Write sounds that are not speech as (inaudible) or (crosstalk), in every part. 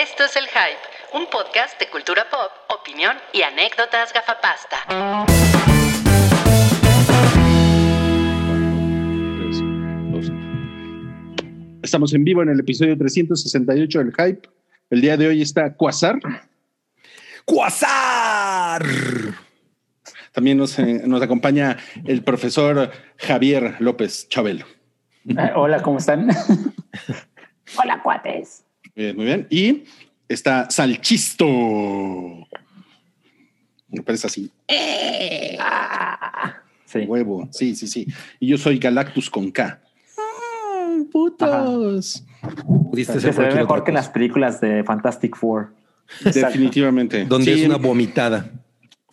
Esto es El Hype, un podcast de cultura pop, opinión y anécdotas gafapasta. Estamos en vivo en el episodio 368 del Hype. El día de hoy está Quasar. ¡Cuasar! También nos, eh, nos acompaña el profesor Javier López Chabelo. Eh, Hola, ¿cómo están? (laughs) Hola, cuates. Muy bien, muy bien. Y está Salchisto. Me parece así. Ah, sí. Huevo. Sí, sí, sí. Y yo soy Galactus con K. Ah, putos. Pudiste Que ser se ve mejor que en las películas de Fantastic Four. Definitivamente. Donde Sí, es una vomitada.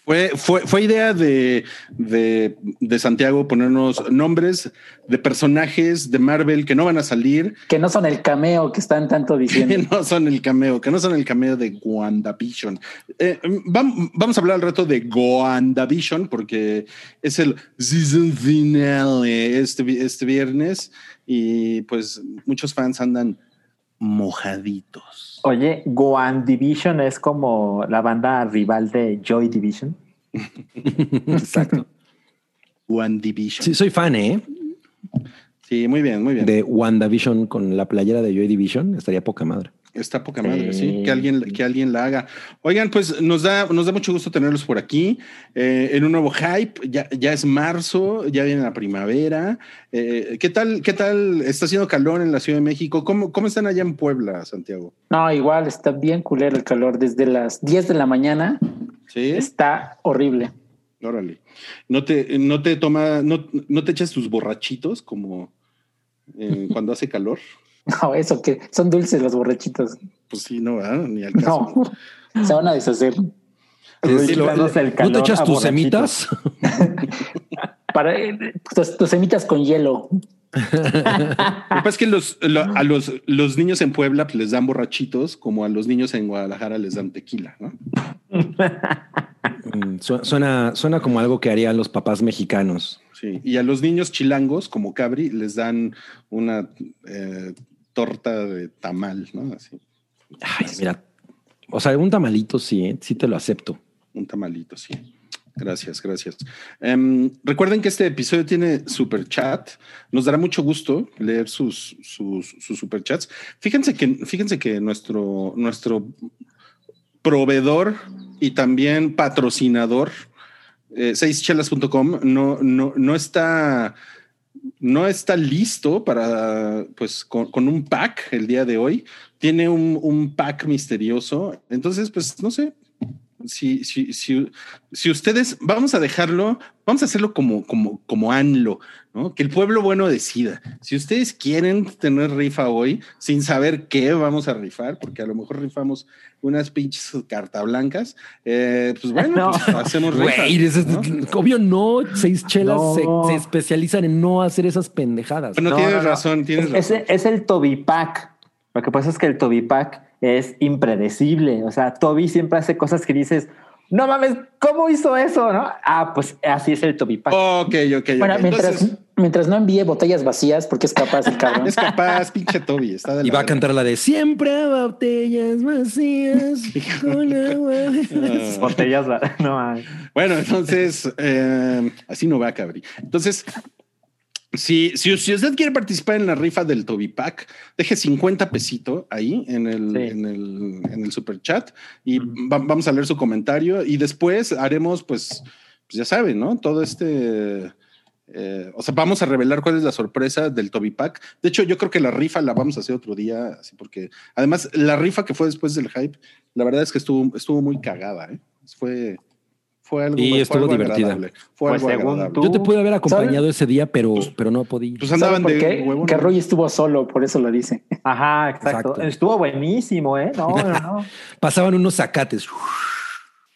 Fue, fue, fue idea de, de, de Santiago ponernos nombres de personajes de Marvel que no van a salir, Que no son el cameo que están tanto (laughs) que diciendo. no son el cameo, que no son el cameo de WandaVision. Eh, vam- vamos a hablar al rato de WandaVision porque es el season finale este, este viernes y pues muchos fans andan mojaditos. Oye, Goan Division es como la banda rival de Joy Division. Exacto. WandaVision. Sí, soy fan, ¿eh? Sí, muy bien, muy bien. De WandaVision con la playera de Joy Division. Estaría poca madre. Está poca madre, sí. Sí. Que alguien, que alguien la haga. Oigan, pues nos da, nos da mucho gusto tenerlos por aquí eh, en un nuevo hype. Ya, ya es marzo, ya viene la primavera. Eh, ¿Qué tal? ¿Qué tal? Está haciendo calor en la Ciudad de México. ¿Cómo, cómo están allá en Puebla, Santiago? No, igual está bien culero el calor. Desde las 10 de la mañana Sí. está horrible. Órale. No te, no te toma, no, no te echas tus borrachitos como eh, (laughs) cuando hace calor. No, eso que son dulces los borrachitos. Pues sí, no, ¿verdad? ni al caso. No, se van a deshacer. Sí, lo- Dándose el ¿No te echas tus borrachitos. semitas? (laughs) Para eh, tus, tus semitas con hielo. Lo que pasa es que los, lo- a los, los niños en Puebla pues, les dan borrachitos, como a los niños en Guadalajara les dan tequila, ¿no? Mm, su- Suena, suena como algo que harían los papás mexicanos. Sí. Y a los niños chilangos, como Cabri, les dan una eh, torta de tamal, ¿no? Así, Ay, mira. O sea, un tamalito sí, ¿eh? sí te lo acepto. un tamalito, sí. Gracias, gracias. Em, recuerden que este episodio tiene super chat. Nos dará mucho gusto leer sus, sus, sus super chats. Fíjense que, fíjense que nuestro, nuestro proveedor y también patrocinador, eh, seischelas.com, no, no, no está no está listo para, pues, con, con un pack el día de hoy. Tiene un, un pack misterioso. Entonces, pues, no sé, si, si, si, si ustedes, vamos a dejarlo, vamos a hacerlo como, como, como ANLO, ¿no? Que el pueblo bueno decida. Si ustedes quieren tener rifa hoy, sin saber qué vamos a rifar, porque a lo mejor rifamos unas pinches carta blancas, eh, pues bueno, (laughs) No. pues hacemos rifa. Eso es- ¿no? obvio no. Seis chelas No. se, se especializan en no hacer esas pendejadas. Bueno, No, tienes no, no. razón, tienes Es, razón. es- es el Toby Pack. Lo que pasa es que el Toby Pack es impredecible. O sea, Toby siempre hace cosas que dices, no mames, ¿cómo hizo eso? ¿No? Ah, pues así es el Toby Pack. Ok, ok, bueno, mientras, Entonces, mientras no envíe botellas vacías, porque es capaz el cabrón. (laughs) es capaz, pinche Toby. Está de la Y va a cantar la de siempre botellas vacías (laughs) con agua. (laughs) Botellas, no mames. Bueno, entonces, eh, así no va, cabri. Entonces, si, si, si usted quiere participar en la rifa del Toby Pack, deje 50 pesito ahí en el, Sí. en el, en el super chat y va- vamos a leer su comentario y después haremos, pues, pues ya saben, ¿no? Todo este... eh, o sea, vamos a revelar cuál es la sorpresa del Toby Pack. De hecho, yo creo que la rifa la vamos a hacer otro día, así porque además la rifa que fue después del hype, la verdad es que estuvo, estuvo muy cagada, ¿eh? Fue, fue algo, Y fue estuvo algo divertida. agradable. Fue Pues algo según agradable. tú- Yo te pude haber acompañado ese día, pero, pero no podía. Pues ¿Saben andaban de qué? Que Roy estuvo solo, por eso lo dice. Ajá, exacto. Exacto. Estuvo buenísimo, ¿eh? No, no, no. (laughs) Pasaban unos zacates.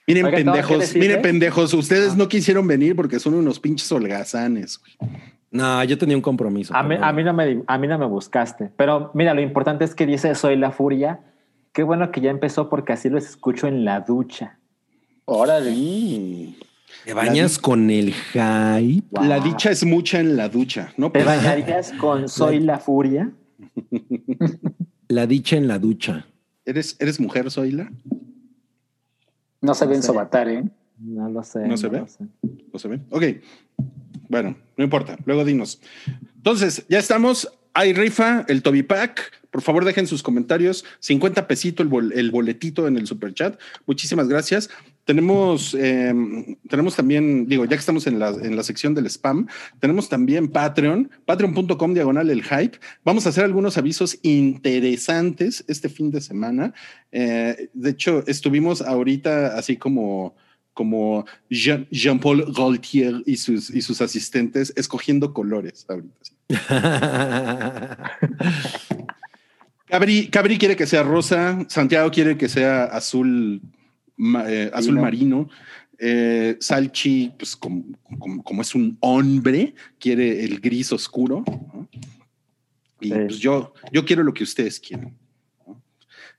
Miren, Oigan, ¿tengo que pendejos, miren, pendejos, ustedes Ah. no quisieron venir porque son unos pinches holgazanes. No, yo tenía un compromiso. A mí, a, mí no me, a mí no me buscaste. Pero mira, lo importante es que dice Soy la Furia. Qué bueno que ya empezó porque así los escucho en la ducha. Órale. Te bañas con el hype. Wow. La dicha es mucha en la ducha, ¿no? ¿Te bañarías con Soy la Furia? (laughs) La dicha en la ducha. ¿Eres, ¿Eres mujer, Zoila? No se No ve en sé. Sobatar, ¿eh? No lo sé. ¿No se ve? sé. ¿No se ve? Ok. Bueno, no importa. Luego dinos. Entonces, ya estamos. Hay rifa, el Toby Pack. Por favor, dejen sus comentarios. 50 pesito el, bol- el boletito en el super chat. Muchísimas gracias. Tenemos, eh, tenemos también, digo, ya que estamos en la, en la sección del spam, tenemos también Patreon, patreon.com diagonal el hype. Vamos a hacer algunos avisos interesantes este fin de semana. Eh, de hecho, estuvimos ahorita así como como Jean- Jean-Paul Gaultier y sus, y sus asistentes escogiendo colores ahorita. (laughs) Cabri, Cabri quiere que sea rosa, Santiago quiere que sea azul, ma- eh, azul marino. eh, Salchi, pues como, como- como es un hombre, quiere el gris oscuro. ¿no? Y Sí. pues yo, yo quiero lo que ustedes quieren. ¿no?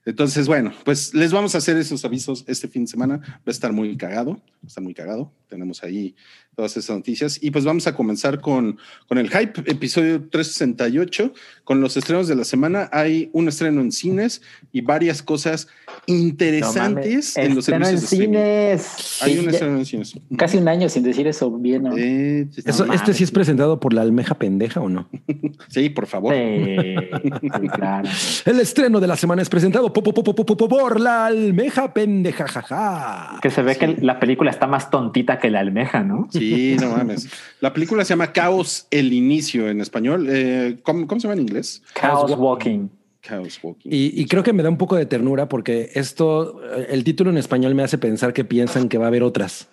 Entonces, bueno, pues les vamos a hacer esos avisos este fin de semana. Va a estar muy cagado, va a estar muy cagado. Tenemos ahí todas esas noticias. Y pues vamos a comenzar con, con el hype, episodio 368. Con los estrenos de la semana, hay un estreno en cines y varias cosas interesantes No en los estreno servicios de streaming. cines. Hay Sí, un estreno en cines. Casi un año sin decir eso bien, ¿no? Eh, Eso, No ¿Este sí es presentado por la almeja pendeja o no? (laughs) sí, por favor. Sí, sí, claro. (laughs) El estreno de la semana es presentado po- po- po- po- po- po- por la almeja pendeja, jaja. Que se ve que la película está más tontita que la almeja, ¿no? Sí, no mames. La película se llama Caos el inicio en español. Eh, ¿cómo, cómo se llama en inglés? Chaos Walking. Chaos Walking. Y, y creo que me da un poco de ternura porque esto, eh, el título en español me hace pensar que piensan que va a haber otras.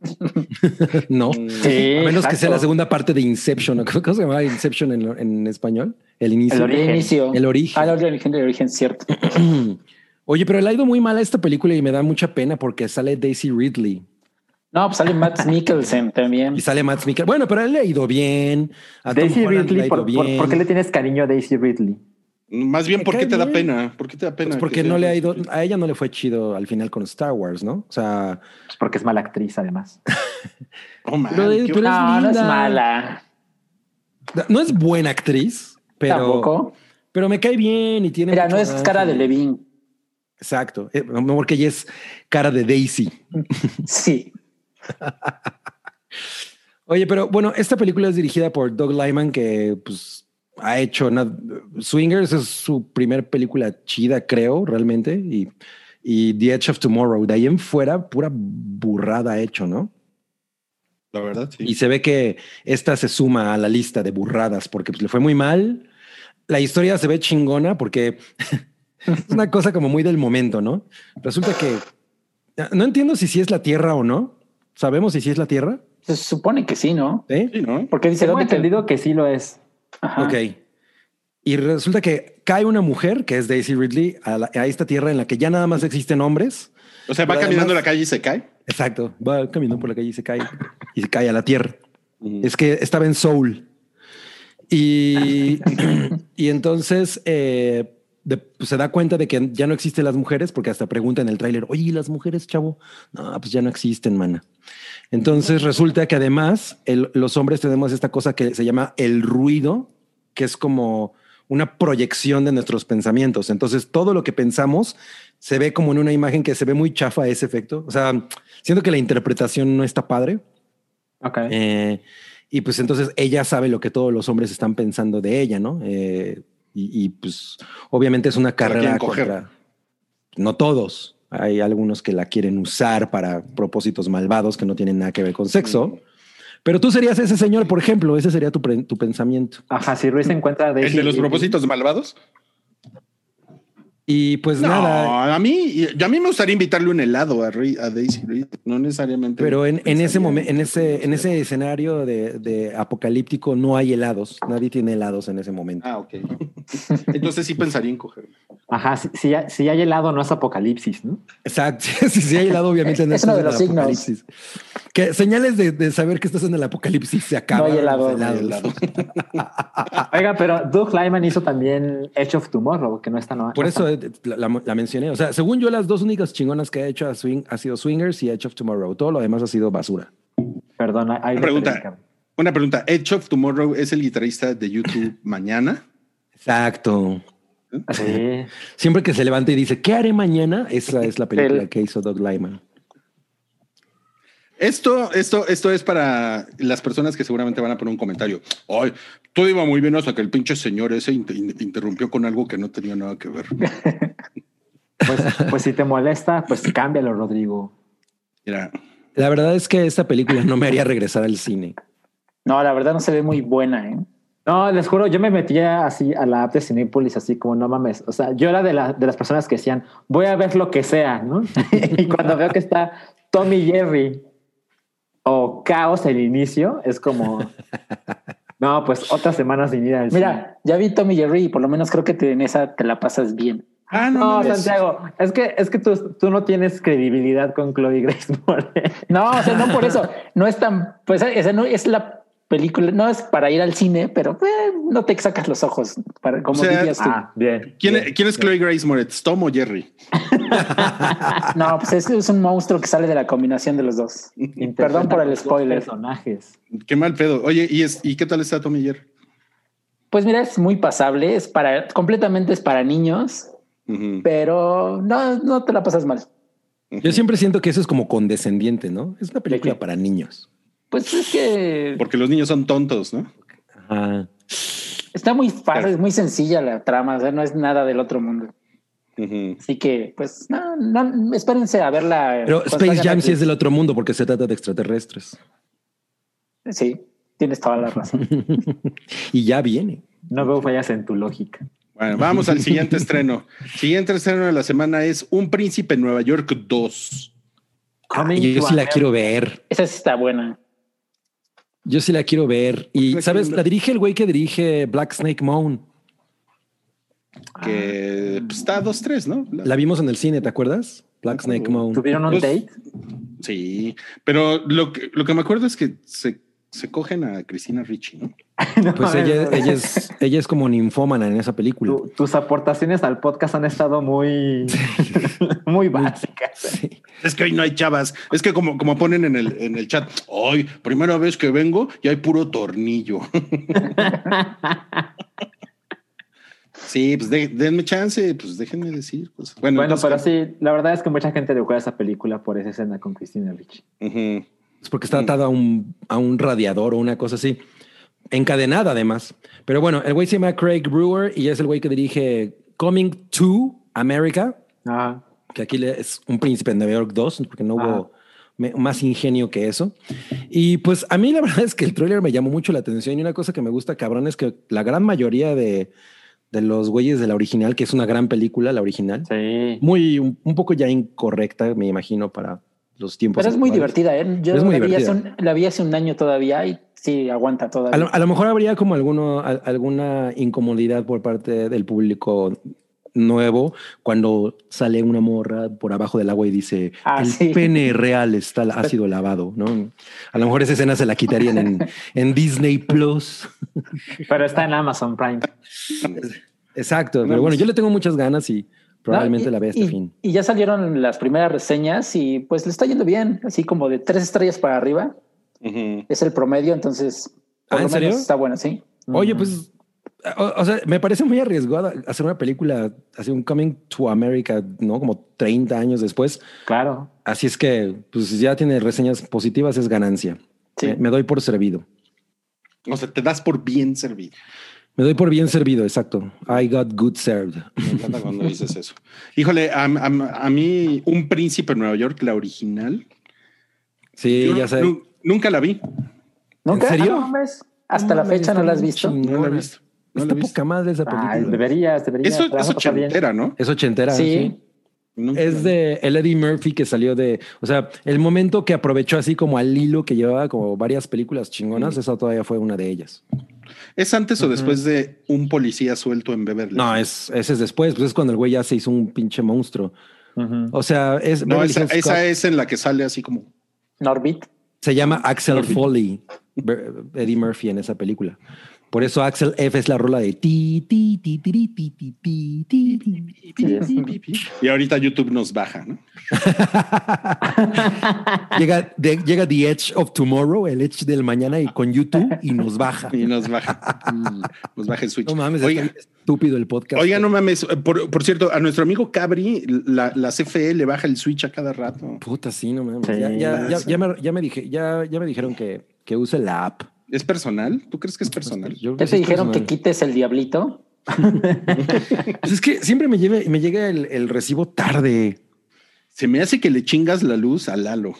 (laughs) no. Sí, A menos que sea la segunda parte de Inception. ¿o (laughs) ¿Cómo se llama Inception en, en español? El inicio. El El origen. inicio. El origen. Ah, el origen, el origen, cierto. (clears throat) Oye, pero le ha ido muy mal a esta película y me da mucha pena porque sale Daisy Ridley No, pues sale Matt (laughs) Mikkelsen también. y sale Matt Mikkelsen. Bueno, pero a él le ha ido bien. A Tom Daisy ha Ridley, ido ¿por, bien. por qué le tienes cariño a Daisy Ridley? Más bien, ¿por qué te da pena? ¿Por qué te da pena? Pues que porque no le ha ido, a ella no le fue chido al final con Star Wars, ¿no? O sea, Pues porque es mala actriz, además. (laughs) Oh, man, Pero qué- No, no es mala. no es buena actriz, pero, Tampoco. pero me cae bien y tiene. Mira, no es cara de Levine. Exacto. Eh, porque ella es cara de Daisy. Sí. Oye, pero bueno, esta película es dirigida por Doug Lyman, que pues ha hecho na- Swingers, es su primer película chida, creo, realmente, y, y The Edge of Tomorrow. De ahí en fuera, pura burrada hecho, ¿no? La verdad, sí. Y se ve que esta se suma a la lista de burradas porque pues, le fue muy mal. La historia se ve chingona porque (laughs) es una cosa como muy del momento, ¿no? Resulta que no entiendo si sí es la Tierra o no. ¿Sabemos si sí es la Tierra? Se supone que sí, ¿no? ¿Sí? Sí, ¿no? Porque dice Tengo entendido que sí lo es. Ajá. Ok. Y resulta que cae una mujer, que es Daisy Ridley, a, la- a esta Tierra en la que ya nada más existen hombres. O sea, va caminando además- la calle y se cae. Exacto. Va caminando por la calle y se cae. Y se cae a la Tierra. Ujú. Es que estaba en Soul. Y, (clears throat) y entonces eh, de- pues, se da cuenta de que ya no existen las mujeres, porque hasta pregunta en el tráiler, oye, ¿y las mujeres, chavo? No, pues ya no existen, mana. Entonces resulta que además el- los hombres tenemos esta cosa que se llama el ruido, que es como una proyección de nuestros pensamientos. Entonces todo lo que pensamos se ve como en una imagen que se ve muy chafa ese efecto. O sea, siento que la interpretación no está padre. Ok. Eh, y pues entonces ella sabe lo que todos los hombres están pensando de ella, ¿no? Eh, y, y, pues obviamente es una carrera contra... No todos. Hay algunos que la quieren usar para propósitos malvados que no tienen nada que ver con sexo. Pero tú serías ese señor, por ejemplo, ese sería tu, pre- tu pensamiento. Ajá, si Ruiz encuentra ¿El de los propósitos malvados? Y pues no, nada, a mí, a mí me gustaría invitarle un helado a, Ri- a Daisy Reed, no necesariamente. pero en, en ese momento, en ese, en ese escenario de, de apocalíptico no hay helados. Nadie tiene helados en ese momento. Ah, ok. (laughs) Entonces sí pensaría en cogerlo. Ajá, si, si, hay- si hay helado no es apocalipsis, ¿no? Exacto. (laughs) Si sí hay helado, obviamente no Es uno de los signos. Que señales de, de saber que estás en el apocalipsis se acaban. No hay helado, los no hay. (laughs) Oiga, pero Doug Lyman hizo también Edge of Tomorrow, que no está no. Por no eso está- eh, la, la- la mencioné. O sea, según yo, las dos únicas chingonas que ha hecho a Swing ha sido Swingers y Edge of Tomorrow. Todo lo demás ha sido basura. Perdón, hay Una pregunta. Una pregunta. Edge of Tomorrow es el guitarrista de YouTube (laughs) Mañana. Exacto. Sí. Siempre que se levanta y dice, ¿qué haré mañana? Esa es la (laughs) película El- que hizo Doug Lyman. Esto, esto, esto es para las personas que seguramente van a poner un comentario. Ay, todo iba muy bien hasta que el pinche señor ese inter- in- interrumpió con algo que no tenía nada que ver. (laughs) Pues, pues si te molesta, pues cámbialo, Rodrigo. Mira, La verdad es que esta película no me haría regresar al cine. No, la verdad no se ve muy buena, ¿eh? No, les juro, yo me metía así a la app de Cinepolis, así como no mames. O sea, yo era de, la- de las personas que decían, voy a ver lo que sea, ¿no? (laughs) y cuando veo que está Tommy Jerry o Caos el inicio, es como, (laughs) no, pues otras semanas sin ir al cine. Mira, ya vi Tommy Jerry y por lo menos creo que te- en esa te la pasas bien. ah, no, No, mames. Santiago, es que, es que tú, tú no tienes credibilidad con Chloe Grace Moretz. No, o sea, no por eso. No es tan, pues esa no es la película, no es para ir al cine, pero eh, no te sacas los ojos, para, como O sea, dirías tú. Ah, bien. ¿Quién, bien, ¿quién es bien. Chloe Grace Moretz? ¿Tom o Jerry? (laughs) No, pues es, es un monstruo que sale de la combinación de los dos. Perdón por el spoiler. Personajes. Qué mal pedo. Oye, ¿y, es, ¿y qué tal está Tom y Jerry? Pues mira, es muy pasable, es para, completamente es para niños, pero no, no te la pasas mal. Yo siempre siento que eso es como condescendiente, ¿no? Es una película para niños. Pues es que Porque los niños son tontos, ¿no? Ajá. está muy fácil, es muy sencilla la trama, o sea, no es nada del otro mundo. Así que, pues, no, no, espérense a verla. Pero Space Jam sí es del otro mundo porque se trata de extraterrestres. Sí, tienes toda la razón. (laughs) y ya viene. No veo fallas en tu lógica. Bueno, vamos al siguiente estreno. Siguiente estreno de la semana es Un Príncipe en Nueva York 2. Coming Y yo sí la quiero ver. Esa sí está buena. Yo sí la quiero ver. Y, La ¿sabes? La dirige el güey que dirige Black Snake Moan. Que pues, está 2-3, ¿no? La- La vimos en el cine, ¿te acuerdas? Black Ah, Snake. Moan. ¿Tuvieron un Pues- date? Sí, pero lo que, lo que me acuerdo es que se, se cogen a Cristina Ricci, ¿no? (laughs) Pues ella, ella, es, ella es como ninfómana en esa película. Tu- tus aportaciones al podcast han estado (laughs) muy, muy básicas. Sí. Es que hoy no hay chavas. Es que como, como ponen en el, en el chat, hoy, primera vez que vengo y hay puro tornillo. (laughs) sí, pues de- denme chance, pues déjenme decir. Pues. Bueno, Bueno, entonces, pero sí, la verdad es que mucha gente recuerda esa película por esa escena con Cristina Ricci. ujú. Es porque está atada a un, a un radiador o una cosa así. Encadenada, además. Pero bueno, el güey se llama Craig Brewer y es el güey que dirige Coming to America, Ah, que aquí es un príncipe en Nueva York 2, porque no Ah. hubo me- más ingenio que eso. Y pues a mí la (laughs) verdad es que el tráiler me llamó mucho la atención y una cosa que me gusta, cabrón, es que la gran mayoría de, de los güeyes de la original, que es una gran película, la original, sí. muy un, un poco ya incorrecta, me imagino, para los tiempos. Pero es muy actuales. divertida, ¿eh? Yo Es muy la, vi hace divertida. un, la vi hace un año todavía y sí, aguanta A todavía. lo, a lo mejor habría como alguno, a- alguna incomodidad por parte del público nuevo cuando sale una morra por abajo del agua y dice Ah, el sí. pene real está ha sido lavado, ¿no? A lo mejor esa escena se la quitarían en, (laughs) en Disney Plus. Pero está en Amazon Prime. Exacto, pero bueno, yo le tengo muchas ganas y probablemente No, y- la vea este y, fin. Y ya salieron las primeras reseñas y pues le está yendo bien, así como de tres estrellas para arriba. Ujú. Es el promedio, entonces por ¿Ah, lo en serio? menos está bueno, sí. Oye, pues, o, o sea, me parece muy arriesgado hacer una película, hacer un Coming to America, ¿no? Como 30 años después. Claro. Así es que, pues ya tiene reseñas positivas, es ganancia. Sí. Me, me doy por servido. O sea, te das por bien servido. Me doy por bien servido, exacto. I got good served. Me encanta cuando dices eso. Híjole, a, a- a mí, Un Príncipe en Nueva York, la original, Sí, yo ya sé. nu- nunca la vi. ¿Nunca? serio? Ah, no mames. Hasta la fecha no la has visto. No la he visto. No la Está he visto. poca madre esa Ay, película. deberías, deberías. Eso es ochentera, ¿no? es ochentera. Sí. sí. Nunca la Es de el Eddie Murphy que salió de, o sea, el momento que aprovechó así como al hilo que llevaba como varias películas chingonas, esa todavía fue una de ellas. ¿Es antes o después de un policía suelto en Beverly? No, es, ese es después, pues es cuando el güey ya se hizo un pinche monstruo. O sea, es No, esa, es en la que sale así como. Norbit. se llama Axel Foley, Eddie Murphy en esa película. Por eso Axel F es la rola de ti, ti, ti, ti, ti, ti, ti, ti, ti, ti, ti, ti. Y ahorita YouTube nos baja, ¿no? Llega, de- llega The Edge of Tomorrow, el Edge del mañana y con YouTube y nos baja. Y nos baja. nos baja el switch. No mames, Oiga, está, estúpido el podcast. Oiga, no mames. eh, Por, por cierto, a nuestro amigo Cabri, la, la CFE le baja el switch a cada rato. Puta, sí, no mames. Sí. Ya, ya, ya, ya me, ya me dije, ya, ya me dijeron que, que use la app. ¿Es personal? ¿Tú crees que es personal? Yo ¿Ya te es dijeron que quites el diablito? (laughs) Pues es que siempre me, lleve, me llega el, el recibo tarde. Se me hace que le chingas la luz a Lalo.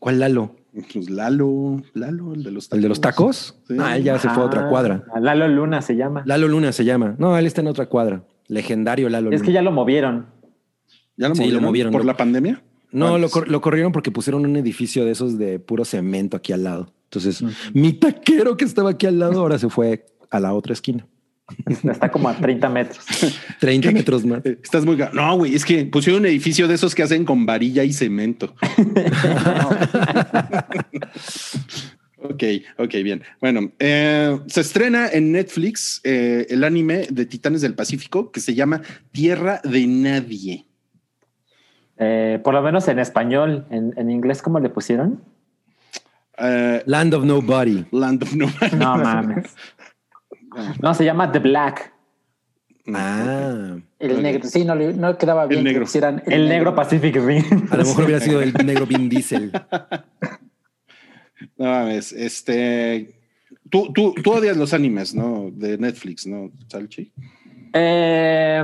¿Cuál Lalo? Pues Lalo, Lalo, el de los tacos. ¿El de los tacos? Sí. Ah, él ya se fue a otra Ah, cuadra. Lalo Luna se llama. Lalo Luna se llama. No, él está en otra cuadra. Legendario Lalo Es Luna. que ya lo movieron. ¿Ya lo Sí, movieron? lo movieron, ¿Por ¿no? la pandemia? No, lo, Antes. cor- lo corrieron porque pusieron un edificio de esos de puro cemento aquí al lado. Entonces, mi taquero que estaba aquí al lado ahora se fue a la otra esquina. (laughs) Está como a 30 metros. (laughs) 30 metros más. (laughs) Estás muy... No, güey, es que pusieron un edificio de esos que hacen con varilla y cemento. ok, ok, bien. Bueno, eh, se estrena en Netflix eh, el anime de Titanes del Pacífico que se llama Tierra de Nadie. Eh, por lo menos en español. En, en inglés, ¿cómo le pusieron? Eh, Land of Nobody. Land of No No mames. No, se llama The Black. Ah, El negro. Sí, no, le- no quedaba bien negro. que pusieran El negro Pacific Rim. a lo mejor hubiera sido el (laughs) negro Vin Diesel. No mames, este. Tú, tú, tú odias los animes, ¿no? De Netflix, ¿no, Salchi? Eh,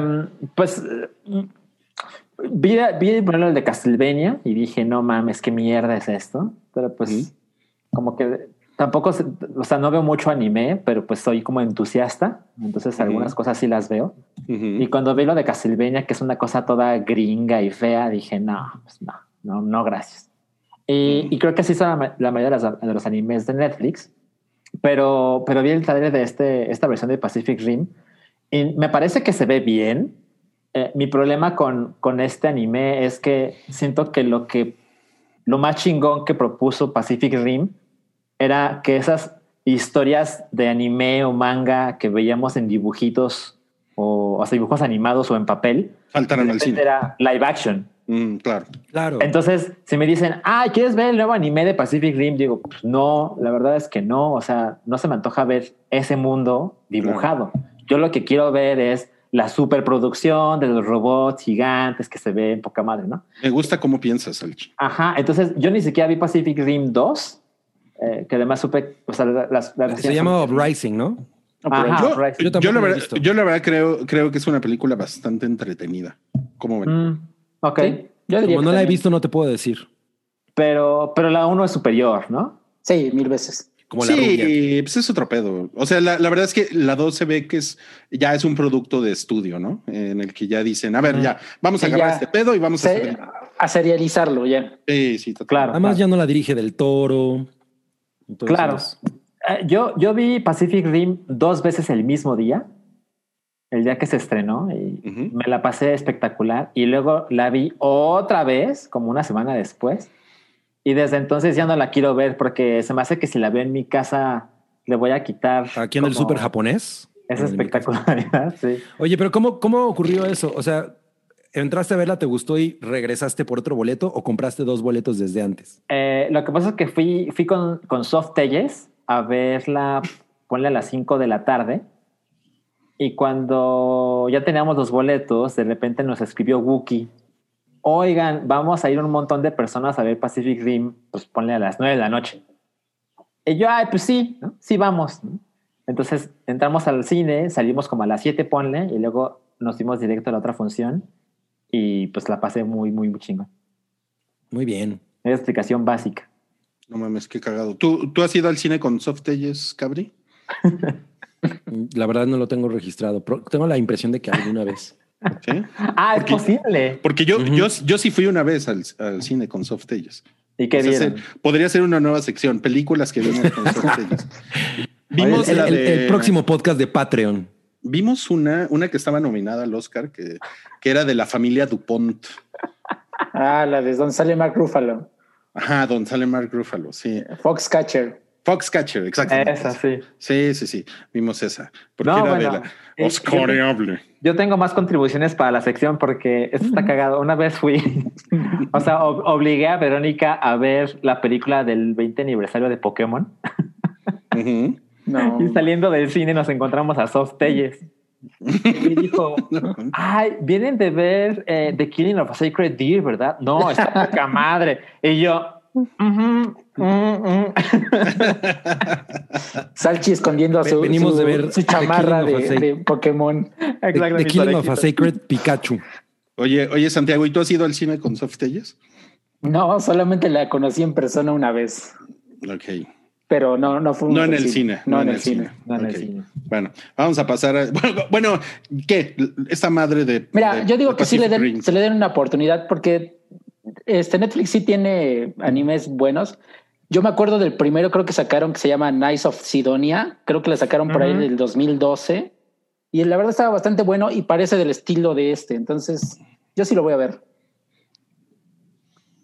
pues vi, vi el de Castlevania y dije, no mames, qué mierda es esto. Pero pues. Como que tampoco, o sea, no veo mucho anime, pero pues soy como entusiasta. Entonces, algunas cosas sí las veo. Ujú. Y cuando vi lo de Castlevania, que es una cosa toda gringa y fea, dije, no, pues no, no, no, gracias. Y, y creo que así son la, la mayoría de los, de los animes de Netflix. Pero, pero vi el trailer de este, esta versión de Pacific Rim y me parece que se ve bien. Eh, mi problema con, con este anime es que siento que lo que lo más chingón que propuso Pacific Rim era que esas historias de anime o manga que veíamos en dibujitos o, o sea, dibujos animados o en papel, Faltaron de al cine. era live action. Mm, claro. Claro. Entonces, si me dicen, ah, ¿quieres ver el nuevo anime de Pacific Rim? Digo, pues no, la verdad es que no. O sea, no se me antoja ver ese mundo dibujado. Yo lo que quiero ver es la superproducción de los robots gigantes que se ven poca madre, ¿no? Me gusta cómo piensas, Salchi. Ajá. Entonces, yo ni siquiera vi Pacific Rim 2, eh, que además supe, o sea, las, las Se llama son- Uprising, ¿no? Ajá, Yo, right. Yo la verdad, visto. yo la verdad creo, creo que es una película bastante entretenida. ¿Cómo ven? Mm, ok. Sí, yo diría Como no la he visto, no te puedo decir. Pero, pero la uno es superior, ¿no? Sí, mil veces. Como la rubia. sí, pues es otro pedo. O sea, la, la verdad es que la 2 se ve que es ya es un producto de estudio, ¿no? En el que ya dicen, a ver, ya, vamos a Sí, agarrar ya. este pedo y vamos a hacer. a serializarlo ya. Sí, sí, total. Claro. Además, ya no la dirige del toro. Entonces, Claro. Eh, yo, yo vi Pacific Rim dos veces el mismo día, el día que se estrenó, y me la pasé espectacular. Y luego la vi otra vez, como una semana después. Y desde entonces ya no la quiero ver porque se me hace que si la veo en mi casa le voy a quitar. Aquí en el como super japonés. El espectacularidad, (laughs) sí. Oye, pero ¿cómo, ¿cómo ocurrió eso? O sea, ¿entraste a verla, te gustó y regresaste por otro boleto o compraste dos boletos desde antes? Eh, lo que pasa es que fui, fui con, con Soft Telles a verla, ponle a las 5 de la tarde. Y cuando ya teníamos los boletos, de repente nos escribió Wookie. Oigan, vamos a ir un montón de personas a ver Pacific Rim, pues ponle a las 9 de la noche. Y yo, ay, pues sí, ¿no? sí vamos. Entonces entramos al cine, salimos como a las 7, ponle, y luego nos dimos directo a la otra función. Y pues la pasé muy, muy, muy chingón. Muy bien. Es explicación básica. No mames, qué cagado. ¿Tú, ¿Tú has ido al cine con Soft Telles, Cabri? (laughs) La verdad no lo tengo registrado. pero tengo la impresión de que alguna vez. (laughs) Sí. Ah, Porque- es posible. Porque yo, yo, yo sí fui una vez al, al cine con Soft Telles. ¿Y qué vieron? se- podría ser una nueva sección, películas que vimos con Soft (laughs) Telles. Vimos El, la el- de- el próximo podcast de Patreon. Vimos una, una que estaba nominada al Oscar, que, que era de la familia Dupont. Ah, la de donde sale Mark Ruffalo. Ajá, don sale Mark Ruffalo, sí. Foxcatcher. Foxcatcher, exacto. Esa, sí. Sí, sí, sí. Vimos esa. Porque No, era bueno, de la eh, Oscariable. Yo tengo más contribuciones para la sección porque esto está (laughs) cagado. Una vez fui, (laughs) o sea, ob- obligué a Verónica a ver la película del 20 aniversario de Pokémon Ujú. No. (laughs) y saliendo del cine nos encontramos a Soft Telles y dijo, (laughs) ay, vienen de ver eh, The Killing of a Sacred Deer, ¿verdad? No, está (laughs) poca madre. Y yo, "Ujú, mm, mm". Salchi escondiendo su, Venimos su- de ver su The chamarra de, a Pokémon. The mis Killing of a. Sacred Pikachu. Oye, oye, Santiago, ¿y tú has ido al cine con Soft Telles? No, solamente la conocí en persona una vez, Ok. Pero no, no fue No en el cine. No, en el cine. No en el cine. Bueno, vamos a pasar a. (laughs) Bueno, bueno, ¿qué? Esta madre de. Mira, de- yo digo que sí le den, se le den una oportunidad porque este Netflix sí tiene animes buenos. Yo me acuerdo del primero, creo que sacaron que se llama Nice of Sidonia. Creo que le sacaron por ahí Ujú. del 2012 y la verdad estaba bastante bueno y parece del estilo de este. Entonces, yo sí lo voy a ver.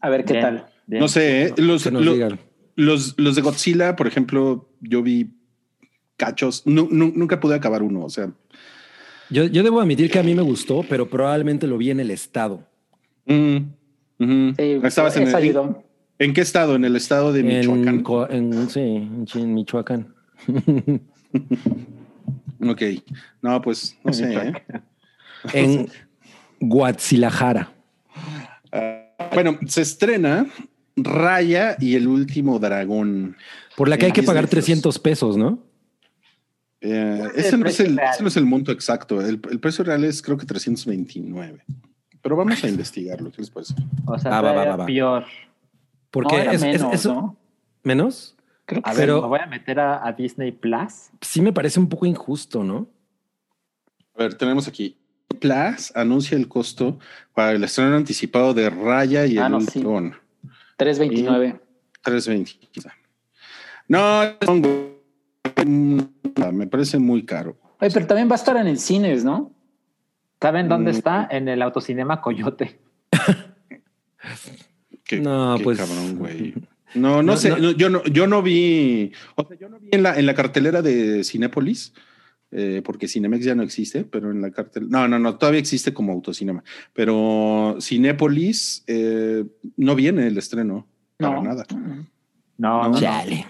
A ver qué Bien, tal. bien. No sé, ¿eh? los, Que nos lo- digan. Los, los de Godzilla, por ejemplo, yo vi cachos. Nu- nu- nunca pude acabar uno. O sea, Yo, yo debo admitir que a mí me gustó, pero probablemente lo vi en el estado. mm. Sí, ¿Estabas en, el- en qué estado? En el estado de Michoacán. En, sí, en Michoacán. (laughs) Ok. No, pues no sé. ¿eh? (laughs) en Guadalajara. Ah, bueno, se estrena Raya y el último dragón. Por la que hay que Disney pagar Plus. 300 pesos, ¿no? Eh, es ese, no es el, real? ese no es el monto exacto. El, el precio real es creo que 329. Pero vamos a investigarlo. ¿Qué les parece? O sea, Ah, va, va, va, va. peor. Porque No, es- es- menos, eso- ¿no? menos. Creo que A ver, Pero- me voy a meter a, a Disney Plus. Sí me parece un poco injusto, ¿no? A ver, tenemos aquí. Plus anuncia el costo para el estreno anticipado de Raya y Ah, el no, sí. Dragón. 329. 320. quizá. No, me parece muy caro. Oye, pero también va a estar en el cines, ¿no? ¿Saben dónde Mm. está? En el autocinema Coyote. (laughs) Qué, No, qué pues- cabrón, güey. No, no, No, sé, no. no, yo no, yo no vi, o sea, yo no vi en la, en la cartelera de Cinépolis, eh, porque Cinemex ya no existe, pero en la cartel, no, no, no, todavía existe como autocinema, pero Cinépolis eh, no viene el estreno para No. nada. No, No. Chale.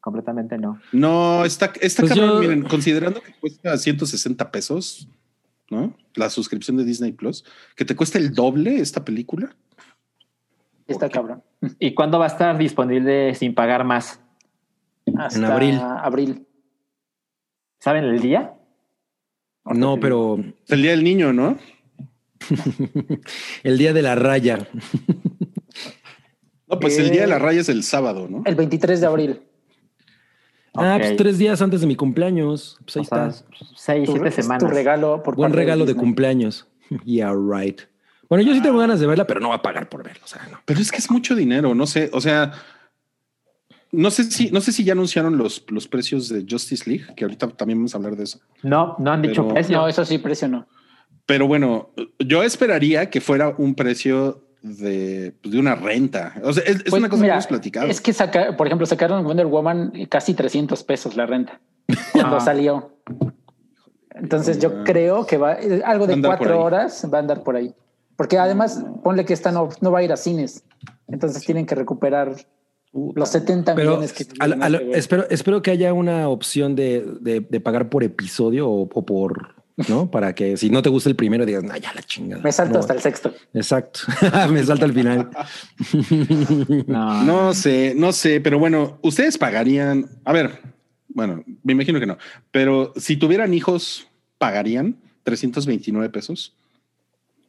completamente no. No, está, está Pues cabrón, yo- miren, considerando que cuesta 160 pesos, ¿no? La suscripción de Disney Plus, que te cuesta el doble esta película. Está Ok. cabrón. ¿Y cuándo va a estar disponible sin pagar más? Hasta abril. abril. ¿Saben el día? No, pero El día del niño, ¿no? (laughs) el día de la raya. No, pues el Eh, día de la raya es el sábado, ¿no? El 23 de abril. Ah, pues tres días antes de mi cumpleaños. Pues ahí O sea, está. seis, Tu, siete semanas. tu regalo por Buen regalo de cumpleaños. (laughs) Yeah, right. Bueno, yo sí tengo ganas de verla, pero no voy a pagar por verla. O sea, no. Pero es que es mucho dinero, no sé, o sea, no sé si, no sé si ya anunciaron los, los precios de Justice League, que ahorita también vamos a hablar de eso. No, no han dicho Pero- precio. No, eso sí, precio no. Pero bueno, yo esperaría que fuera un precio de, pues, de una renta. O sea, es, es Pues, una cosa mira, que hemos platicado. Es que saca, por ejemplo, sacaron Wonder Woman casi 300 pesos la renta (laughs) cuando Ah. salió. Entonces yo creo que va eh, algo de cuatro horas va a andar por ahí. Porque además, ponle que esta no, no va a ir a cines. Entonces tienen que recuperar los 70 Pero millones que a la- a la- tuvieron que ver. espero, espero que haya una opción de, de- de pagar por episodio o, o por, ¿no? (laughs) Para que si no te gusta el primero digas, no, ya la chingada. Me salto No. hasta el sexto. Exacto. (laughs) Me salta al final. (laughs) No. No sé, no sé, pero bueno, ustedes pagarían, a ver, bueno, me imagino que no, pero si tuvieran hijos, ¿pagarían 329 pesos?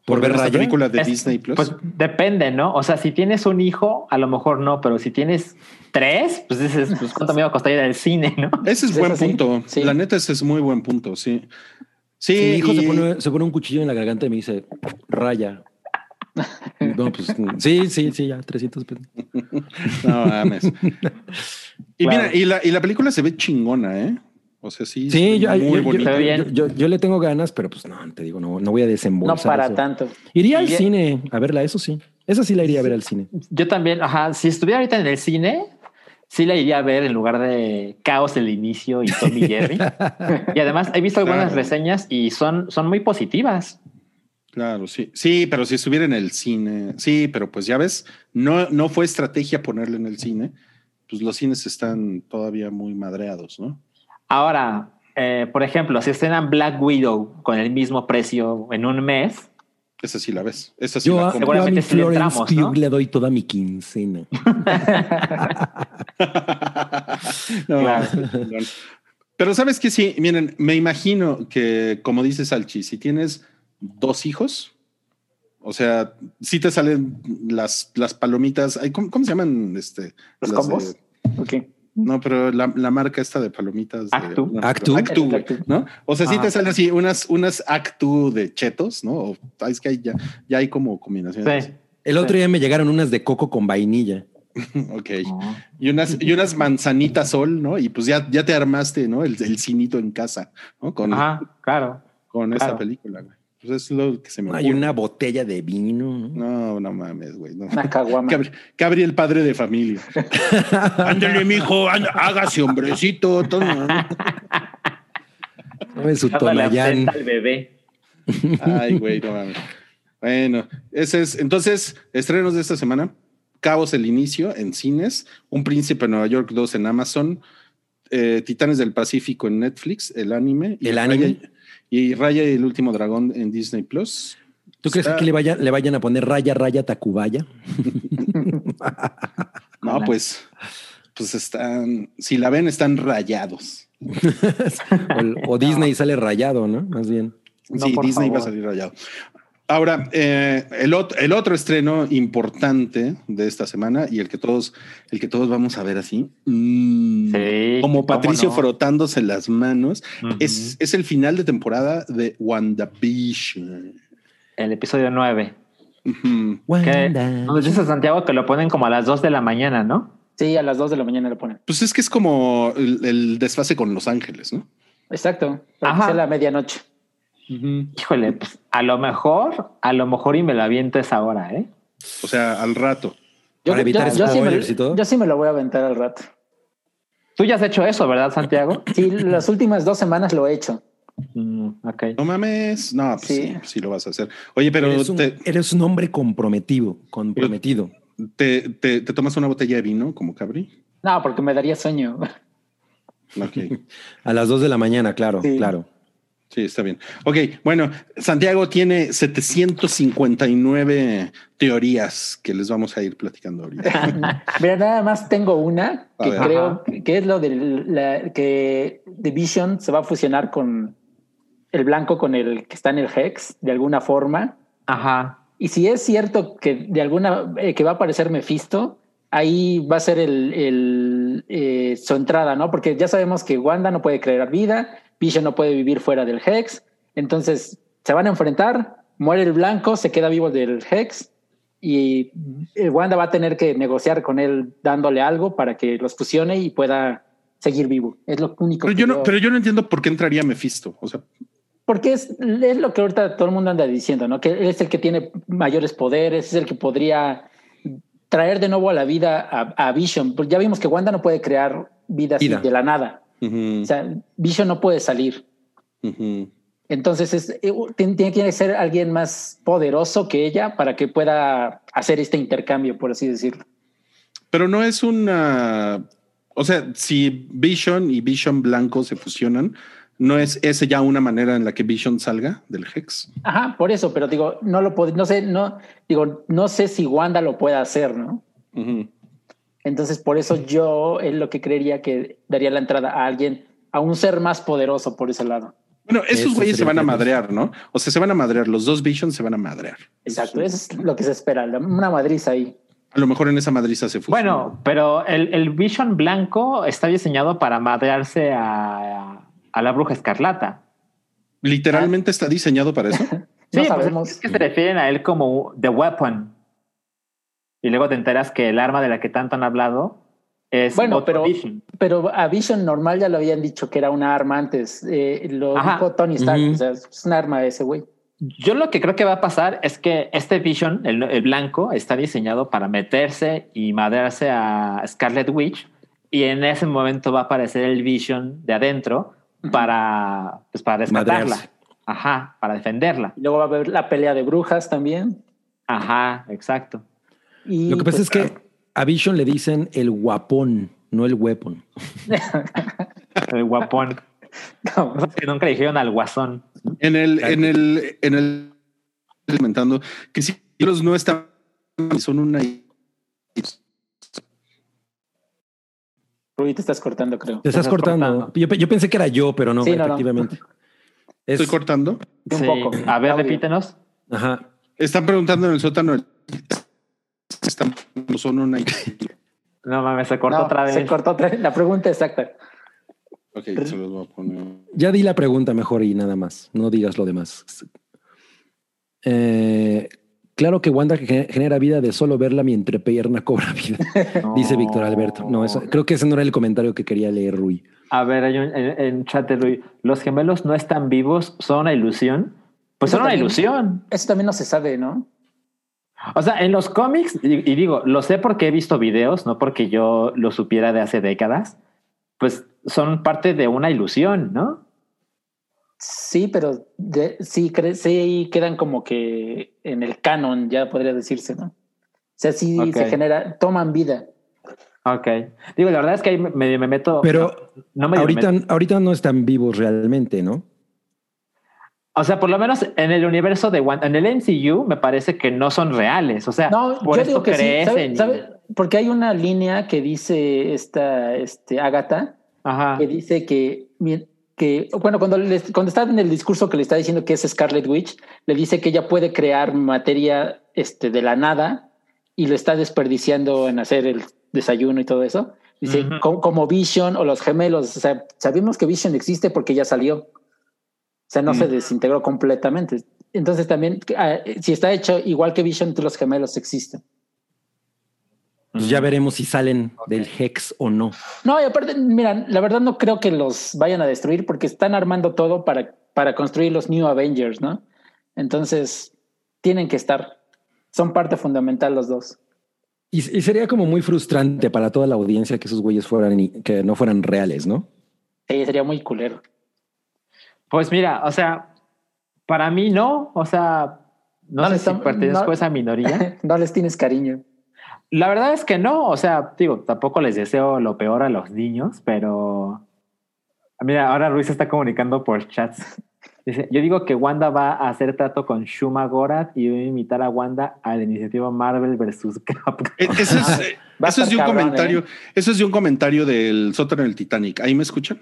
¿Por ver esta Raya? película de Es- Disney Plus. Pues depende, ¿no? O sea, si tienes un hijo, a lo mejor no, pero si tienes tres, pues dices, pues (laughs) cuánto me iba a costar ir al cine, ¿no? Ese es buen punto. sí. La neta, ese es muy buen punto. Sí. Sí, Si mi hijo se pone, se pone un cuchillo en la garganta y me dice, raya. No, pues (laughs) sí, sí, sí, ya, 300 pesos. (laughs) No mames. y Claro. mira, y la, y la película se ve chingona, ¿eh? O sea, sí. Sí, yo, muy yo- bien. yo- yo- yo le tengo ganas, pero pues no, te digo, no, no voy a No desembolsar. para eso. tanto. Iría al cine a verla, eso sí. Esa sí la iría a ver al cine. Yo también, ajá, si estuviera ahorita en el cine, sí la iría a ver en lugar de Caos el inicio y Tommy Jerry. (laughs) y además he visto algunas Claro. reseñas y son, son muy positivas. Claro, sí. Sí, pero si estuviera en el cine. Sí, pero pues ya ves, no, no fue estrategia ponerla en el cine. Pues los cines están todavía muy madreados, ¿no? Ahora, eh, por ejemplo, si estrenan Black Widow con el mismo precio en un mes, Esa sí la ves. Esa sí Yo, la a, compro. yo a mi Seguramente sí le Florence entramos, ¿no? le doy toda mi quincena. (laughs) No, Claro. perdón. Pero sabes que sí, miren, me imagino que, como dice Salchi, si tienes dos hijos, o sea, si te salen las, las palomitas, ¿cómo, cómo se llaman? Este, ¿Los las combos? de- Ok. No, pero la, la marca esta de palomitas. de- Actu. no, Actu. Actu. ¿no? O sea, si Ajá. te salen así unas, unas Actu de chetos, ¿no? O, ay, es que hay ya, ya hay como combinaciones. sí. El otro día me llegaron unas de coco con vainilla. (laughs) Ok. Y unas, y unas manzanitas sol, ¿no? Y pues ya, ya te armaste, ¿no? El, el cinito en casa, ¿no? Con, Ajá, claro. con esta película, güey. Pues es lo que se me Hay ocurre. una botella de vino. ¿no? No, no mames, güey. No. Una caguama. Cabri, Cabri, el padre de familia. (laughs) Ándale, mijo, hágase hombrecito. Todo, ¿no? (laughs) Sabe su absenta al bebé. Ay, güey, no mames. Bueno, ese es. Entonces, estrenos de esta semana: Cabos el inicio en cines, Un Príncipe de Nueva York 2 en Amazon, eh, Titanes del Pacífico en Netflix, el anime. y ¿El anime? Y Raya y el último dragón en Disney Plus. ¿Tú crees que aquí le, vaya- le vayan a poner raya, raya, tacubaya? (laughs) No, pues, pues están. Si la ven, están rayados. (laughs) O, o Disney sale rayado, ¿no? Más bien. No, sí, Disney va a salir rayado. Ahora, eh, el, ot- el otro estreno importante de esta semana y el que todos, el que todos vamos a ver así, mm, Sí, como ¿cómo Patricio no? frotándose las manos, Ujú. es, es el final de temporada de WandaVision. El episodio 9. Ujú. Que Wanda. nos dice Santiago que lo ponen como a las 2 de la mañana, ¿no? Sí, a las 2 de la mañana lo ponen. Pues es que es como el, el desfase con Los Ángeles, ¿no? Exacto. Ajá. que sea la medianoche. Híjole, pues, a lo mejor, a lo mejor y me lo aviento esa hora, ¿eh? O sea, al rato. Para evitar sí spoilers me, y todo. yo sí me lo voy a aventar al rato. Tú ya has hecho eso, ¿verdad, Santiago? (laughs) Sí, las últimas dos semanas lo he hecho. Mm. No mames. No, pues sí, Sí. sí, lo vas a hacer. Oye, pero eres, un, te, eres un hombre comprometido, comprometido. te, te- te tomas una botella de vino como Cabri. No, porque me daría sueño. (laughs) A las dos de la mañana, claro, Sí. claro. Sí, está bien. Ok, bueno, Santiago tiene 759 teorías que les vamos a ir platicando ahorita. (laughs) Mira, nada más tengo una que creo Ajá. que es lo de la, que Division se va a fusionar con el blanco con el que está en el Hex de alguna forma. Ajá. Y si es cierto que de alguna eh, que va a aparecer Mephisto, ahí va a ser el, el, eh, su entrada, ¿no? Porque ya sabemos que Wanda no puede crear vida, Vision no puede vivir fuera del Hex, entonces se van a enfrentar, muere el blanco, se queda vivo del Hex y Wanda va a tener que negociar con él dándole algo para que los fusione y pueda seguir vivo. Es lo único Pero que yo no, yo- pero yo no entiendo por qué entraría Mephisto. O sea, porque es, es lo que ahorita todo el mundo anda diciendo, ¿no? Que él es el que tiene mayores poderes, es el que podría traer de nuevo a la vida a, a Vision. Pues ya vimos que Wanda no puede crear vida Vida. de la nada. O sea, Vision no puede salir. Entonces es, eh, tiene, que ser alguien más poderoso que ella para que pueda hacer este intercambio, por así decirlo. pero no es una. O sea, si Vision y Vision Blanco se fusionan, ¿no es ese ya una manera en la que Vision salga del Hex? Ajá, por eso, pero digo, no lo pod- no sé, no, digo, no sé si Wanda lo puede hacer, ¿no? Entonces, por eso yo es lo que creería que daría la entrada a alguien, a un ser más poderoso por ese lado. Bueno, esos Eso güeyes se van a madrear, ¿no? O sea, se van a madrear. Los dos Vision se van a madrear. Exacto, eso es lo que se espera, una madriza ahí. A lo mejor en esa madriza se fusionan. Bueno, pero el, el Vision blanco está diseñado para madrearse a, a la bruja escarlata. literalmente está diseñado para eso. (laughs) No pues sabemos. es que se refieren a él como The Weapon. Y luego te enteras que el arma de la que tanto han hablado es Bueno, otro pero, Vision. pero a Vision normal ya lo habían dicho que era una arma antes. eh, lo Ajá. dijo Tony Stark, o sea, es un arma ese güey. Yo lo que creo que va a pasar es que este Vision, el, el blanco, está diseñado para meterse y madrearse a Scarlet Witch. Y en ese momento va a aparecer el Vision de adentro para, pues, para rescatarla. Madrearse. Ajá, para defenderla. Y luego va a haber la pelea de brujas también. Ajá, exacto. Y Lo que pasa pues, es que a Vision le dicen el guapón, no el weapon. (laughs) El guapón. No, que nunca le dijeron al guasón. En el, en el, en el comentando que si ellos no están, son una Rui, te estás cortando, creo. Te estás, estás cortando. cortando. Yo, pe- yo pensé que era yo, pero no, Sí, no, no. efectivamente. Es- estoy cortando. Un poco. A ver, Audio. repítenos. Ajá. Están preguntando en el sótano. Están, son una. No mames, se cortó No, otra vez. Se cortó otra vez. La pregunta exacta. Ok, se los voy a poner. Ya di la pregunta mejor y nada más. No digas lo demás. Eh, claro que Wanda ge- genera vida de solo verla mi entrepierna cobra vida, (laughs) dice Víctor Alberto. No, eso, creo que ese no era el comentario que quería leer Rui. A ver, hay un, en, en chat de Rui. ¿Los gemelos no están vivos? ¿Son una ilusión? Pues Eso son una también- ilusión. Eso también no se sabe, ¿no? O sea, en los cómics, y, y digo, lo sé porque he visto videos, no porque yo lo supiera de hace décadas, pues son parte de una ilusión, ¿no? Sí, pero de- sí, cre- sí quedan como que en el canon, ya podría decirse, ¿no? O sea, sí se genera, toman vida. Ok. Digo, la verdad es que ahí me, me meto. Pero no, no me ahorita, ahorita no están vivos realmente, ¿no? O sea, por lo menos en el universo de Wanda, en el MCU, me parece que no son reales. O sea, No, por yo esto digo que sí. ¿sabe- crecen. sabe? Porque hay una línea que dice esta, este, Agatha, Ajá. que dice que, que bueno, cuando, le- cuando está en el discurso que le está diciendo que es Scarlet Witch, le dice que ella puede crear materia este, de la nada y lo está desperdiciando en hacer el desayuno y todo eso. Dice, como, como Vision o los gemelos, o sea, sabemos que Vision existe porque ya salió. O sea, no se desintegró completamente. Entonces también, ah, si está hecho igual que Vision, los gemelos existen. Pues ya veremos si salen del Hex o no. No, y aparte, mira, la verdad no creo que los vayan a destruir porque están armando todo para, para construir los New Avengers, ¿no? Entonces, tienen que estar. Son parte fundamental los dos. Y, y sería como muy frustrante para toda la audiencia que esos güeyes fueran y- que no fueran reales, ¿no? Sí, sería muy culero. Pues mira, o sea, para mí no. O sea, no, No sé si pertenezco no- a esa minoría. (laughs) no les tienes cariño. La verdad es que no, o sea, digo, tampoco les deseo lo peor a los niños, pero mira, ahora Ruiz está comunicando por chats. Dice, yo digo que Wanda va a hacer trato con Shuma Gorath y va a invitar a Wanda a la iniciativa Marvel versus (laughs) Capcom. Eh, Eso es, eh, Va a eso es de un cabrón, comentario. ¿eh? Eso es de un comentario del sótano del Titanic. ¿Ahí me escuchan?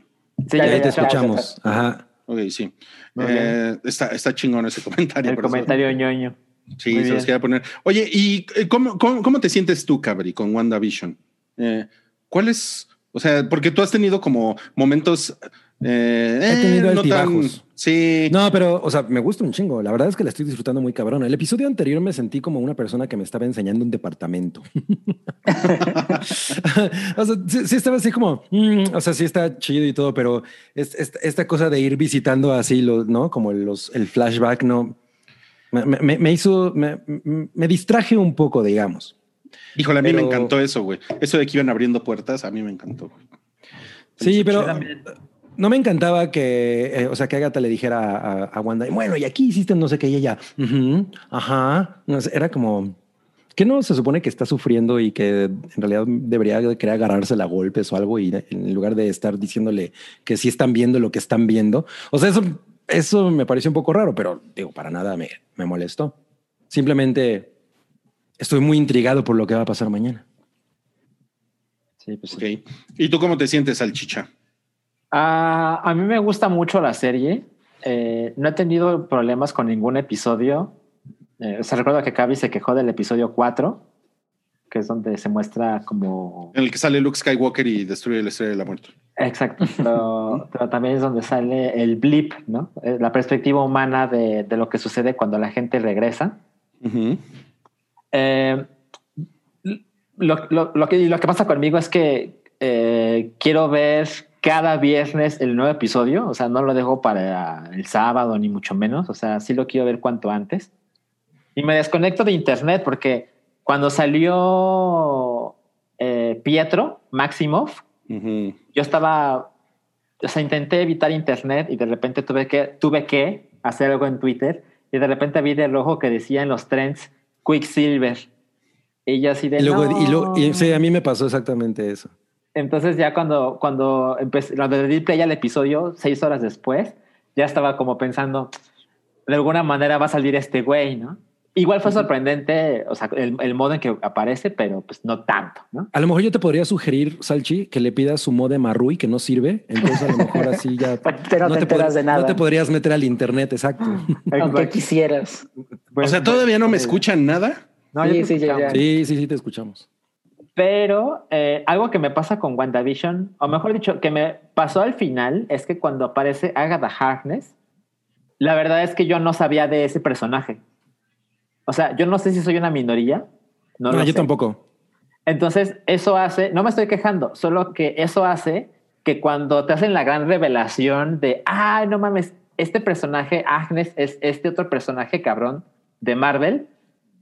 Sí, Ya, ya, Ahí ya, te ya. escuchamos. Ajá. Ok, sí. Eh, está, está chingón ese (laughs) comentario. El eso- comentario ñoño. Sí, Muy se los bien. quería poner. Oye, ¿y eh, cómo, cómo, cómo te sientes tú, Cabri, con WandaVision? Eh, ¿Cuál es? O sea, porque tú has tenido como momentos. Eh, He tenido eh, no tan- altibajos. sí. No, pero, o sea, me gusta un chingo. La verdad es que la estoy disfrutando muy cabrón. El episodio anterior me sentí como una persona que me estaba enseñando un departamento. (laughs) o sea, sí, sí estaba así como, mm, o sea, sí está chido y todo, pero es, es- esta cosa de ir visitando así, los, ¿no? Como los, el flashback, ¿no? Me, me- me hizo, me, me distraje un poco, digamos. Híjole, a mí me encantó eso, güey. Eso de que iban abriendo puertas, a mí me encantó. güey. Sí, pero también. No me encantaba que, eh, o sea, que Agatha le dijera a, a Wanda, bueno, y aquí hiciste no sé qué, y ella, "Ujú, ajá, No sé, era como, que no se supone que está sufriendo y que en realidad debería de querer agarrársela a golpes o algo, y en lugar de estar diciéndole que sí están viendo lo que están viendo. O sea, eso, eso me pareció un poco raro, pero digo, para nada me, me molestó. Simplemente estoy muy intrigado por lo que va a pasar mañana. Sí, pues sí. Ok. ¿Y tú cómo te sientes, Salchicha? Ah, a mí me gusta mucho la serie. Eh, no he tenido problemas con ningún episodio. Eh, o sea, recuerdo que Cavi se quejó del episodio 4, que es donde se muestra como... En el que sale Luke Skywalker y destruye la estrella de la muerte. Exacto, (laughs) pero, pero también es donde sale el blip, ¿no? Eh, La perspectiva humana de, de lo que sucede cuando la gente regresa. Eh, lo, lo- lo que, lo que pasa conmigo es que eh, quiero ver cada viernes el nuevo episodio, o sea, no lo dejo para el sábado ni mucho menos, o sea, sí lo quiero ver cuanto antes. Y me desconecto de internet porque cuando salió eh, Pietro Maximoff, Ujú. yo estaba, o sea, intenté evitar internet y de repente tuve que, tuve que hacer algo en Twitter y de repente vi de rojo que decía en los trends Quicksilver. Y yo así de Y luego, no. y luego- y sí, a mí me pasó exactamente eso. Entonces ya cuando, cuando empecé, cuando le di play al episodio, seis horas después, ya estaba como pensando, de alguna manera va a salir este güey, ¿no? Igual fue sorprendente, o sea, el, el modo en que aparece, pero pues no tanto, ¿no? A lo mejor yo te podría sugerir, Salchi, que le pidas su modem a Rui, que no sirve. Entonces, a lo mejor así ya. (laughs) Pero no, te, enteras de nada. No te podrías meter al internet, exacto. (laughs) Aunque quisieras. O sea, todavía no me escuchan nada. No, yo Sí, te sí, ya, escuchaba. ya. Sí, sí, sí, te escuchamos. Pero eh, algo que me pasa con WandaVision, o mejor dicho, que me pasó al final, es que cuando aparece Agatha Harkness, la verdad es que yo no sabía de ese personaje. O sea, yo no sé si soy una minoría. No, No, lo yo sé. tampoco. Entonces, eso hace, no me estoy quejando, solo que eso hace que cuando te hacen la gran revelación de, ay, no mames, este personaje, Agnes, es este otro personaje cabrón de Marvel,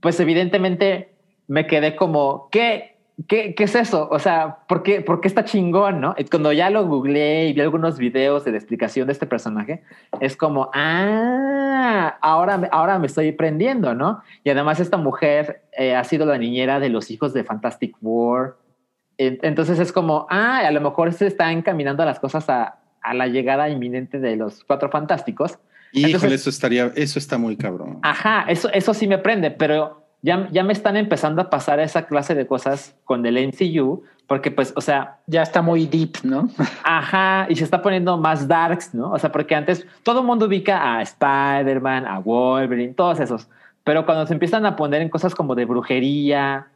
pues evidentemente me quedé como, ¿qué? ¿Qué, qué es eso? O sea, ¿por qué, ¿por qué está chingón, no? Cuando ya lo googleé y vi algunos videos de la explicación de este personaje, es como, ah, ahora, ahora me estoy prendiendo, ¿no? Y además esta mujer eh, ha sido la niñera de los hijos de Fantastic Four. En- Entonces es como, ah, a lo mejor se está encaminando las cosas a, a la llegada inminente de los cuatro fantásticos. Híjole, Entonces- eso estaría, eso está muy cabrón. Ajá, eso, eso sí me prende, pero ya, ya me están empezando a pasar esa clase de cosas con el MCU, porque pues, o sea, Ya está muy deep, ¿no? (laughs) Ajá, y se está poniendo más darks, ¿no? O sea, porque antes todo el mundo ubica a Spider-Man, a Wolverine, todos esos. Pero cuando se empiezan a poner en cosas como de brujería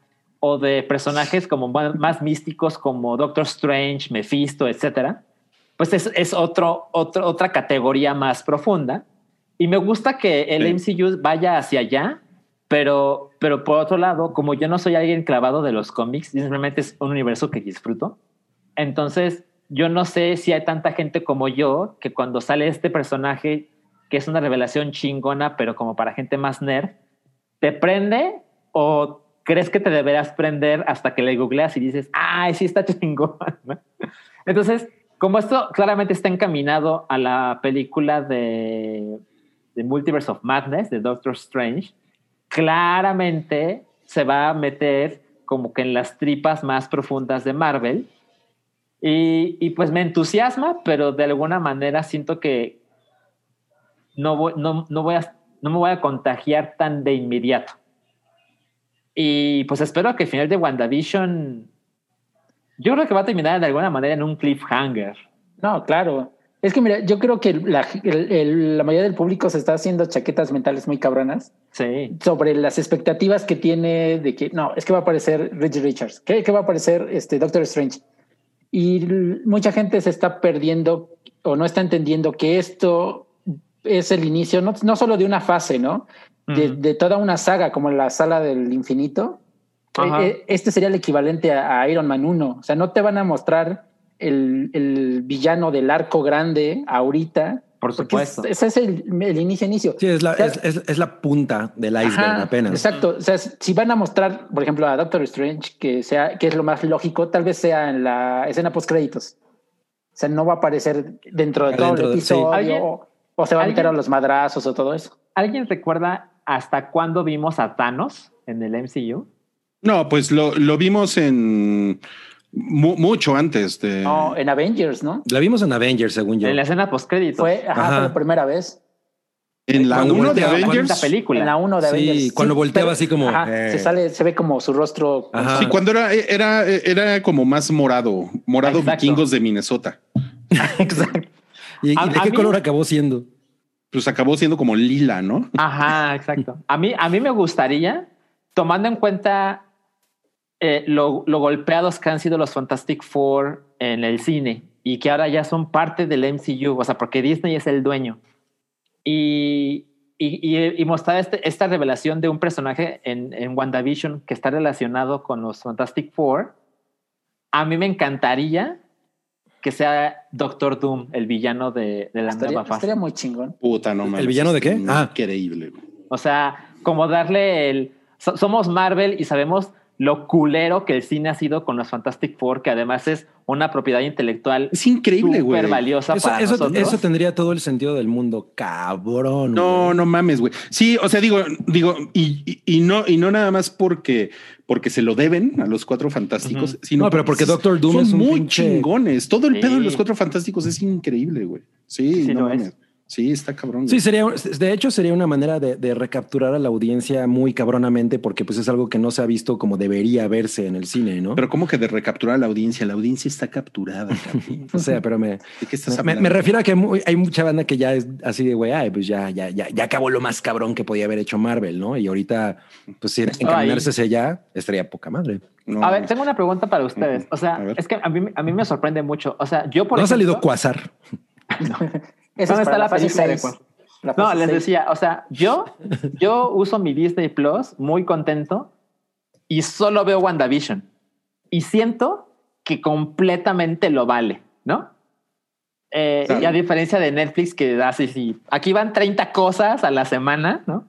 o de personajes como más, más místicos como Doctor Strange, Mephisto, etcétera, pues es, es otro, otro, otra categoría más profunda. Y me gusta que el Sí. MCU vaya hacia allá, pero, pero por otro lado, como yo no soy alguien clavado de los cómics, simplemente es un universo que disfruto. Entonces, yo no sé si hay tanta gente como yo que cuando sale este personaje, que es una revelación chingona, pero como para gente más nerd, ¿te prende o crees que te deberás prender hasta que le googleas y dices, ay, sí está chingón? (laughs) Entonces, como esto claramente está encaminado a la película de, de Multiverse of Madness, de Doctor Strange, claramente se va a meter como que en las tripas más profundas de Marvel. Y, pues me entusiasma, pero de alguna manera siento que no voy, no, no, voy a, no me voy a contagiar tan de inmediato. Y pues espero que el final de WandaVision, yo creo que va a terminar de alguna manera en un cliffhanger. No, claro. Es que mira, yo creo que la, el- el- la mayoría del público se está haciendo chaquetas mentales muy cabronas Sí. sobre las expectativas que tiene de que no, es que va a aparecer Rich Richards, que, que va a aparecer este Doctor Strange. Y mucha gente se está perdiendo o no está entendiendo que esto es el inicio, no, no solo de una fase, ¿no? De, toda una saga como la sala del infinito. Ajá. Eh, eh, Este sería el equivalente a, a Iron Man 1. O sea, no te van a mostrar el, el villano del arco grande ahorita. Por porque supuesto. es- ese es el, el inicio, inicio. Sí, es la, O sea, es, es- es la punta del iceberg Ajá, apenas. Exacto. O sea, si van a mostrar, por ejemplo, a Doctor Strange, que sea, que es lo más lógico, tal vez sea en la escena post créditos. O sea, no va a aparecer dentro de todo Dentro el de- sí. episodio ¿Alguien- o, o se va a meter a los madrazos o todo eso. ¿Alguien recuerda hasta cuándo vimos a Thanos en el MCU? No, pues lo, lo vimos en mu- mucho antes de. No, en Avengers, ¿no? La vimos en Avengers, según yo. En la escena post créditos. Fue, ajá, Ajá. fue la primera vez. en la cuando 1 de Avengers. esta película. En la 1 de Sí, Avengers. cuando volteaba así como, ajá, eh. se sale, se ve como su rostro. Ajá. Sí, cuando era, era, era como más morado, morado Exacto. vikingos de Minnesota. (laughs) Exacto. ¿Y, y A- de qué mí- color acabó siendo? Pues acabó siendo como lila, ¿no? Ajá, exacto. A mí, a mí me gustaría, tomando en cuenta eh, lo, lo golpeados que han sido los Fantastic Four en el cine y que ahora ya son parte del MCU, o sea, porque Disney es el dueño. Y, y, y- y mostrar este- esta revelación de un personaje en, en WandaVision que está relacionado con los Fantastic Four, a mí me encantaría que sea Doctor Doom, el villano de, de la Estaría, nueva fase. estaría muy chingón. Puta, no mames. villano de qué? Ah. Increíble. O sea, como darle el... so- somos Marvel y sabemos lo culero que el cine ha sido con los Fantastic Four, que además es una propiedad intelectual Es increíble, güey. súper valiosa Eso, para eso, nosotros. eso tendría todo el sentido del mundo, cabrón. No, no mames, güey. Sí, o sea, digo, digo, y, y- y no, y no nada más porque, porque se lo deben a los cuatro fantásticos, sino No, pero porque Doctor Doom son es un muy pinche- chingones. Todo el Sí. pedo de los cuatro fantásticos es increíble, güey. Sí, Sí, no lo es. Sí, está cabrón. Sí, sería, de hecho, sería una manera de, de recapturar a la audiencia muy cabronamente, porque pues es algo que no se ha visto como debería verse en el cine, ¿no? Pero como que de recapturar a la audiencia, la audiencia está capturada. (laughs) o sea, pero me, ¿De qué estás me, refiero a que muy- hay mucha banda que ya es así de, güey, ay, pues ya, ya, ya, ya acabó lo más cabrón que podía haber hecho Marvel, ¿no? Y ahorita, pues si encaminarse hacia allá, estaría poca madre. No, A ver, tengo una pregunta para ustedes. O sea, es que a mí, a mí me sorprende mucho. O sea, yo por no ha salido Quasar. (laughs) (laughs) Esa ¿Dónde es está la película de? La No, les decía, o sea, yo, (laughs) yo uso mi Disney Plus muy contento y solo veo WandaVision y siento que completamente lo vale, ¿no? Eh. Y a diferencia de Netflix que así, sí, aquí van 30 cosas a la semana, ¿no?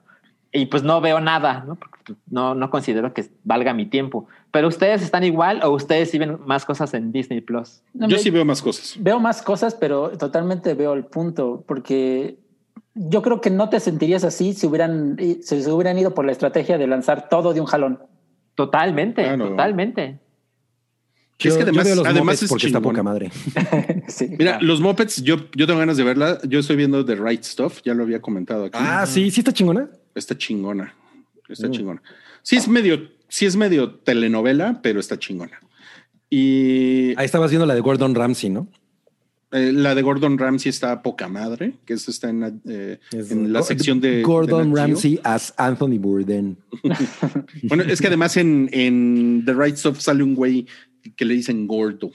Y pues no veo nada, ¿no? Porque no, no considero que valga mi tiempo. Pero ustedes están igual o ustedes sí ven más cosas en Disney Plus. No, Yo me- sí veo más cosas. Veo más cosas, pero totalmente veo el punto, porque yo creo que no te sentirías así si hubieran, si se hubieran ido por la estrategia de lanzar todo de un jalón. Totalmente, totalmente. Es Yo- que yo además- veo los además es porque está poca madre. (laughs) sí. Mira, los Muppets, yo, yo tengo ganas de verla. Yo estoy viendo The Right Stuff, ya lo había comentado aquí. Ah, sí, sí está chingona. Está chingona. Está Mm. chingona. Sí es medio, sí es medio telenovela, pero está chingona. Y Ahí estabas viendo la de Gordon Ramsay, ¿no? eh, la de Gordon Ramsay está poca madre, que eso está en, eh, Es- en la Go- sección de Gordon de. Ramsay as Anthony Bourdain. (laughs) Bueno, es que además en, en The Right Stuff sale un güey que le dicen gordo.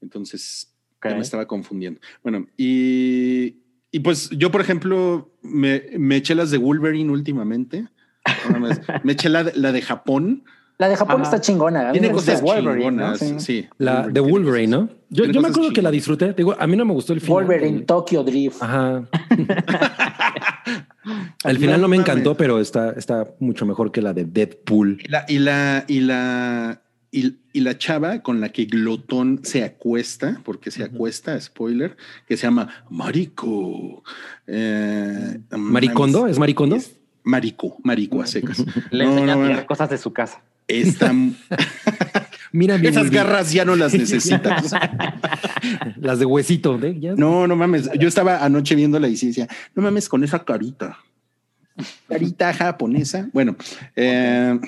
Entonces ya me estaba confundiendo. Bueno, y, y pues yo, por ejemplo, me, me eché las de Wolverine últimamente. (laughs) Me eché la, de- la de Japón. La de Japón Ajá. está chingona. Tiene me gusta cosas Wolverine, chingonas. ¿no? Sí. La de Wolverine, ¿no? Yo, yo me acuerdo que la disfruté. Digo, a mí no me gustó el final. Wolverine, Tokyo Drift. Ajá. (laughs) Al final no me encantó, pero está, está mucho mejor que la de Deadpool. Y la, y la, y la, y, y la chava con la que Glotón se acuesta, porque se acuesta, spoiler, que se llama Marico. Eh, ¿Maricondo? ¿Es Maricondo? es Marico, Marico a secas. (laughs) Le No, enseña no, a tirar cosas de su casa. están- (laughs) (laughs) Mira mi esas garras ya no las necesitas. Las de huesito. ¿eh? Ya- No, no mames. Yo estaba anoche viendo la y decía, no mames con esa carita. Carita japonesa. Bueno, eh,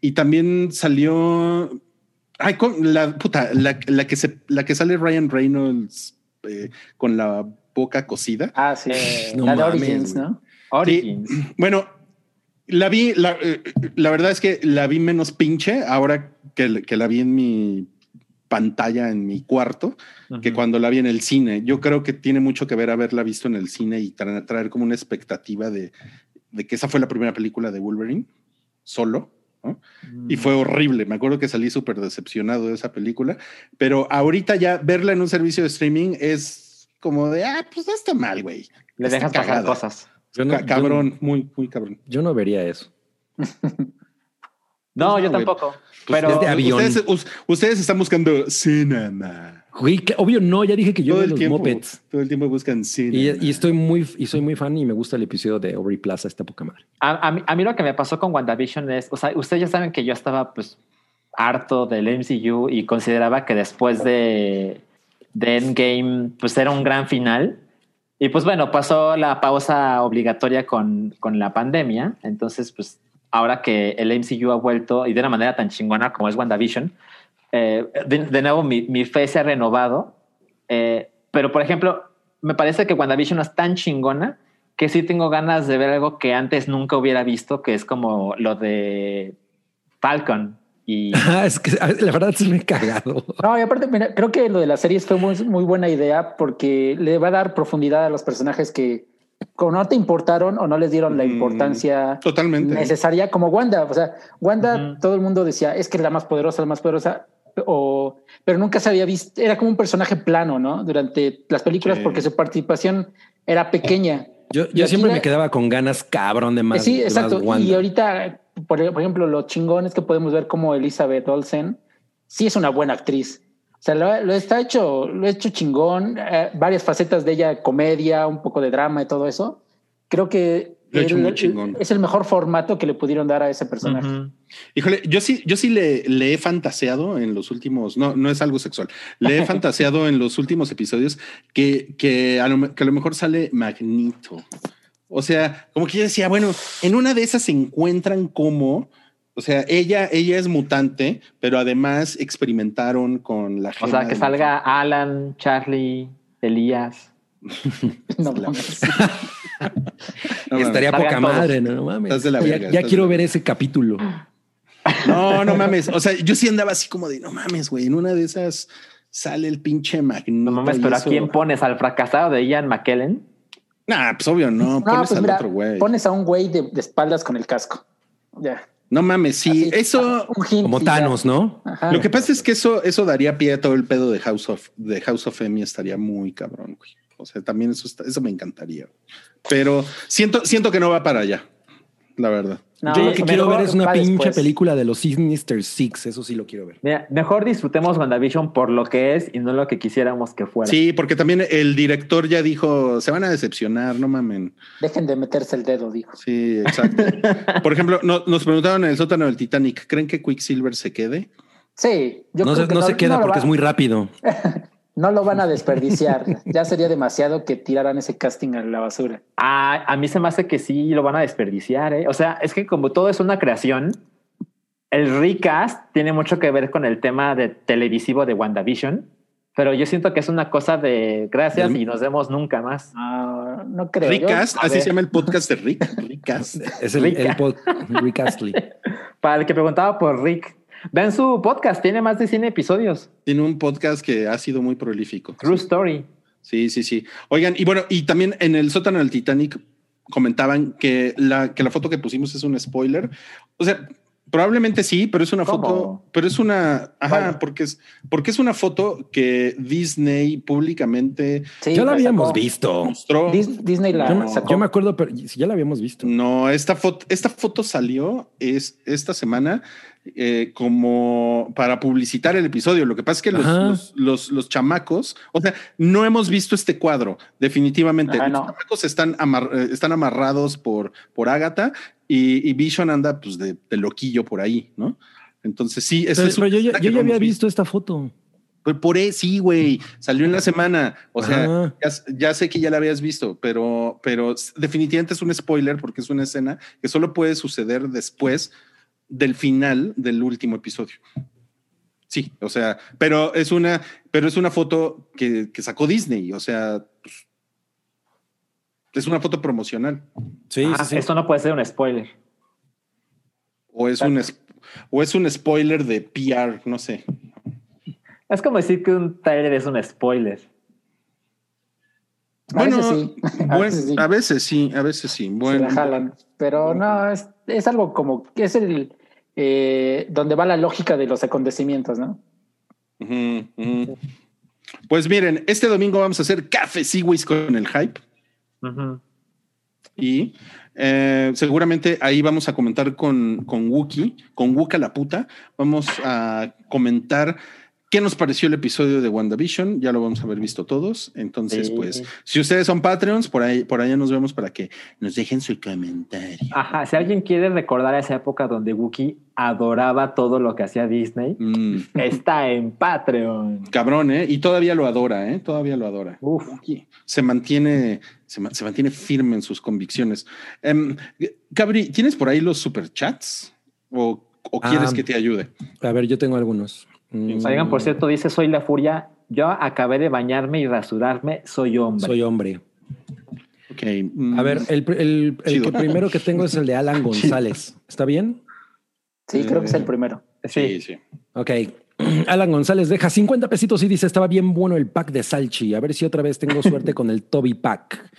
y también salió. Ay, con la puta, la, la que se, la que sale Ryan Reynolds eh, con la boca cocida. Ah, sí. No la de Origins. ¿no? Origins. Bueno, la vi, la, eh, la verdad es que la vi menos pinche ahora que, que la vi en mi pantalla en mi cuarto que cuando la vi en el cine. Yo creo que tiene mucho que ver haberla visto en el cine y tra- traer como una expectativa de, de que esa fue la primera película de Wolverine solo. ¿No? Y fue horrible. Me acuerdo que salí súper decepcionado de esa película, pero ahorita ya verla en un servicio de streaming es como de, ah, pues no está mal, güey. Le Está dejas pasar cosas. Yo no, Ca- yo- cabrón, muy, muy cabrón. Yo, no vería eso. (laughs) No, Pues yo no, güey. tampoco. Pues pero es de avión. Ustedes, us- ustedes están buscando cinema. Güey, obvio no, ya dije que yo Todo veo el los tiempo, Muppets. todo el tiempo buscan cinema. Y, y estoy muy, y soy muy fan y me gusta el episodio de Aubrey Plaza, esta poca madre. a, a mí, a mí lo que me pasó con WandaVision es, o sea, ustedes ya saben que yo estaba pues harto del MCU y consideraba que después de, de Endgame pues era un gran final. Y pues bueno, pasó la pausa obligatoria con, con la pandemia. Entonces, pues ahora que el MCU ha vuelto y de una manera tan chingona como es WandaVision, eh, de, de nuevo mi, mi fe se ha renovado. Eh, pero, por ejemplo, me parece que WandaVision es tan chingona que sí tengo ganas de ver algo que antes nunca hubiera visto, que es como lo de Falcon. Y (laughs) Ah, es que a ver, la verdad sí me he cagado. No, y aparte, mira, creo que lo de las series fue muy, muy buena idea porque le va a dar profundidad a los personajes que como no te importaron o no les dieron la Mm, importancia Totalmente. necesaria como Wanda. O sea, Wanda, todo el mundo decía, es que es la más poderosa, la más poderosa, o, pero nunca se había visto, era como un personaje plano, ¿no? Durante las películas Sí. porque su participación era pequeña. Yo, yo siempre la- me quedaba con ganas cabrón de más. sí, más exacto. Wanda. Y ahorita por, por ejemplo, lo chingón es que podemos ver como Elizabeth Olsen sí es una buena actriz. O sea, lo, lo está hecho, lo ha hecho chingón, eh, varias facetas de ella, comedia, un poco de drama y todo eso. Creo que Lo ha hecho el- muy chingón. es el mejor formato que le pudieron dar a ese personaje. Híjole, yo sí, yo sí le, le he fantaseado en los últimos, no, no es algo sexual, le he (laughs) fantaseado en los últimos episodios que, que, a lo, que a lo mejor sale Magneto. O sea, como que yo decía, bueno, en una de esas se encuentran como, o sea, ella, ella es mutante, pero además experimentaron con la O gema sea, que salga Alan, Charlie, Elías. (laughs) (laughs) No La- mames. (laughs) No. Estaría poca todos. madre, no, No mames. Estás de la ya verga, ya estás de quiero la ver ese capítulo. (laughs) No, no mames. O sea, yo sí andaba así como de no mames, güey. En una de esas sale el pinche Magneto. No mames, pero ¿a quién pones? ¿Al fracasado de Ian McKellen? Nah, pues obvio, no. No, Pones pues al mira, otro güey. pones a un güey de, de espaldas con el casco. Ya. No mames, sí. Así, eso. un hint Como. Thanos, ¿no? Ajá. Lo que pasa es que eso, eso daría pie a todo el pedo de House of, de House of Emmy. Estaría muy cabrón, güey. O sea, también eso, está- eso me encantaría. Pero siento, siento que no va para allá. La verdad. No, Yo lo que quiero ver es una pinche después. película de los Sinister Six. Eso sí lo quiero ver. Mira, mejor disfrutemos WandaVision por lo que es y no lo que quisiéramos que fuera. Sí, porque también el director ya dijo, se van a decepcionar, no mamen. Dejen de meterse el dedo, dijo. Sí, exacto. (laughs) Por ejemplo, no- nos preguntaron en el sótano del Titanic, ¿creen que Quicksilver se quede? Sí, yo no creo se, que no se queda no porque va- es muy rápido. (laughs) No lo van a desperdiciar. (laughs) ya sería demasiado que tiraran ese casting a la basura. Ah, a mí se me hace que sí lo van a desperdiciar. ¿eh? O sea, es que como todo es una creación, el recast tiene mucho que ver con el tema de televisivo de WandaVision, pero yo siento que es una cosa de gracias y nos vemos nunca más. Ah, no creo. A así ver. se llama el podcast de Rick. (laughs) Rickcast. Es el, el pod- Rick Astley. (laughs) Para el que preguntaba por Rick, vean su podcast, tiene más de 100 episodios. Tiene un podcast que ha sido muy prolífico. True Story. Sí, sí, sí. Oigan, y bueno, y también en el sótano del Titanic comentaban que la, que la foto que pusimos es un spoiler. O sea, probablemente sí, pero es una ¿Cómo? foto, pero es una, ajá, Vale. porque es, porque es una foto que Disney públicamente Sí, ya la habíamos sacó. visto. mostró. Dis- Disney la Yo, sacó. yo me acuerdo, pero si ya la habíamos visto. No, esta foto, esta foto salió es, esta semana eh, como para publicitar el episodio. Lo que pasa es que los, los, los- los chamacos, o sea, no hemos visto este cuadro, definitivamente. Ajá, los no. chamacos están, amar- eh, están amarrados por, por Agatha y, y Vision anda pues de, de loquillo por ahí, ¿no? Entonces sí, eso Pero, es pero yo, ya- yo ya había visto esta foto. Pero por ahí, sí, güey, salió en la semana. O sea, ya, ya sé que ya la habías visto, pero, pero definitivamente es un spoiler porque es una escena que solo puede suceder después del final del último episodio. Sí, o sea, pero es una, pero es una foto que, que sacó Disney, o sea, pues, es una foto promocional Sí, Ah, sí, sí. Esto no puede ser un spoiler. o es un o es un spoiler de PR, no sé. Es como decir que un trailer es un spoiler. A Bueno, veces sí. (laughs) A veces sí. a veces sí, a veces sí. Se Bueno, la jalan. Pero no, es, es algo como que es el eh, donde va la lógica de los acontecimientos, ¿no? Pues miren, este domingo vamos a hacer café Seaways con el hype y eh, seguramente ahí vamos a comentar con, con Wookie, con Wuka la puta. Vamos a comentar qué nos pareció el episodio de WandaVision. Ya lo vamos a haber visto todos. Entonces, Sí. pues, si ustedes son Patreons, por ahí, por allá nos vemos para que nos dejen su comentario. Ajá, si alguien quiere recordar esa época donde Wookiee adoraba todo lo que hacía Disney, Mm, está en Patreon. cabrón, ¿eh? Y todavía lo adora, ¿eh? Todavía lo adora. Uf. Wookie se mantiene, se, ma- se mantiene firme en sus convicciones. Em, Cabri, ¿tienes por ahí los superchats? ¿O, o Ah. quieres que te ayude? A ver, yo tengo algunos. Mm, Oigan, por cierto, dice Soy la Furia. Yo acabé de bañarme y rasurarme, soy hombre. Soy hombre. Ok. mm, A ver, el, el- el que primero que tengo es el de Alan (laughs) González. ¿Está bien? Sí, creo que es el Eh, primero. Sí, sí. Ok. (clears throat) Alan González deja 50 pesitos y dice, estaba bien bueno el pack de Salchi. A ver si otra vez tengo suerte con el Toby Pack.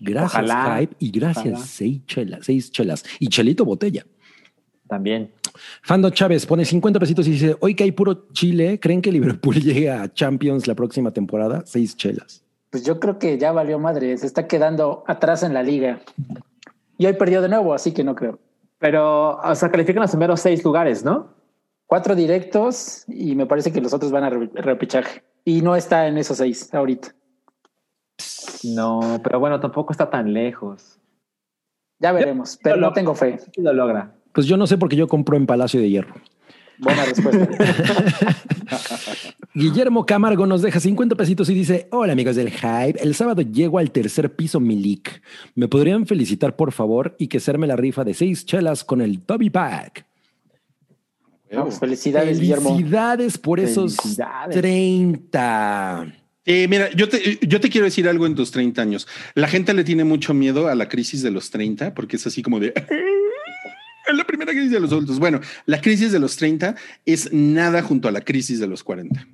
Gracias, Ojalá. Hype. Y gracias, Ojalá. seis chelas, seis chelas. Y Chelito Botella. También. Fando Chávez pone 50 pesitos y dice, hoy que hay puro Chile, ¿creen que Liverpool (laughs) llegue a Champions la próxima temporada? Seis chelas. Pues yo creo que ya valió madre, se está quedando atrás en la liga. Y hoy perdió de nuevo, así que no creo. Pero, o sea, califican los primeros seis lugares, ¿no? Cuatro directos y me parece que los otros van a re- repechaje. Y no está en esos seis ahorita. No, pero bueno, tampoco está tan lejos. Ya veremos, pero no tengo fe. Lo logra. Pues yo no sé porque yo compro en Palacio de Hierro. Buena respuesta. (laughs) Guillermo Camargo nos deja 50 pesitos y dice, hola amigos del Hype, el sábado llego al tercer piso Milik. ¿Me podrían felicitar por favor y que serme la rifa de seis chelas con el Toby Pack? Vamos, felicidades, Guillermo. Felicidades por esos Felicidades. 30. Eh, mira, yo te, yo te quiero decir algo en tus 30 años. La gente le tiene mucho miedo a la crisis de los 30 porque es así como de... La primera crisis de los adultos. Bueno, la crisis de los 30 es nada junto a la crisis de los 40.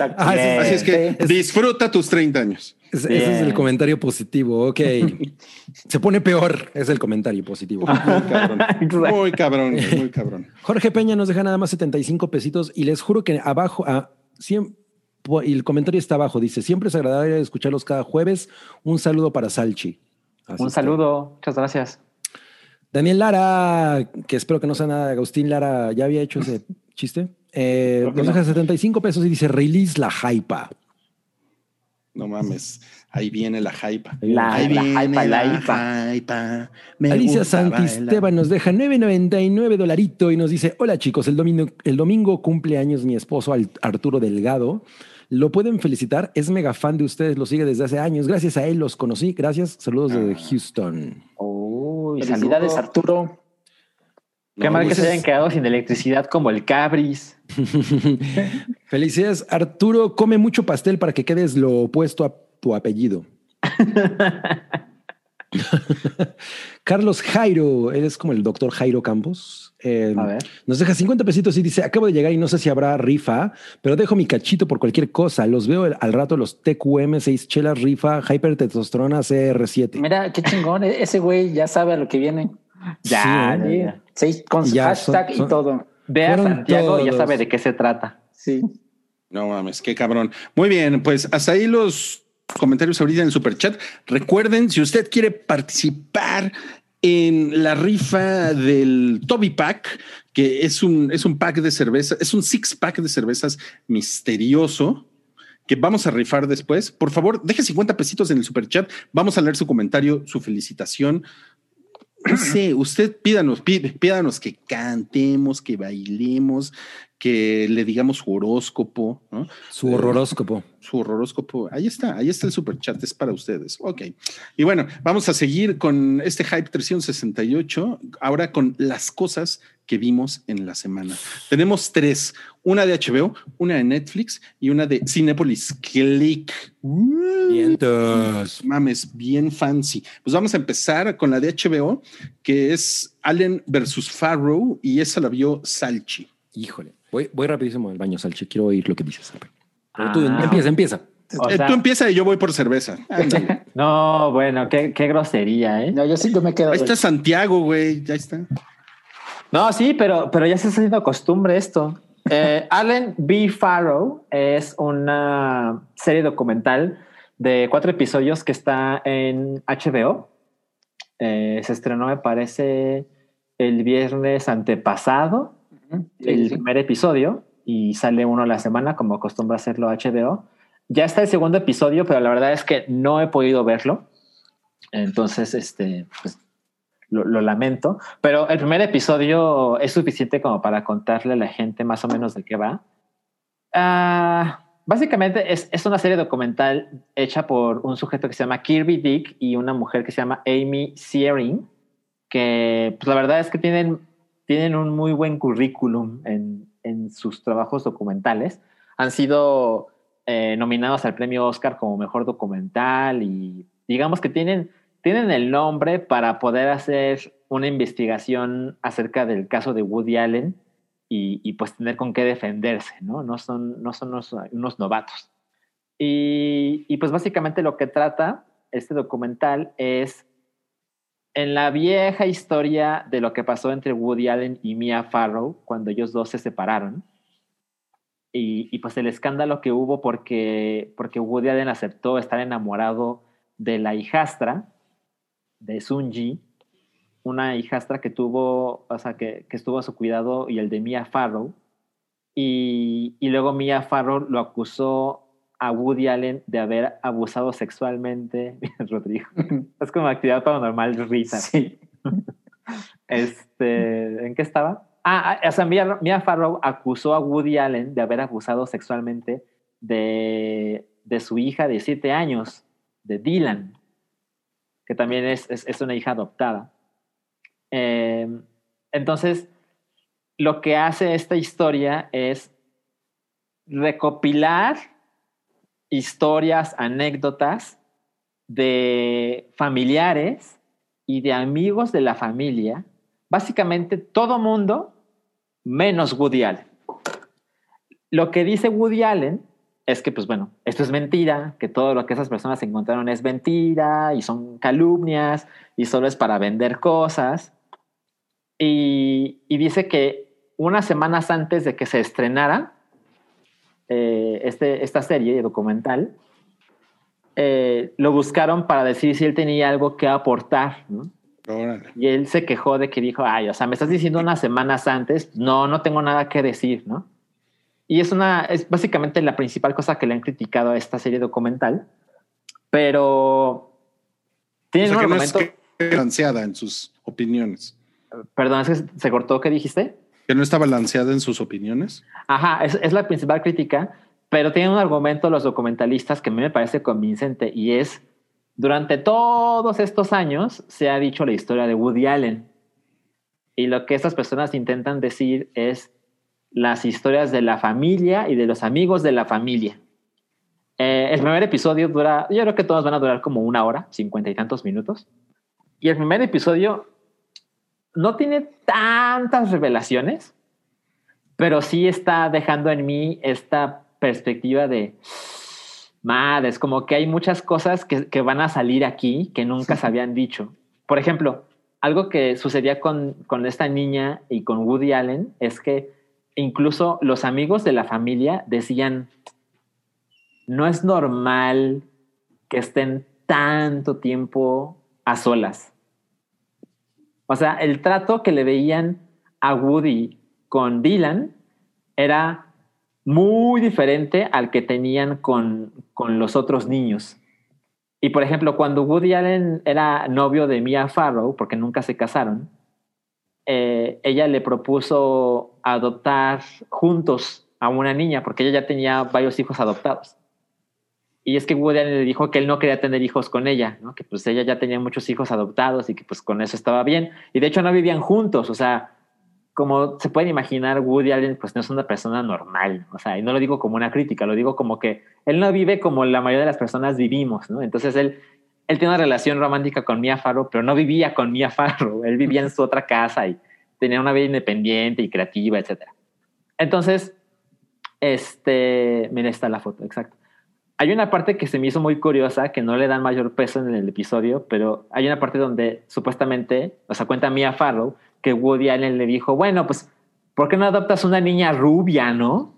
Ah, Así es que disfruta tus 30 años. ese- ese es el comentario positivo. Ok. (laughs) Se pone peor. Es el comentario positivo. Muy cabrón. (laughs) Muy cabrón, muy cabrón. Jorge Peña nos deja nada más 75 pesitos y les juro que abajo, a y el comentario está abajo, dice, siempre es agradable escucharlos cada jueves. Un saludo para Salchi. Así Un está. saludo, muchas gracias. Daniel Lara, que espero que no sea nada, Agustín Lara, ¿ya había hecho ese (laughs) chiste? Eh, nos no. deja 75 pesos y dice, release la hypa. No mames. Ahí viene la hype. La- Ahí la viene hypa, la hypa. hypa. Alicia. Santisteban nos deja 9.99 dolarito y nos dice, hola chicos, el domingo, el domingo cumple años mi esposo Arturo Delgado. Lo pueden felicitar, es mega fan de ustedes, lo sigue desde hace años. Gracias a él los conocí. Gracias, saludos Ah. de Houston. Uy. Arturo. Qué No, mal que se hayan quedado sin electricidad como el Cabris. (laughs) Felicidades, Arturo. Come mucho pastel para que quedes lo opuesto a tu apellido. (laughs) (laughs) Carlos Jairo, él es como el doctor Jairo Campos. Eh, A ver. Nos deja 50 pesitos y dice: Acabo de llegar y no sé si habrá rifa, pero dejo mi cachito por cualquier cosa. Los veo al rato los TQM, 6 chelas, rifa, hypertestosterona CR7. Mira, qué chingón. e- Ese güey ya sabe a lo que viene. Ya, Sí, ya, ya. Sí, con su Ya, hashtag son- son- y todo. Ve a Santiago y ya sabe de qué se trata. Sí. No mames, qué cabrón. Muy bien, pues hasta ahí los comentarios ahorita en el super chat. Recuerden, si usted quiere participar en la rifa del Toby Pack, que es un, es un pack de cerveza, es un six pack de cervezas misterioso que vamos a rifar después. Por favor, deje 50 pesitos en el super chat. Vamos a leer su comentario, su felicitación. No sé, usted pídanos, pí- pídanos que cantemos, que bailemos, que le digamos su horóscopo, ¿no? Su horroróscopo. (laughs) su horóscopo. Ahí está, ahí está el super chat, es para ustedes. Ok. Y bueno, vamos a seguir con este Hype 368, ahora con las cosas que vimos en la semana. Tenemos tres, una de HBO, una de Netflix y una de Cinepolis Click. Vientos. Mames, bien fancy. Pues vamos a empezar con la de HBO, que es Allen versus Farrow, y esa la vio Salchi. Híjole. Voy, voy rapidísimo al baño, Salchi. Quiero oír lo que dices. Pero tú Ah. empieza, empieza. O Eh, sea- Tú empieza y yo voy por cerveza. (laughs) No, bueno, qué, qué grosería, ¿eh? No, yo sí, yo me quedo. Ahí está Santiago, güey. Ya está. No, sí, pero, pero ya se está haciendo costumbre esto. Eh, Allen B. Farrow es una serie documental de cuatro episodios que está en HBO. Eh, se estrenó, me parece, el viernes antepasado. Sí, el sí. primer episodio, y sale uno a la semana, como acostumbra hacerlo HBO. Ya está el segundo episodio, pero la verdad es que no he podido verlo. Entonces, este, pues, lo, lamento. Pero el primer episodio es suficiente como para contarle a la gente más o menos de qué va. Ah, básicamente es, es una serie documental hecha por un sujeto que se llama Kirby Dick y una mujer que se llama Amy Searing, que pues, la verdad es que tienen, tienen un muy buen currículum en, en sus trabajos documentales. Han sido eh, nominados al premio Oscar como mejor documental y digamos que tienen, tienen el nombre para poder hacer una investigación acerca del caso de Woody Allen y, pues tener con qué defenderse, ¿no? No son, no son unos, novatos. Y, y pues básicamente lo que trata este documental es en la vieja historia de lo que pasó entre Woody Allen y Mia Farrow cuando ellos dos se separaron. Y, y, pues el escándalo que hubo porque, porque Woody Allen aceptó estar enamorado de la hijastra de Sunji una hijastra que tuvo, o sea, que, que estuvo a su cuidado y el de Mia Farrow. Y, y luego Mia Farrow lo acusó a Woody Allen de haber abusado sexualmente. (laughs) Rodrigo. es como actividad paranormal risa. Sí. (laughs) Este, ¿En qué estaba? Ah, ah, o sea, Mia, Mia Farrow acusó a Woody Allen de haber abusado sexualmente de, de su hija de siete años, de Dylan, que también es, es, una hija adoptada. Eh, entonces, lo que hace esta historia es recopilar historias, anécdotas de familiares y de amigos de la familia, básicamente todo mundo menos Woody Allen. Lo que dice Woody Allen es que, pues bueno, esto es mentira, que todo lo que esas personas encontraron es mentira y son calumnias y solo es para vender cosas. Y, y dice que unas semanas antes de que se estrenara eh, este, esta serie documental, eh, lo buscaron para decir si él tenía algo que aportar, ¿no? Y él se quejó de que dijo, ay, o sea, me estás diciendo unas semanas antes, no, no tengo nada que decir, ¿no? Y es una, es básicamente la principal cosa que le han criticado a esta serie documental, pero O tiene sea, un no argumento, es balanceada en sus opiniones. perdón, es que se cortó, ¿qué dijiste? Que no está balanceada en sus opiniones. Ajá, es, es la principal crítica, pero tienen un argumento los documentalistas que a mí me parece convincente y es, durante todos estos años se ha dicho la historia de Woody Allen y lo que estas personas intentan decir es las historias de la familia y de los amigos de la familia. Eh, el primer episodio dura, yo creo que todos van a durar como una hora, cincuenta y tantos minutos. Y el primer episodio no tiene tantas revelaciones, pero sí está dejando en mí esta perspectiva de, madre, es como que hay muchas cosas que, que van a salir aquí que nunca se habían dicho. Por ejemplo, algo que sucedía con, con esta niña y con Woody Allen es que incluso los amigos de la familia decían, no es normal que estén tanto tiempo a solas. O sea, el trato que le veían a Woody con Dylan era muy diferente al que tenían con, con los otros niños. Y por ejemplo, cuando Woody Allen era novio de Mia Farrow, porque nunca se casaron, eh, ella le propuso adoptar juntos a una niña, porque ella ya tenía varios hijos adoptados. Y es que Woody Allen le dijo que él no quería tener hijos con ella, ¿no? que pues ella ya tenía muchos hijos adoptados y que pues con eso estaba bien. Y de hecho no vivían juntos, o sea, como se pueden imaginar, Woody Allen pues no es una persona normal, o sea, y no lo digo como una crítica, lo digo como que él no vive como la mayoría de las personas vivimos, ¿no? Entonces él, él tiene una relación romántica con Mia Farrow, pero no vivía con Mia Farrow, (laughs) él vivía en su otra casa y tenía una vida independiente y creativa, etc. Entonces, este, mira, está la foto, exacto. Hay una parte que se me hizo muy curiosa, que no le dan mayor peso en el episodio, pero hay una parte donde supuestamente, o sea, cuenta Mia Farrow, que Woody Allen le dijo, bueno, pues, ¿por qué no adoptas una niña rubia, no?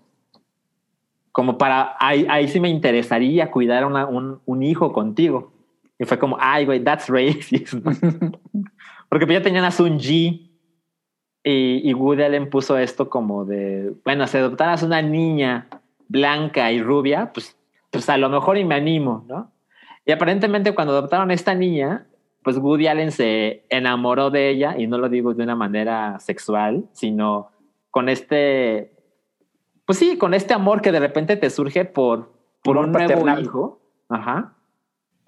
Como para, ahí, ahí sí me interesaría cuidar una, un, un, hijo contigo. Y fue como, ay, güey, that's racist. (laughs) Porque pues ya tenían a Sun Ji y, y Woody Allen puso esto como de, bueno, si adoptaras una niña blanca y rubia, pues, pues a lo mejor y me animo, ¿no? Y aparentemente cuando adoptaron a esta niña, pues Woody Allen se enamoró de ella, y no lo digo de una manera sexual, sino con este, pues sí, con este amor que de repente te surge por, por un nuevo paternal. hijo, ajá,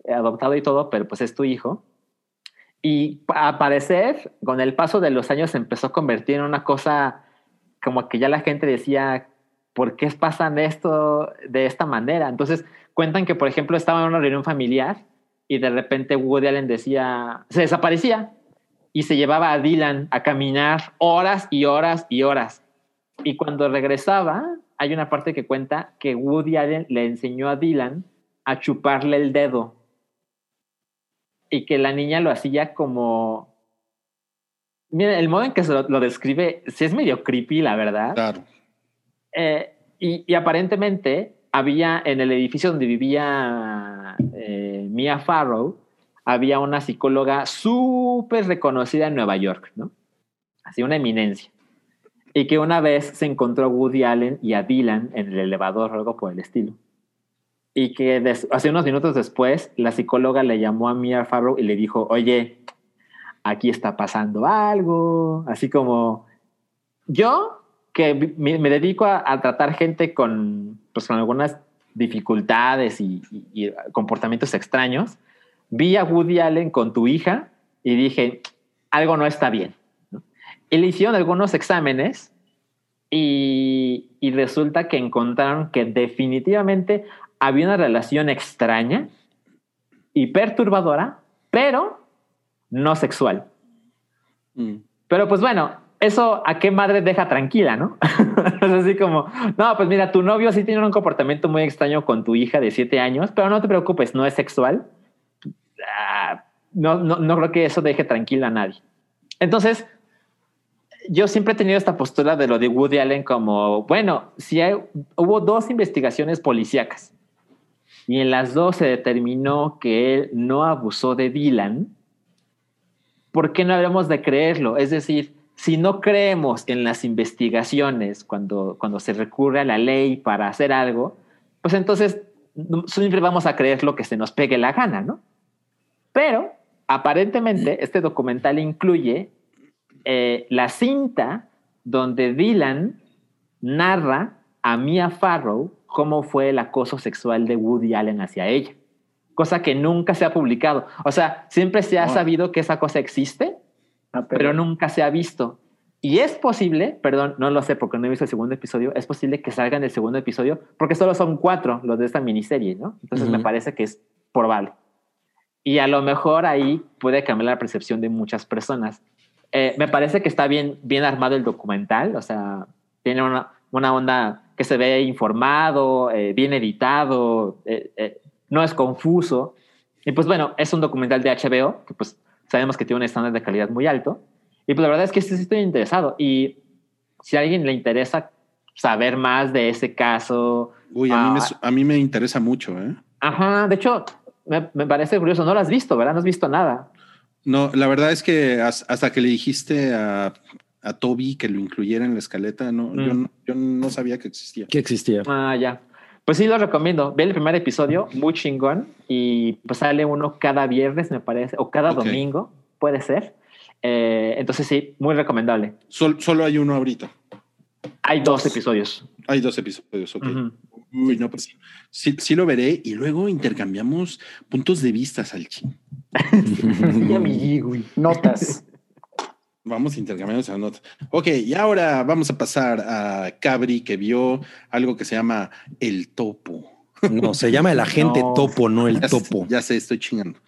adoptado y todo, pero pues es tu hijo. Y a parecer, con el paso de los años, se empezó a convertir en una cosa como que ya la gente decía, ¿por qué pasan esto de esta manera? Entonces, cuentan que, por ejemplo, estaba en una reunión familiar y de repente Woody Allen decía, se desaparecía y se llevaba a Dylan a caminar horas y horas y horas. Y cuando regresaba, hay una parte que cuenta que Woody Allen le enseñó a Dylan a chuparle el dedo y que la niña lo hacía como... Mira, el modo en que se lo, lo describe, sí es medio creepy, la verdad. Claro. Eh, y, y, aparentemente había en el edificio donde vivía eh, Mia Farrow, había una psicóloga súper reconocida en Nueva York, ¿no? Así una eminencia. Y que una vez se encontró a Woody Allen y a Dylan en el elevador o algo por el estilo. Y que hace unos minutos después, la psicóloga le llamó a Mia Farrow y le dijo, oye, aquí está pasando algo. Así como, yo que me, dedico a, tratar gente con, pues, con algunas dificultades y, comportamientos extraños, vi a Woody Allen con tu hija y dije, algo no está bien. Y le hicieron algunos exámenes y, y, resulta que encontraron que definitivamente había una relación extraña y perturbadora, pero no sexual. Mm. Pero pues bueno, eso a qué madre deja tranquila, ¿no? (laughs) es así como, no, pues mira, tu novio sí tiene un comportamiento muy extraño con tu hija de siete años, pero no te preocupes, no es sexual. Ah, no, no, no creo que eso deje tranquila a nadie. Entonces, yo siempre he tenido esta postura de lo de Woody Allen como, bueno, si hubo dos investigaciones policíacas y en las dos se determinó que él no abusó de Dylan, ¿por qué no hablamos de creerlo? Es decir, si no creemos en las investigaciones cuando, cuando se recurre a la ley para hacer algo, pues entonces siempre vamos a creer lo que se nos pegue la gana, ¿no? Pero aparentemente este documental incluye eh, la cinta donde Dylan narra a Mia Farrow cómo fue el acoso sexual de Woody Allen hacia ella, cosa que nunca se ha publicado. O sea, siempre se ha sabido que esa cosa existe, Ah, pero... nunca se ha visto. Y es posible, perdón, no lo sé porque no he visto el segundo episodio, es posible que salgan el segundo episodio porque solo son cuatro los de esta miniserie, ¿no? Entonces me parece que es probable. Y a lo mejor ahí puede cambiar la percepción de muchas personas. Eh, me parece que está bien, bien armado el documental, o sea, tiene una, una onda que se ve informado, eh, bien editado, eh, no es confuso. Y pues bueno, es un documental de HBO que pues sabemos que tiene un estándar de calidad muy alto. Y pues la verdad es que sí estoy interesado. Y si a alguien le interesa saber más de ese caso. Uy, a, mí, me, ah, a mí me interesa mucho, ¿eh? Ajá, de hecho, me, me, parece curioso. No lo has visto, ¿verdad? No has visto nada. No, la verdad es que hasta que le dijiste a, a Toby que lo incluyera en la escaleta, no, yo, mm. yo, no sabía que existía. Que existía. Ah, ya. Pues sí, lo recomiendo. Ve el primer episodio, muy chingón. Y pues sale uno cada viernes, me parece, o cada domingo, puede ser. Eh, entonces sí, muy recomendable. solo hay uno ahorita. Hay dos, episodios. Hay dos episodios, ok. Uy, no, pues sí. sí. lo veré y luego intercambiamos puntos de vista, Salchi. (laughs) Notas. Vamos intercambiando esa nota. Ok, y ahora vamos a pasar a Cabri, que vio algo que se llama El Topo. No, se llama El Agente Topo, no El Topo. ya sé, estoy chingando.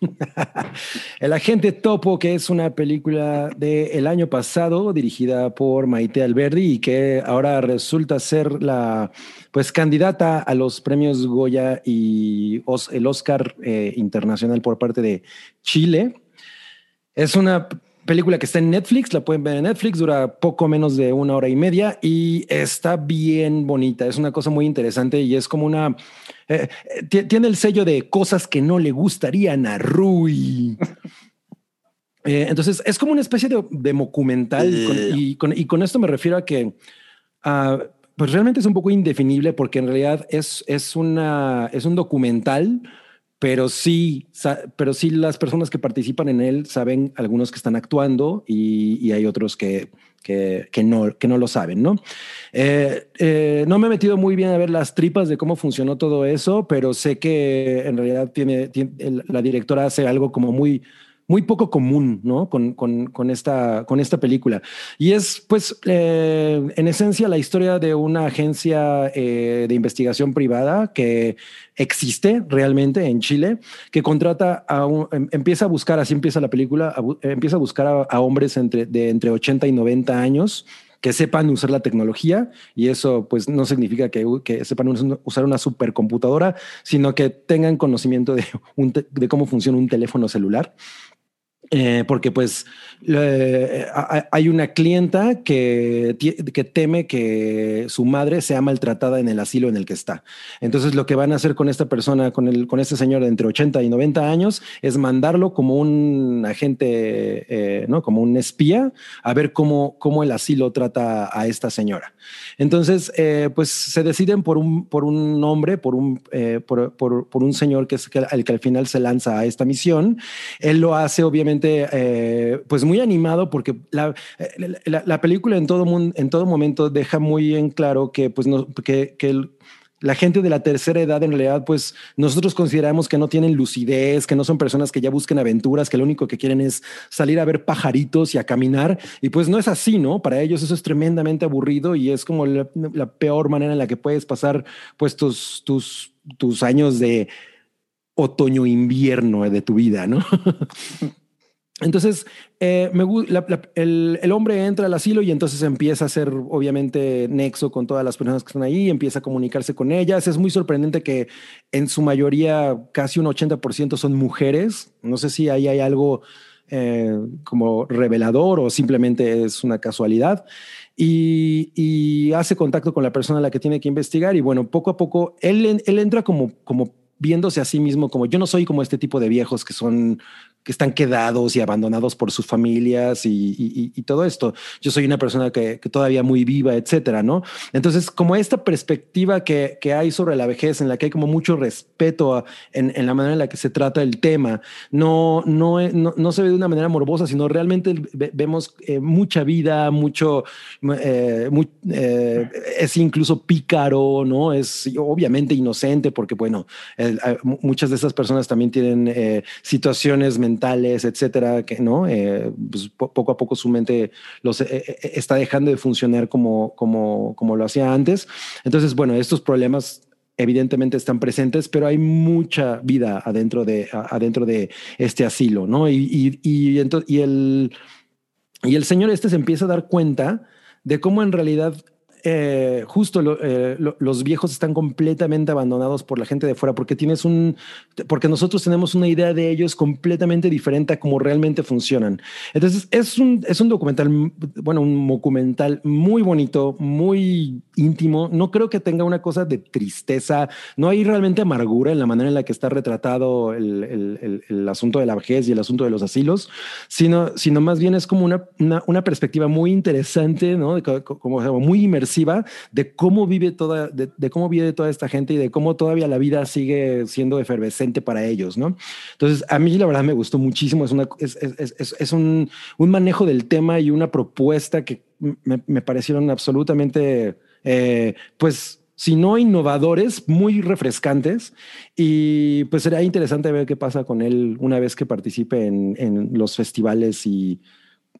(laughs) el Agente Topo, que es una película del año pasado dirigida por Maite Alberdi y que ahora resulta ser la pues candidata a los premios Goya y el Oscar eh, internacional por parte de Chile. Es una película que está en Netflix, la pueden ver en Netflix, dura poco menos de una hora y media y está bien bonita. Es una cosa muy interesante y es como una. Eh, eh, tiene el sello de cosas que no le gustarían a Rui. (laughs) Eh, entonces es como una especie de, documental y, con, esto me refiero a que. Ah, pues realmente es un poco indefinible porque en realidad es, es, una, es un documental pero sí, pero sí las personas que participan en él saben algunos que están actuando y, hay otros que, que, no, que no lo saben, ¿no? Eh, eh, no me he metido muy bien a ver las tripas de cómo funcionó todo eso, pero sé que en realidad tiene la directora hace algo como muy muy poco común, ¿no? Con, con, con esta, con esta película. Y es, pues, eh, en esencia, la historia de una agencia eh, de investigación privada que existe realmente en Chile, que contrata a un, em, empieza a buscar, así empieza la película, empieza a buscar a, hombres entre, de entre 80 y 90 años que sepan usar la tecnología y eso pues no significa que, que sepan usar una supercomputadora, sino que tengan conocimiento de, de cómo funciona un teléfono celular Eh, porque pues le- a- hay una clienta que, que teme que su madre sea maltratada en el asilo en el que está. Entonces lo que van a hacer con esta persona, con, el, con este señor de entre 80 y 90 años, es mandarlo como un agente, eh, ¿no? como un espía, a ver cómo, cómo el asilo trata a esta señora. Entonces, eh, pues se deciden por un, por un hombre, por un, eh, por, por- por un señor que es el que al final se lanza a esta misión. Él lo hace obviamente eh, pues muy animado porque la, eh, la- la película en todo, mun- en todo momento deja muy en claro que pues no, que, que la gente de la tercera edad en realidad pues nosotros consideramos que no tienen lucidez, que no son personas que ya busquen aventuras, que lo único que quieren es salir a ver pajaritos y a caminar y pues no es así, ¿no? Para ellos eso es tremendamente aburrido y es como la, la peor manera en la que puedes pasar pues tus, tus, tus años de otoño-invierno de tu vida, ¿no? (laughs) Entonces, eh, el, hombre entra al asilo y entonces empieza a hacer, obviamente, nexo con todas las personas que están ahí, empieza a comunicarse con ellas. Es muy sorprendente que en su mayoría, casi un 80% son mujeres. No sé si ahí hay algo eh, como revelador o simplemente es una casualidad. Y, hace contacto con la persona a la que tiene que investigar y bueno, poco a poco él, él entra como, como viéndose a sí mismo como yo no soy como este tipo de viejos que son que están quedados y abandonados por sus familias y, y- y- todo esto. Yo soy una persona que, que todavía muy viva, etcétera, ¿no? Entonces, como esta perspectiva que, que hay sobre la vejez, en la que hay como mucho respeto a- en, en la manera en la que se trata el tema, no, no, no, no se ve de una manera morbosa, sino realmente ve- vemos eh, mucha vida, mucho, eh, mu- eh, es incluso pícaro, ¿no? Es obviamente inocente porque, bueno, muchas de esas personas también tienen eh, situaciones mentales, etcétera, que no, Eh, pues, po- poco a poco su mente los, eh, eh, está dejando de funcionar como, como, como lo hacía antes. Entonces, bueno, estos problemas evidentemente están presentes, pero hay mucha vida adentro de, adentro de este asilo, ¿no? Y, y, y, ento- y el, y el señor este se empieza a dar cuenta de cómo en realidad eh, justo lo- eh, lo- los viejos están completamente abandonados por la gente de fuera, porque tienes un, porque nosotros tenemos una idea de ellos completamente diferente a cómo realmente funcionan. Entonces es un, es un documental, bueno, un documental muy bonito, muy íntimo. No creo que tenga una cosa de tristeza. No hay realmente amargura en la manera en la que está retratado el, el- el- el asunto de la vejez y el asunto de los asilos, sino, sino más bien es como una, una, una perspectiva muy interesante, ¿no? De co- co- como, muy inmersiva de cómo vive toda, de, de cómo vive toda esta gente y de cómo todavía la vida sigue siendo efervescente para ellos, ¿no? Entonces, a mí la verdad me gustó muchísimo. Es, una, es, es, es, es un, un manejo del tema y una propuesta que me, me parecieron absolutamente, eh, pues, si no innovadores, muy refrescantes. Y pues será interesante ver qué pasa con él una vez que participe en, en los festivales y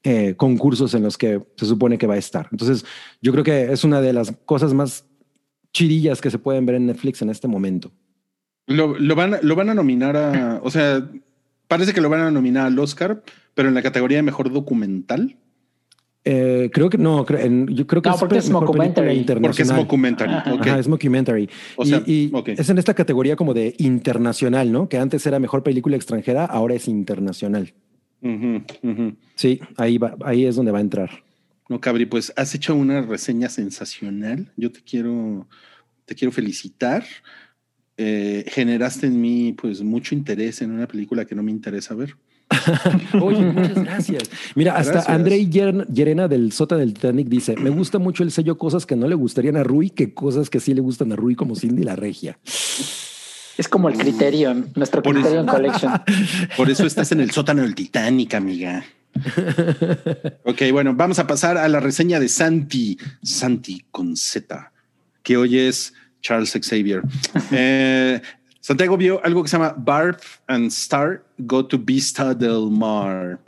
eh, concursos en los que se supone que va a estar. Entonces, yo creo que es una de las cosas más chidillas que se pueden ver en Netflix en este momento. Lo, lo van, a- lo van a nominar a, o sea, parece que lo van a nominar al Oscar, pero en la categoría de mejor documental, Eh, creo que no, creo, en- yo creo que No, porque es internacional. porque es documentary. Ajá, es mockumentary. O Y- sea, y es en esta categoría como de internacional, ¿no? Que antes era mejor película extranjera, ahora es internacional. Sí, ahí va, ahí es donde va a entrar. No, Cabri, pues has hecho una reseña sensacional. Yo te quiero, te quiero felicitar. Eh, generaste en mí, pues, mucho interés en una película que no me interesa ver. (laughs) Oye, muchas gracias. Mira, hasta Gracias. Andrei Yer- Llerena del Sota del Titanic dice: Me gusta mucho el sello cosas que no le gustarían a Rui que cosas que sí le gustan a Rui, como Cindy la Regia. Es como el Criterion, nuestro Por eso. Criterion Collection. (laughs) Por eso estás en el sótano del Titanic, amiga. (laughs) Ok, bueno, vamos a pasar a la reseña de Santi, Santi con Z, que hoy es Charles Xavier. (laughs) Eh, Santiago vio algo que se llama Barb and Star Go to Vista del Mar.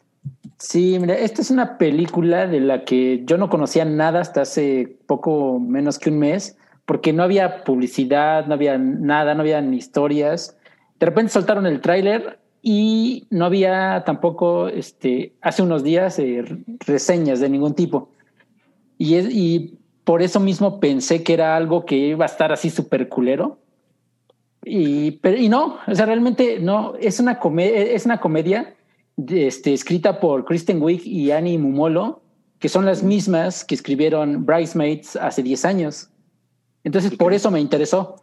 Sí, mira, esta es una película de la que yo no conocía nada hasta hace poco menos que un mes, porque no había publicidad, no había nada, no había ni historias. De repente soltaron el tráiler y no había tampoco, este, hace unos días, eh, reseñas de ningún tipo. Y, es, y por eso mismo pensé que era algo que iba a estar así súper culero. Y, pero, y no, o sea, realmente no, es una, comedia, es una comedia este, escrita por Kristen Wiig y Annie Mumolo, que son las mismas que escribieron Bridesmaids hace 10 años. Entonces, por eso me interesó.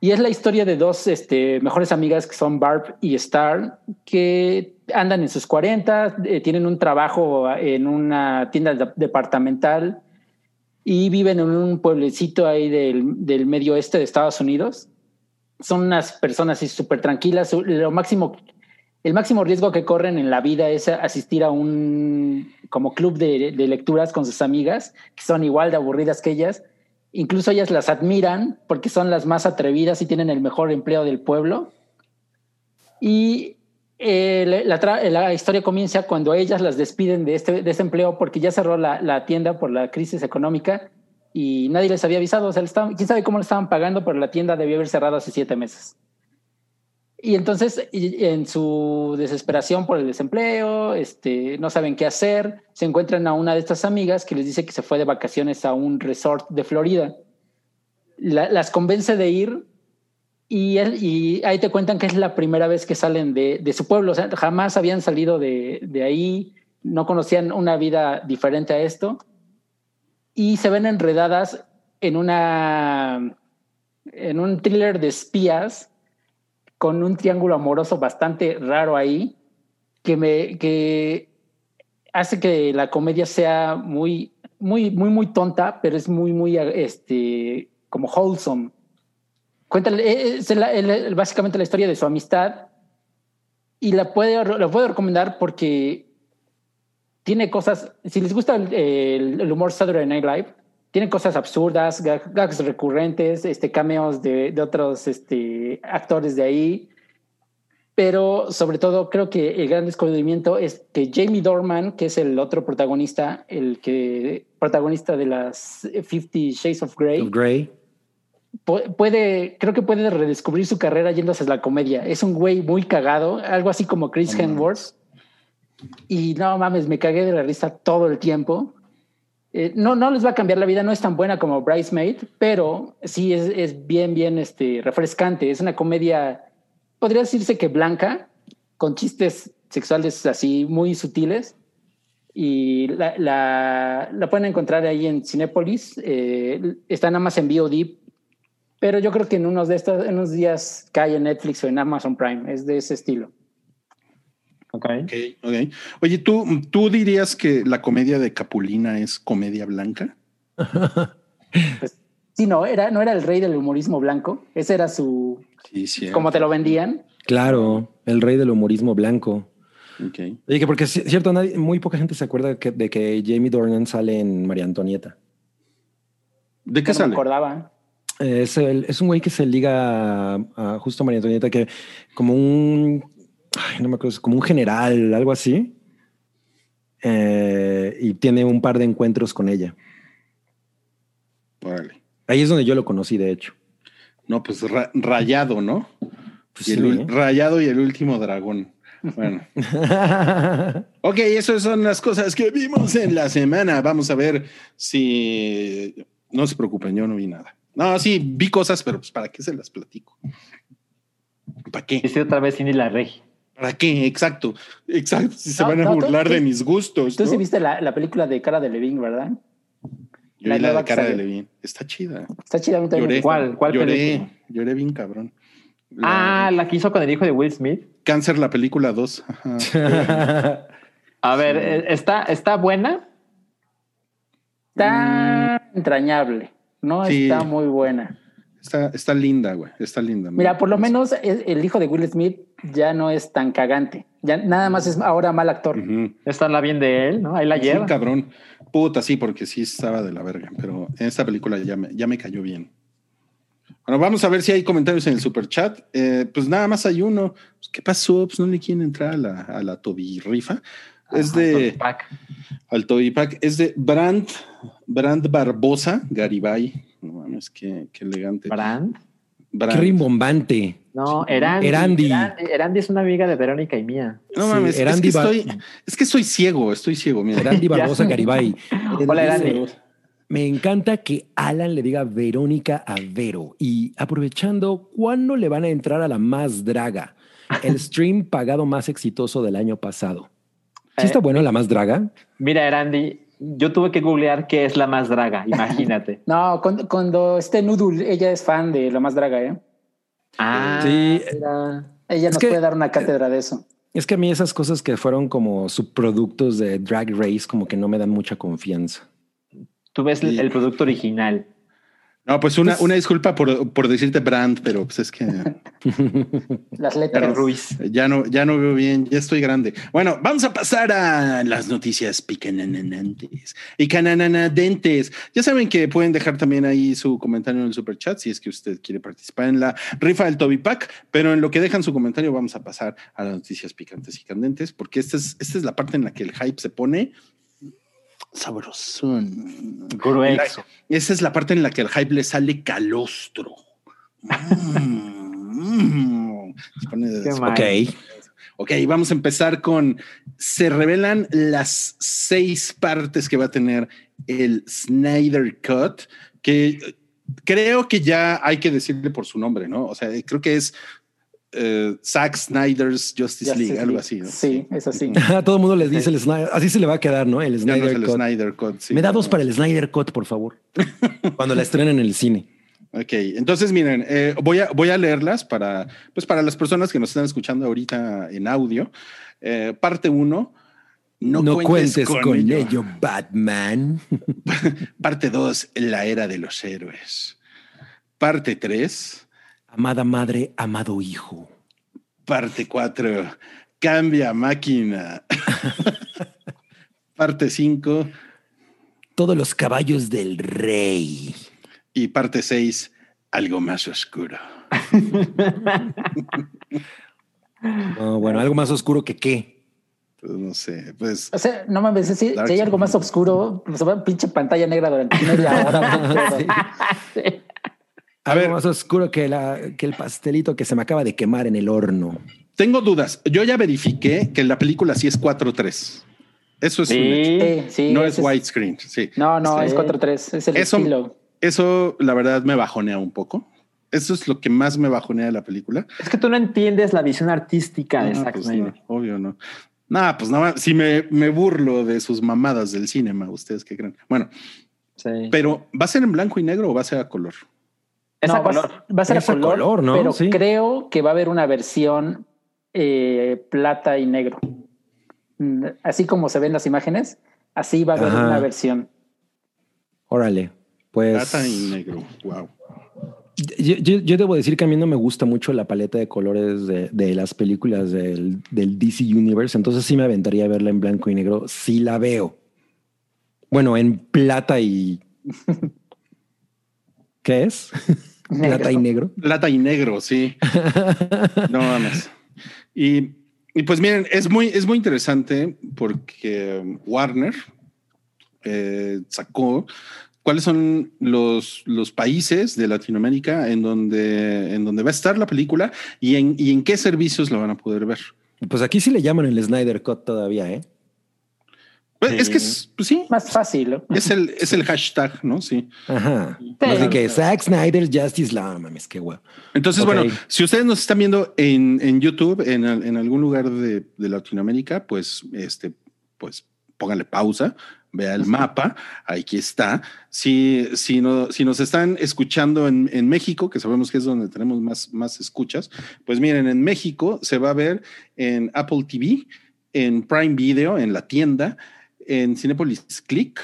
Y es la historia de dos este, mejores amigas que son Barb y Star, que andan en sus 40, eh, tienen un trabajo en una tienda de- departamental y viven en un pueblecito ahí del, del medio oeste de Estados Unidos. Son unas personas súper tranquilas. Lo máximo, el máximo riesgo que corren en la vida es asistir a un como club de, de lecturas con sus amigas, que son igual de aburridas que ellas. Incluso ellas las admiran porque son las más atrevidas y tienen el mejor empleo del pueblo. Y eh, la, historia comienza cuando ellas las despiden de este, de este empleo porque ya cerró la, tienda por la crisis económica y nadie les había avisado. O sea, estaban- quién sabe cómo le estaban pagando, pero la tienda debió haber cerrado hace siete meses. Y entonces, en su desesperación por el desempleo, este, no saben qué hacer, se encuentran a una de estas amigas que les dice que se fue de vacaciones a un resort de Florida. La- las convence de ir y, él, y ahí te cuentan que es la primera vez que salen de, de su pueblo. O sea, jamás habían salido de, de ahí, no conocían una vida diferente a esto. Y se ven enredadas en una en un thriller de espías con un triángulo amoroso bastante raro ahí que me que hace que la comedia sea muy muy muy muy tonta pero es muy muy este como wholesome. Cuenta es la- el- básicamente la historia de su amistad y la puede la puedo recomendar porque tiene cosas si les gusta el, el- el humor Saturday Night Live tiene cosas absurdas gag- gags recurrentes este cameos de, de otros este actores de ahí pero sobre todo creo que el gran descubrimiento es que Jamie Dorman, que es el otro protagonista, el que protagonista de las 50 Shades of Grey, Of Grey. pu- puede, creo que puede redescubrir su carrera yéndose a la comedia. Es un güey muy cagado, algo así como Chris. Hemsworth. Y no mames, me cagué de la risa todo el tiempo. Eh, no, no les va a cambiar la vida, no es tan buena como Bridesmaid, pero sí es, es bien, bien este, refrescante. Es una comedia, podría decirse que blanca, con chistes sexuales así muy sutiles. Y la, la, la pueden encontrar ahí en Cinépolis. eh, está nada más en VOD, pero yo creo que en unos de estos, en unos días cae en Netflix o en Amazon Prime. Es de ese estilo. Ok. Ok, ok. Oye, ¿tú, ¿tú dirías que la comedia de Capulina es comedia blanca? Pues, sí, no era, no era el rey del humorismo blanco. Ese era su, Sí, sí. como te lo vendían. Claro, el rey del humorismo blanco. Ok. Oye, que porque es cierto, nadie, muy poca gente se acuerda que- de que Jamie Dornan sale en María Antonieta. ¿De qué no me sale? acordaba. Es, el- es un güey que se liga a, a justo María Antonieta, que como un, ay, no me acuerdo, como un general, algo así. Eh, y tiene un par de encuentros con ella. Órale. Ahí es donde yo lo conocí, de hecho. No, pues ra- rayado, ¿no? Pues Y el rayado y el último dragón. Bueno. (laughs) Ok, esas son las cosas que vimos en la semana. Vamos a ver si... No se preocupen, yo no vi nada. No, sí, vi cosas, pero pues ¿para qué se las platico? ¿Para qué? Hice otra vez Cindy la Regi. ¿Para qué? Exacto, exacto. Si se No, van a no, burlar tú- de mis gustos. Tú ¿no? sí viste la, la película de Cara de Levine, ¿verdad? Yo la vi la de cara de. Levin. Está chida. Está chida. a mí también me Lloré. ¿Cuál? ¿Cuál lloré, película? lloré bien cabrón. La- Ah, la que hizo con el hijo de Will Smith. Cáncer, la película 2. Ajá. (laughs) A ver, eh, ¿está, está buena? Está entrañable. No Sí. está muy buena. Está, está linda, güey. Está linda. Mira, por lo menos el hijo de Will Smith ya no es tan cagante. Ya nada más es ahora mal actor. Ujú. Está la bien de él, ¿no? Ahí la Sí, lleva. cabrón. Puta, sí, porque sí estaba de la verga, pero en esta película ya me, ya me cayó bien. Bueno, vamos a ver si hay comentarios en el super chat. Eh, pues nada más hay uno. Pues, ¿Qué pasó? Pues no le quieren entrar a la, a la tobirrifa. Es de Pac. al Tobipac, es de Brand, Brand Barbosa, Garibay. No mames, qué, qué elegante. Brand. Brand. Qué rimbombante. No, Erandi. Erandi. Erandi. Erandi es una amiga de Verónica y mía. No Sí, mames, es Erandi que, Bar- estoy, es que soy ciego, estoy ciego. Mira. Randy Barbosa. Garibay. (laughs) Hola, Erandi. Me encanta que Alan le diga Verónica a Vero y aprovechando, ¿cuándo le van a entrar a la más draga? el stream pagado más exitoso del año pasado. ¿Sí Eh, está bueno la más draga? Mira, Erandi, yo tuve que googlear qué es la más draga, (laughs) imagínate. No, cuando, cuando esté Noodle, ella es fan de la más draga, ¿eh? ah, Sí. mira. Ella Es nos que- puede dar una cátedra de eso. Es que a mí esas cosas que fueron como subproductos de Drag Race como que no me dan mucha confianza. Tú ves el producto original. No, pues una, una disculpa por, por decirte brand, pero pues es que (laughs) Las Pero letras. Ruiz. ya no, ya no veo bien, ya estoy grande. Bueno, vamos a pasar a las noticias picananantes y cananadentes. Ya saben que pueden dejar también ahí su comentario en el super chat si es que usted quiere participar en la rifa del Toby Pack, pero en lo que dejan su comentario vamos a pasar a las noticias picantes y candentes, porque esta es, esta es la parte en la que el hype se pone sabrosón. Gruexo. Esa es la parte en la que el hype le sale calostro. Mm, mal. Ok. Ok, vamos a empezar con. Se revelan las seis partes que va a tener el Snyder Cut, que eh, creo que ya hay que decirle por su nombre, ¿no? O sea, creo que es eh, Zack Snyder's Justice, Justice League, algo así. ¿no? Sí, es así. (laughs) A todo el mundo les dice el Snyder. Así se le va a quedar, ¿no? El no Snyder el Cut. Snyder Cut. sí. Me da dos para el Snyder Cut, por favor. (laughs) Cuando la estrenen en el cine. Ok, entonces miren, eh, voy, a, voy a leerlas para, pues para las personas que nos están escuchando ahorita en audio. Eh, parte uno, no, No, cuentes, cuentes con, con, ello. ello, Batman. (laughs) Parte dos, la era de los héroes. Parte tres, Amada madre, amado hijo. parte cuatro, cambia máquina. (laughs) parte cinco Todos los caballos del rey. y parte seis, algo más oscuro. (laughs) No, bueno, algo más oscuro que qué. Pues no sé, pues O sea, no mames, si, si hay algo más oscuro, pues va pinche pantalla negra durante media hora. (laughs) güey. A algo ver. más oscuro que, la, que el pastelito que se me acaba de quemar en el horno. tengo dudas. Yo ya verifiqué que la película sí es 4-3. Eso es un hecho. Sí. Sí, sí, no es widescreen. Sí. No, no, Sí. es 4-3, es el Eso- estilo. Eso, la verdad, me bajonea un poco. Eso es lo que más me bajonea de la película. Es que tú no entiendes la visión artística de No, Zack pues Snyder. no, obvio no. Nah, pues nada, si me, me burlo de sus mamadas del cinema, ¿ustedes qué creen? Bueno, Sí. pero ¿va a ser en blanco y negro o va a ser a color? Es No, va, color. va a ser a Es a color, color, ¿no? pero Sí. creo que va a haber una versión eh, plata y negro. Mm, Así como se ven las imágenes, así va a haber Ajá. una versión. Órale. Pues. Plata y negro. Wow. Yo, yo- yo debo decir que a mí no me gusta mucho la paleta de colores de, de las películas del, del DC Universe, entonces sí me aventaría a verla en blanco y negro. Sí la veo. Bueno, en plata y. ¿Qué es? (laughs) plata y negro. Plata y negro, sí. (laughs) No mames. Y, y pues miren, es muy, es muy interesante porque Warner eh, sacó cuáles son los, los países de Latinoamérica en donde, en donde va a estar la película y en, y en qué servicios la van a poder ver. Pues aquí sí le llaman el Snyder Cut todavía, ¿eh? Pues, Sí. Es que es, pues sí, Más fácil. ¿no? es el, es el hashtag, ¿no? Sí. Ajá. Más de que Zack Snyder Justice la no mames, qué guay. Entonces, bueno, si ustedes nos están viendo en, en YouTube, en, en algún lugar de, de Latinoamérica, pues, este, pues pónganle pausa, vea el mapa, aquí está. Si, si, no, si nos están escuchando en, en México, que sabemos que es donde tenemos más, más escuchas, pues miren, en México se va a ver en Apple TV, en Prime Video, en la tienda, en Cinepolis Click,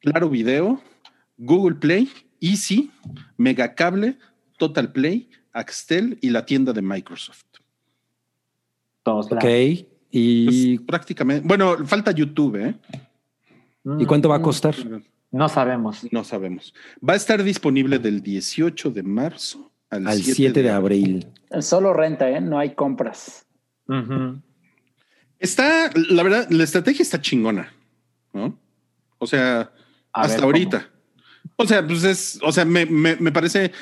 Claro Video, Google Play, Easy, Megacable, Total Play, Axtel y la tienda de Microsoft. Todos Ok. lados. Pues, ¿Y, prácticamente, bueno, falta YouTube, ¿eh? ¿y cuánto va a costar? No sabemos. No sabemos. Va a estar disponible del 18 de marzo al, Al 7 de abril. Solo renta, ¿eh? no hay compras. Está, la verdad, la estrategia está chingona, ¿no? O sea, A hasta ver, ¿cómo? ahorita. O sea, pues es, o sea, me, me, me parece,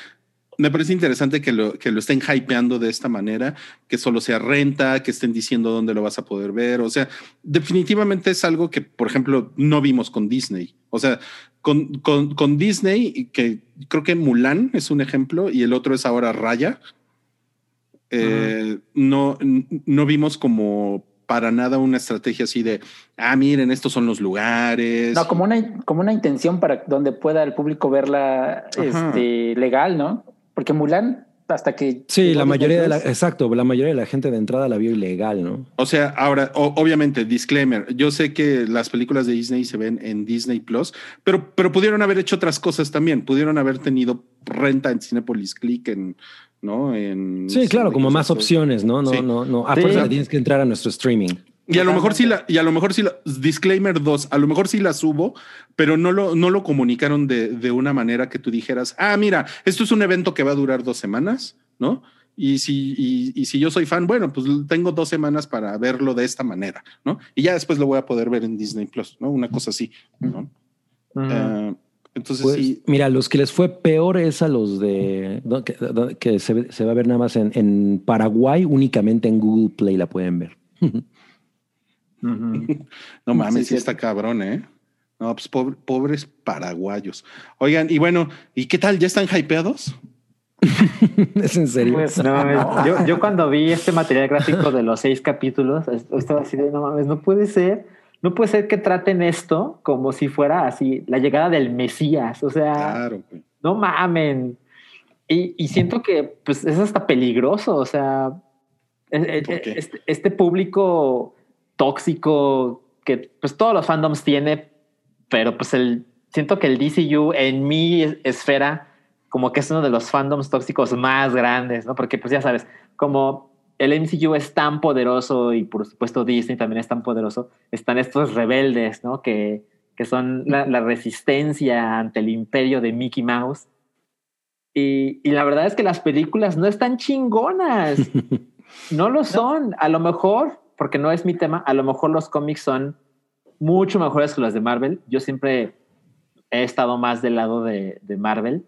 me parece interesante que lo, que lo estén hypeando de esta manera, que solo sea renta, que estén diciendo dónde lo vas a poder ver. O sea, definitivamente es algo que, por ejemplo, no vimos con Disney. O sea, con, con, con Disney, que creo que Mulan es un ejemplo y el otro es ahora Raya. eh, no, no vimos como para nada una estrategia así de, ah, miren, estos son los lugares. No, como una, como una intención para donde pueda el público verla este, legal, ¿no? Porque Mulan, hasta que. Sí, la mayoría de la, exacto, la mayoría de la gente de entrada la vio ilegal, ¿no? O sea, ahora, o- obviamente, disclaimer, yo sé que las películas de Disney se ven en Disney Plus, pero, pero pudieron haber hecho otras cosas también, pudieron haber tenido renta en Cinepolis Click, en, ¿no? En, Sí, claro, como más opciones, ¿no? No, Sí. no, no. A Sí. fuerza le tienes que entrar a nuestro streaming. Y a lo mejor sí la, y a lo mejor sí la, disclaimer 2, a lo mejor sí la subo, pero no lo, no lo comunicaron de, de una manera que tú dijeras, ah, mira, esto es un evento que va a durar dos semanas, ¿no? Y si, y, y si yo soy fan, bueno, pues tengo dos semanas para verlo de esta manera, ¿no? Y ya después lo voy a poder ver en Disney Plus, ¿no? Una cosa así, ¿no? Entonces Pues, sí, Mira, los que les fue peor es a los de no, que, se, va a ver nada más en, en Paraguay, únicamente en Google Play la pueden ver. no mames, sí, sí, está cabrón, ¿eh? No, pues pobre- pobres paraguayos. Oigan, y bueno, ¿y qué tal? ¿Ya están hypeados? (laughs) es en serio. Pues, no mames, (laughs) yo, yo cuando vi este material gráfico de los seis capítulos, est- estaba así de no mames, no puede ser, no puede ser que traten esto como si fuera así la llegada del Mesías. O sea, Claro, no mamen. Y, y siento que pues es hasta peligroso. O sea, e- e- este, este público tóxico que pues todos los fandoms tiene, pero pues el siento que el DCU en mi es- esfera como que es uno de los fandoms tóxicos más grandes, ¿no? Porque pues ya sabes, como el MCU es tan poderoso y por supuesto Disney también es tan poderoso, están estos rebeldes, ¿no? Que, que son la, la resistencia ante el imperio de Mickey Mouse. Y, y la verdad es que las películas no están chingonas. (laughs) No lo son. A lo mejor, porque no es mi tema, a lo mejor los cómics son mucho mejores que los de Marvel. Yo siempre he estado más del lado de, de Marvel.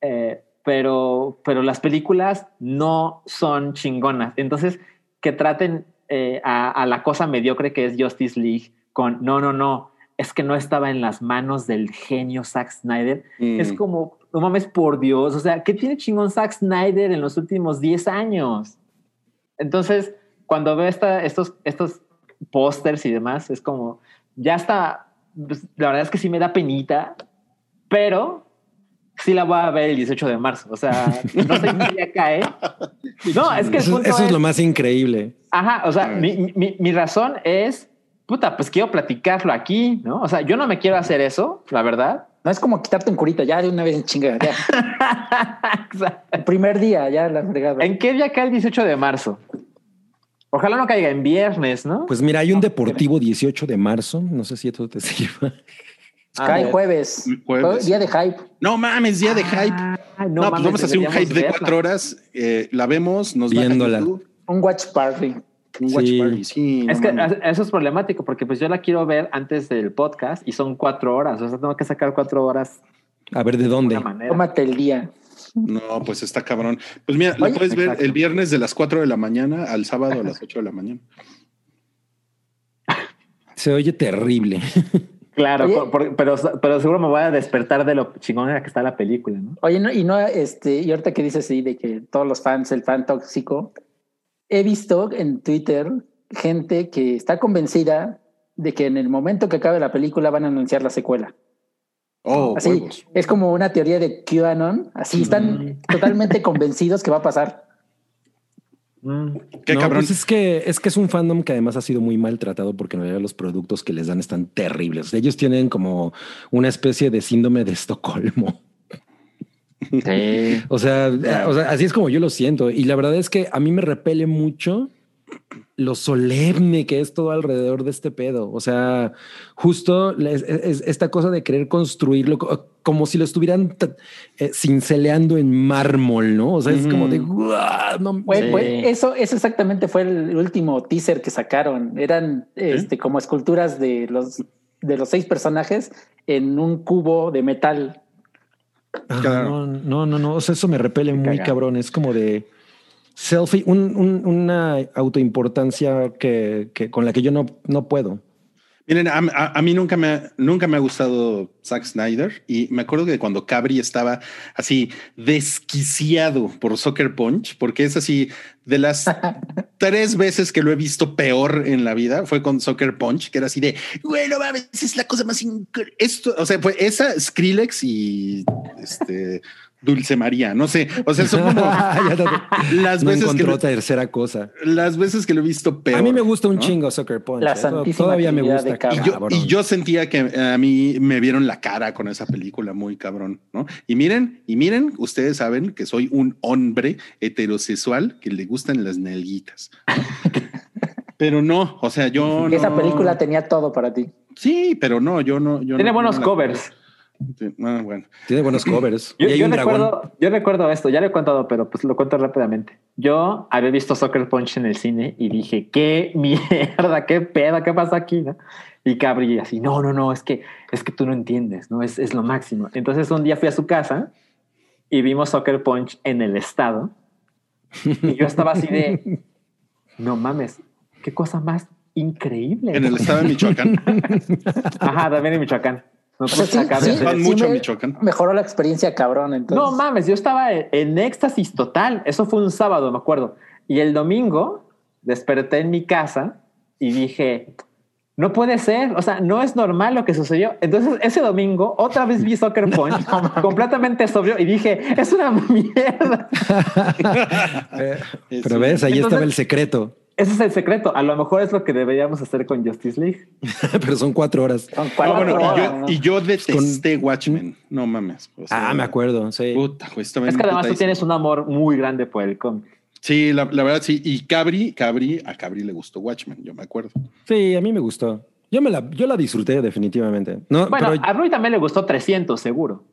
Eh, pero, pero las películas no son chingonas. Entonces, que traten eh, a, a la cosa mediocre que es Justice League con no, no, no, es que no estaba en las manos del genio Zack Snyder. Mm. Es como, no mames, por Dios. O sea, ¿qué tiene chingón Zack Snyder en los últimos 10 años? Entonces, cuando veo esta, estos, estos pósters y demás, es como, ya está, pues, la verdad es que sí me da penita, pero sí la voy a ver el 18 de marzo. O sea, no sé qué día cae. No, es que el Eso, punto eso es es- lo más increíble. Ajá, o sea, mi, mi, mi razón es, puta, pues quiero platicarlo aquí, ¿no? O sea, yo no me quiero hacer eso, la verdad. No es como quitarte un curita ya de una vez en chinga. Ya. (laughs) El primer día, ya la fregada. ¿En qué día cae el 18 de marzo? Ojalá no caiga en viernes, ¿no? Pues mira, hay un deportivo 18 de marzo. No sé si esto te (laughs) sirva. Ah, jueves. Jueves. Día de hype. No mames, día de hype. Ay, No, pues mames, vamos a hacer un hype de cuatro horas. eh, la vemos, nos Viéndola. Un watch party. un watch Sí. party. Sí, no Es que mames. eso es problemático porque pues yo la quiero ver antes del podcast y son cuatro horas. O sea, tengo que sacar cuatro horas A ver de de dónde. Tómate el día. No, pues está cabrón. Pues mira, lo Oye, puedes ver exacto. el viernes de las 4 de la mañana al sábado a las (laughs) 8 de la mañana. Se oye terrible. (laughs) Claro, Oye. por- por- pero, pero seguro me voy a despertar de lo chingona que está la película, ¿no? Oye, no, y no, este, y ahorita que dices así de que todos los fans, el fan tóxico, he visto en Twitter gente que está convencida de que en el momento que acabe la película van a anunciar la secuela. Oh, Así, huevos. es como una teoría de QAnon. Así están totalmente (laughs) convencidos que va a pasar. Mm. Qué No, cabrón. pues es que es que es un fandom que además ha sido muy maltratado porque en realidad los productos que les dan están terribles. Ellos tienen como una especie de síndrome de Estocolmo. Sí. (laughs) O sea, o sea, así es como yo lo siento. Y la verdad es que a mí me repele mucho lo solemne que es todo alrededor de este pedo. O sea, justo es, es- esta cosa de querer construirlo co- como si lo estuvieran eh, cinceleando en mármol, ¿no? O sea, es como de "Guau, no, Sí. pues, eso, eso exactamente fue el último teaser que sacaron. Eran este, como esculturas de los, de los seis personajes en un cubo de metal. Ah, Claro. No, no, no, no. O sea, eso me repele muy cagado. cabrón. Es como de selfie, un- un- una autoimportancia que, que con la que yo no, no puedo. Miren, a, a- a mí nunca me, ha, nunca me ha gustado Zack Snyder y me acuerdo que cuando Cabri estaba así desquiciado por Soccer Punch, porque es así de las (laughs) tres veces que lo he visto peor en la vida, fue con Soccer Punch, que era así de, bueno, mames, es la cosa más. Esto, o sea, fue esa Skrillex y este Dulce María, no sé, o sea, son como (laughs) las no veces que encontró lo, tercera cosa. las veces que lo he visto peor. a mí me gusta un ¿no? chingo Soccer Punch. La ¿eh? santísima Todavía me gusta. Y yo, cabrón. y yo sentía que a mí me vieron la cara con esa película muy cabrón, ¿no? Y miren, y miren, ustedes saben que soy un hombre heterosexual que le gustan las nalguitas. pero no, o sea, yo no. Esa película tenía todo para ti. Sí, pero no, yo no. Yo Tiene no- buenos no covers. Sí, ah, bueno. Tiene buenos covers. Yo, y hay yo un dragón. recuerdo, yo recuerdo esto, ya lo he contado, pero pues lo cuento rápidamente. Yo había visto Soccer Punch en el cine y dije, qué mierda, qué pedo, qué pasa aquí, ¿no? Y Cabri así, no, no, no, es que, es que tú no entiendes, ¿no? Es, es lo máximo. Entonces un día fui a su casa y vimos Soccer Punch en el estado y yo estaba así de, no mames, qué cosa más increíble. En el estado de Michoacán. (laughs) Ajá, también en Michoacán. O sea, sí, sí, mucho a me- Michoacán. Mejoró la experiencia cabrón, entonces. No mames, yo estaba en, en éxtasis total. Eso fue un sábado, me acuerdo. Y el domingo desperté en mi casa y dije, no puede ser, o sea, no es normal lo que sucedió. Entonces ese domingo otra vez vi Soccer (laughs) Punch completamente sobrio y dije, es una (laughs) mierda. (laughs) Eh, pero ves, ahí Entonces- estaba el secreto. Ese es el secreto. A lo mejor es lo que deberíamos hacer con Justice League. (laughs) pero son cuatro horas. Son Ah, bueno, y yo, ¿no? y yo detesté Watchmen. No mames. o sea, Ah, me acuerdo. Sí. Puta, güey, estaba Es que además tú tienes un amor muy grande por el cómic. Sí, la, la verdad sí. Y Cabri, Cabri, a Cabri le gustó Watchmen, yo me acuerdo. Sí, a mí me gustó. Yo, me la, yo la disfruté definitivamente. No, Bueno, pero- a Rui también le gustó 300, seguro.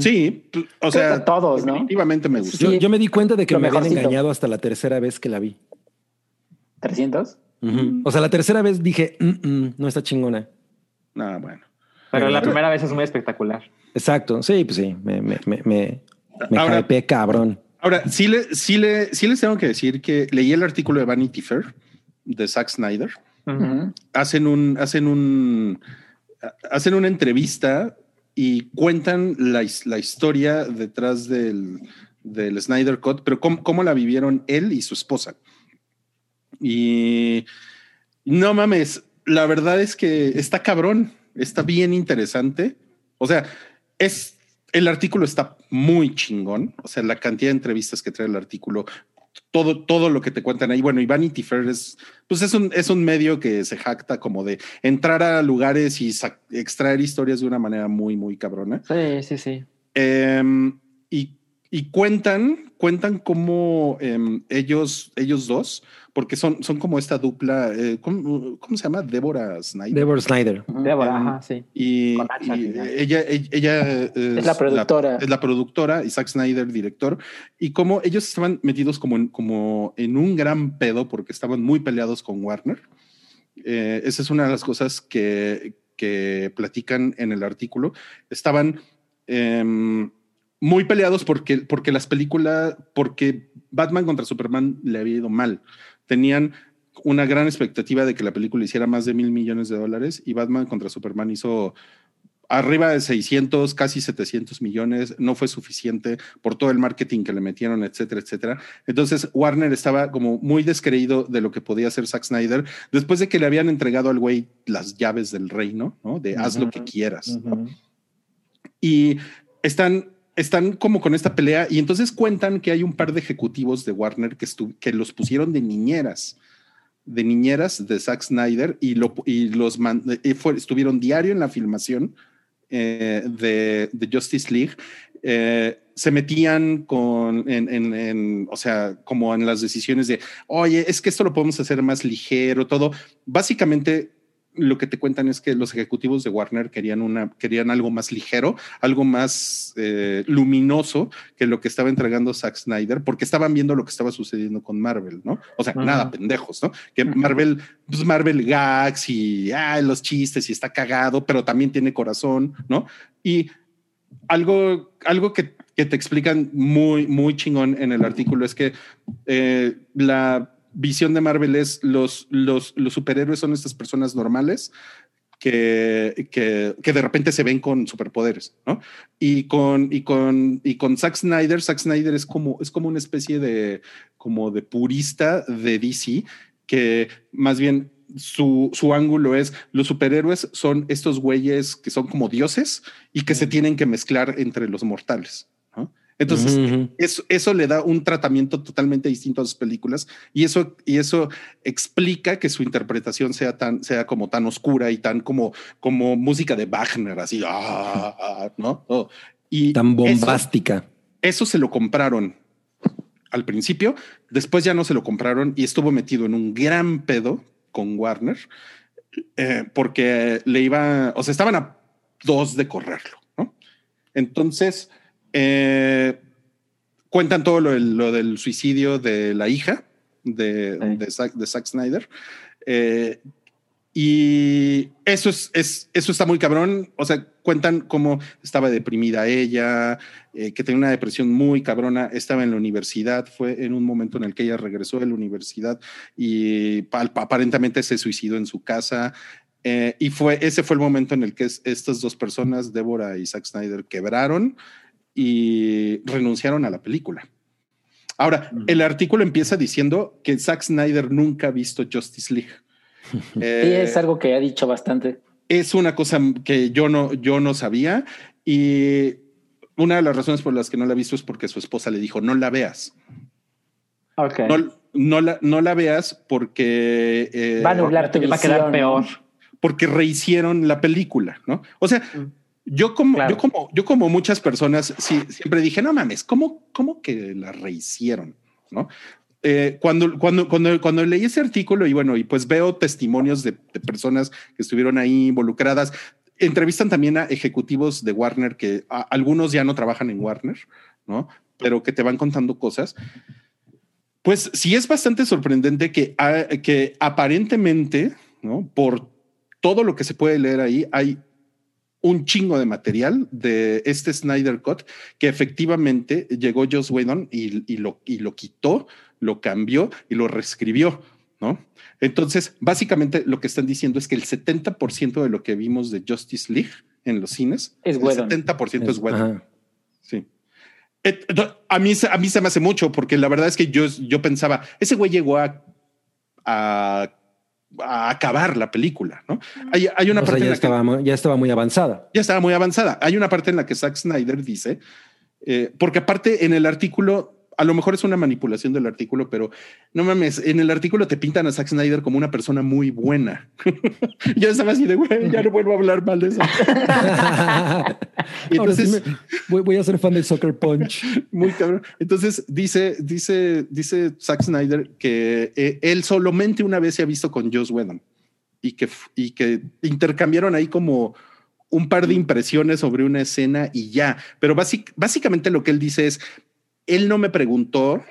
Sí, p- o sea, a todos, ¿no? definitivamente me gustó. Yo, Sí, yo me di cuenta de que lo me habían engañado hasta la tercera vez que la vi. ¿300? Ujú. O sea, la tercera vez dije, "Mm, mm, no está chingona. Ah, bueno. Pero la primera vez es muy espectacular. Exacto. Sí, pues sí, me, me, me, me, me Ahora- hypeé cabrón. Ahora, sí, le, sí, le, sí les tengo que decir que leí el artículo de Vanity Fair de Zack Snyder. Hacen un, hacen un, hacen una entrevista y cuentan la, la historia detrás del, del Snyder Cut, pero cómo, cómo la vivieron él y su esposa. Y no mames, la verdad es que está cabrón, está bien interesante. O sea, es el artículo está muy chingón. O sea, la cantidad de entrevistas que trae el artículo, todo, todo lo que te cuentan ahí. Bueno, y Vanity Fair es, pues es un, es un medio que se jacta como de entrar a lugares y extraer historias de una manera muy, muy cabrona. Sí, sí, sí. Em, y, cuentan, cuentan cómo em, ellos, ellos dos, porque son, son como esta dupla, eh, ¿cómo, cómo se llama? Débora Snyder. Deborah Snyder. Débora, Em, ajá, sí. Y, Con y ella, ella, ella es, la productora. es la productora y Zack Snyder, director. Y como ellos estaban metidos como en, como en un gran pedo porque estaban muy peleados con Warner. Eh, esa es una de las cosas que, que platican en el artículo. Estaban em, muy peleados porque, porque las películas, porque Batman contra Superman le había ido mal. Tenían una gran expectativa de que la película hiciera más de mil millones de dólares y Batman contra Superman hizo arriba de 600, casi 700 millones, no fue suficiente por todo el marketing que le metieron, etcétera, etcétera. Entonces Warner estaba como muy descreído de lo que podía hacer Zack Snyder después de que le habían entregado al güey las llaves del reino, ¿no? De haz lo que quieras. Y están, están como con esta pelea y entonces cuentan que hay un par de ejecutivos de Warner que, que los pusieron de niñeras, de niñeras de Zack Snyder y, lo, y los y estuvieron diario en la filmación eh, de, de Justice League. Eh, se metían con, en, en- en, o sea, como en las decisiones de, oye, es que esto lo podemos hacer más ligero, todo. Básicamente, lo que te cuentan es que los ejecutivos de Warner querían, una, querían algo más ligero, algo más eh, luminoso que lo que estaba entregando Zack Snyder, porque estaban viendo lo que estaba sucediendo con Marvel, ¿no? O sea, nada, pendejos, ¿no? Que Marvel, pues Marvel gags y ah, los chistes y está cagado, pero también tiene corazón, ¿no? Y algo, algo que, que te explican muy, muy chingón en el artículo es que eh, la, visión de Marvel es los, los, los superhéroes son estas personas normales que, que, que, de repente se ven con superpoderes, ¿no? Y con, y con, y con Zack Snyder, Zack Snyder es como, es como una especie de, como de purista de DC, que más bien su, su, ángulo es los superhéroes son estos güeyes que son como dioses y que se tienen que mezclar entre los mortales. Entonces, uh -huh. eso, eso, le da un tratamiento totalmente distinto a sus películas y eso, y eso explica que su interpretación sea tan, sea como tan oscura y tan como, como música de Wagner, así, ah, ah, ¿no? Oh. Y tan bombástica. Eso, eso se lo compraron al principio, después ya no se lo compraron y estuvo metido en un gran pedo con Warner eh, porque le iba, o sea, estaban a dos de correrlo, ¿no? Entonces, eh, cuentan todo lo, lo, del suicidio de la hija de, sí. de, Zack, de Zack Snyder. Eh, y eso es, es, eso está muy cabrón. O sea, cuentan cómo estaba deprimida ella, eh, que tenía una depresión muy cabrona, estaba en la universidad, fue en un momento en el que ella regresó de la universidad y aparentemente se suicidó en su casa. Eh, y fue, ese fue el momento en el que es, estas dos personas, Débora y Zack Snyder, quebraron y renunciaron a la película. Ahora, el artículo empieza diciendo que Zack Snyder nunca ha visto Justice League. (laughs) Eh, sí, es algo que ha dicho bastante. Es una cosa que yo no, yo no sabía y una de las razones por las que no la ha visto es porque su esposa le dijo, no la veas. Okay. No, no, la, no la veas porque... Eh, va a nublar tu va a quedar peor. Porque rehicieron la película, ¿no? O sea, mm. Yo como, claro. yo como, yo como muchas personas sí, siempre dije, no mames, ¿cómo, cómo que la rehicieron? ¿No? Eh, cuando, cuando, cuando, cuando leí ese artículo y bueno, y pues veo testimonios de, de, personas que estuvieron ahí involucradas, entrevistan también a ejecutivos de Warner que a, algunos ya no trabajan en Warner, ¿no? Pero que te van contando cosas. Pues sí es bastante sorprendente que, a, que aparentemente, ¿no? Por todo lo que se puede leer ahí, hay un chingo de material de este Snyder Cut que efectivamente llegó Joss Whedon y, y, lo, y lo quitó lo cambió y lo reescribió, ¿no? Entonces, básicamente lo que están diciendo es que el 70% de lo que vimos de Justice League en los cines, es bueno. el 70% es, es bueno. Sí. A mí, a mí se me hace mucho porque la verdad es que yo, yo pensaba, ese güey llegó a, a, a acabar la película, ¿no? Hay, hay una o parte sea, ya, estaba, que, ya estaba muy avanzada. Ya estaba muy avanzada. Hay una parte en la que Zack Snyder dice, eh, porque aparte en el artículo a lo mejor es una manipulación del artículo, pero no mames, en el artículo te pintan a Zack Snyder como una persona muy buena. (laughs) Yo estaba así de, güey, ya no vuelvo a hablar mal de eso. (laughs) y entonces sí me, voy, voy, a ser fan de Soccer Punch. (laughs) Muy cabrón. Entonces dice, dice, dice Zack Snyder que eh, él solamente una vez se ha visto con Joss Whedon y que, y que intercambiaron ahí como un par de impresiones sobre una escena y ya. Pero basic, básicamente lo que él dice es, él no me preguntó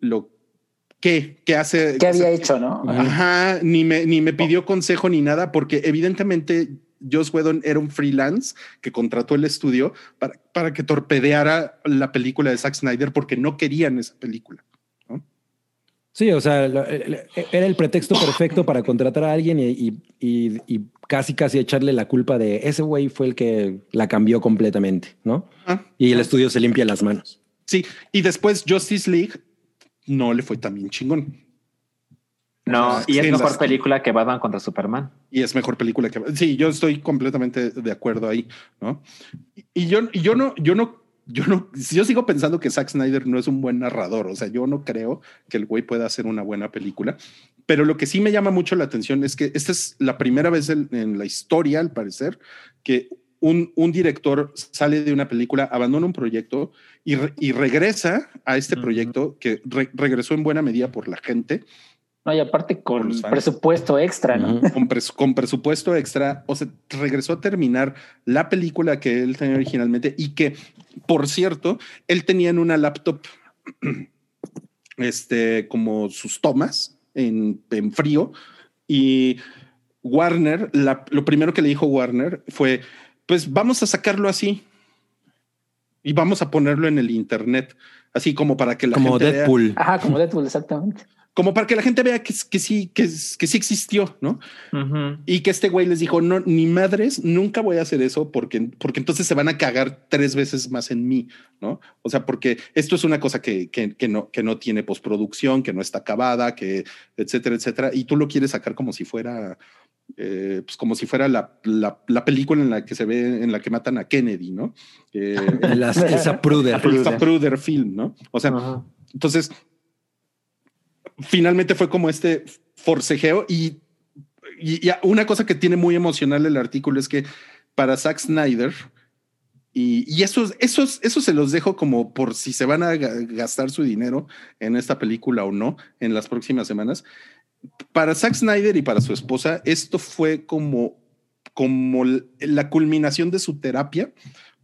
lo que, qué hace. ¿Qué había hecho, no? Ajá, ni me, ni me pidió consejo ni nada, porque evidentemente Joss Whedon era un freelance que contrató el estudio para, para que torpedeara la película de Zack Snyder porque no querían esa película. ¿no? Sí, o sea, era el pretexto perfecto para contratar a alguien y, y, y, y casi, casi echarle la culpa de ese güey fue el que la cambió completamente, ¿no? Ah, y el estudio se limpia las manos. Sí, y después Justice League no le fue tan bien chingón. No, y es mejor película que Batman contra Superman. Y es mejor película que sí, yo estoy completamente de acuerdo ahí, ¿no? Y yo, y yo no, yo no, yo no, yo sigo pensando que Zack Snyder no es un buen narrador. O sea, yo no creo que el güey pueda hacer una buena película. Pero lo que sí me llama mucho la atención es que esta es la primera vez en, en la historia, al parecer, que un, un, director sale de una película, abandona un proyecto y, re, y regresa a este uh -huh. proyecto que re, regresó en buena medida por la gente. No, y aparte con presupuesto extra, ¿no? Uh -huh. con, pres, con, presupuesto extra, o sea, regresó a terminar la película que él tenía originalmente y que, por cierto, él tenía en una laptop (clears throat) este, como sus tomas en, en frío y Warner, la, lo primero que le dijo Warner fue, pues vamos a sacarlo así y vamos a ponerlo en el internet, así como para que la como gente Deadpool. Vea. Ajá, como Deadpool, exactamente. como para que la gente vea que, que sí, que, que sí existió, ¿no? Y que este güey les dijo, no, ni madres, nunca voy a hacer eso porque, porque entonces se van a cagar tres veces más en mí, ¿no? O sea, porque esto es una cosa que, que, que no, que no tiene postproducción, que no está acabada, que etcétera, etcétera, y tú lo quieres sacar como si fuera, eh, pues como si fuera la, la, la, película en la que se ve, en la que matan a Kennedy, ¿no? Eh, (laughs) la, Zapruder. El Zapruder film, ¿no? O sea, Ajá. entonces finalmente fue como este forcejeo y, y, y, una cosa que tiene muy emocional el artículo es que para Zack Snyder, y, y esos, esos, esos se los dejo como por si se van a gastar su dinero en esta película o no en las próximas semanas. Para Zack Snyder y para su esposa, esto fue como, como la culminación de su terapia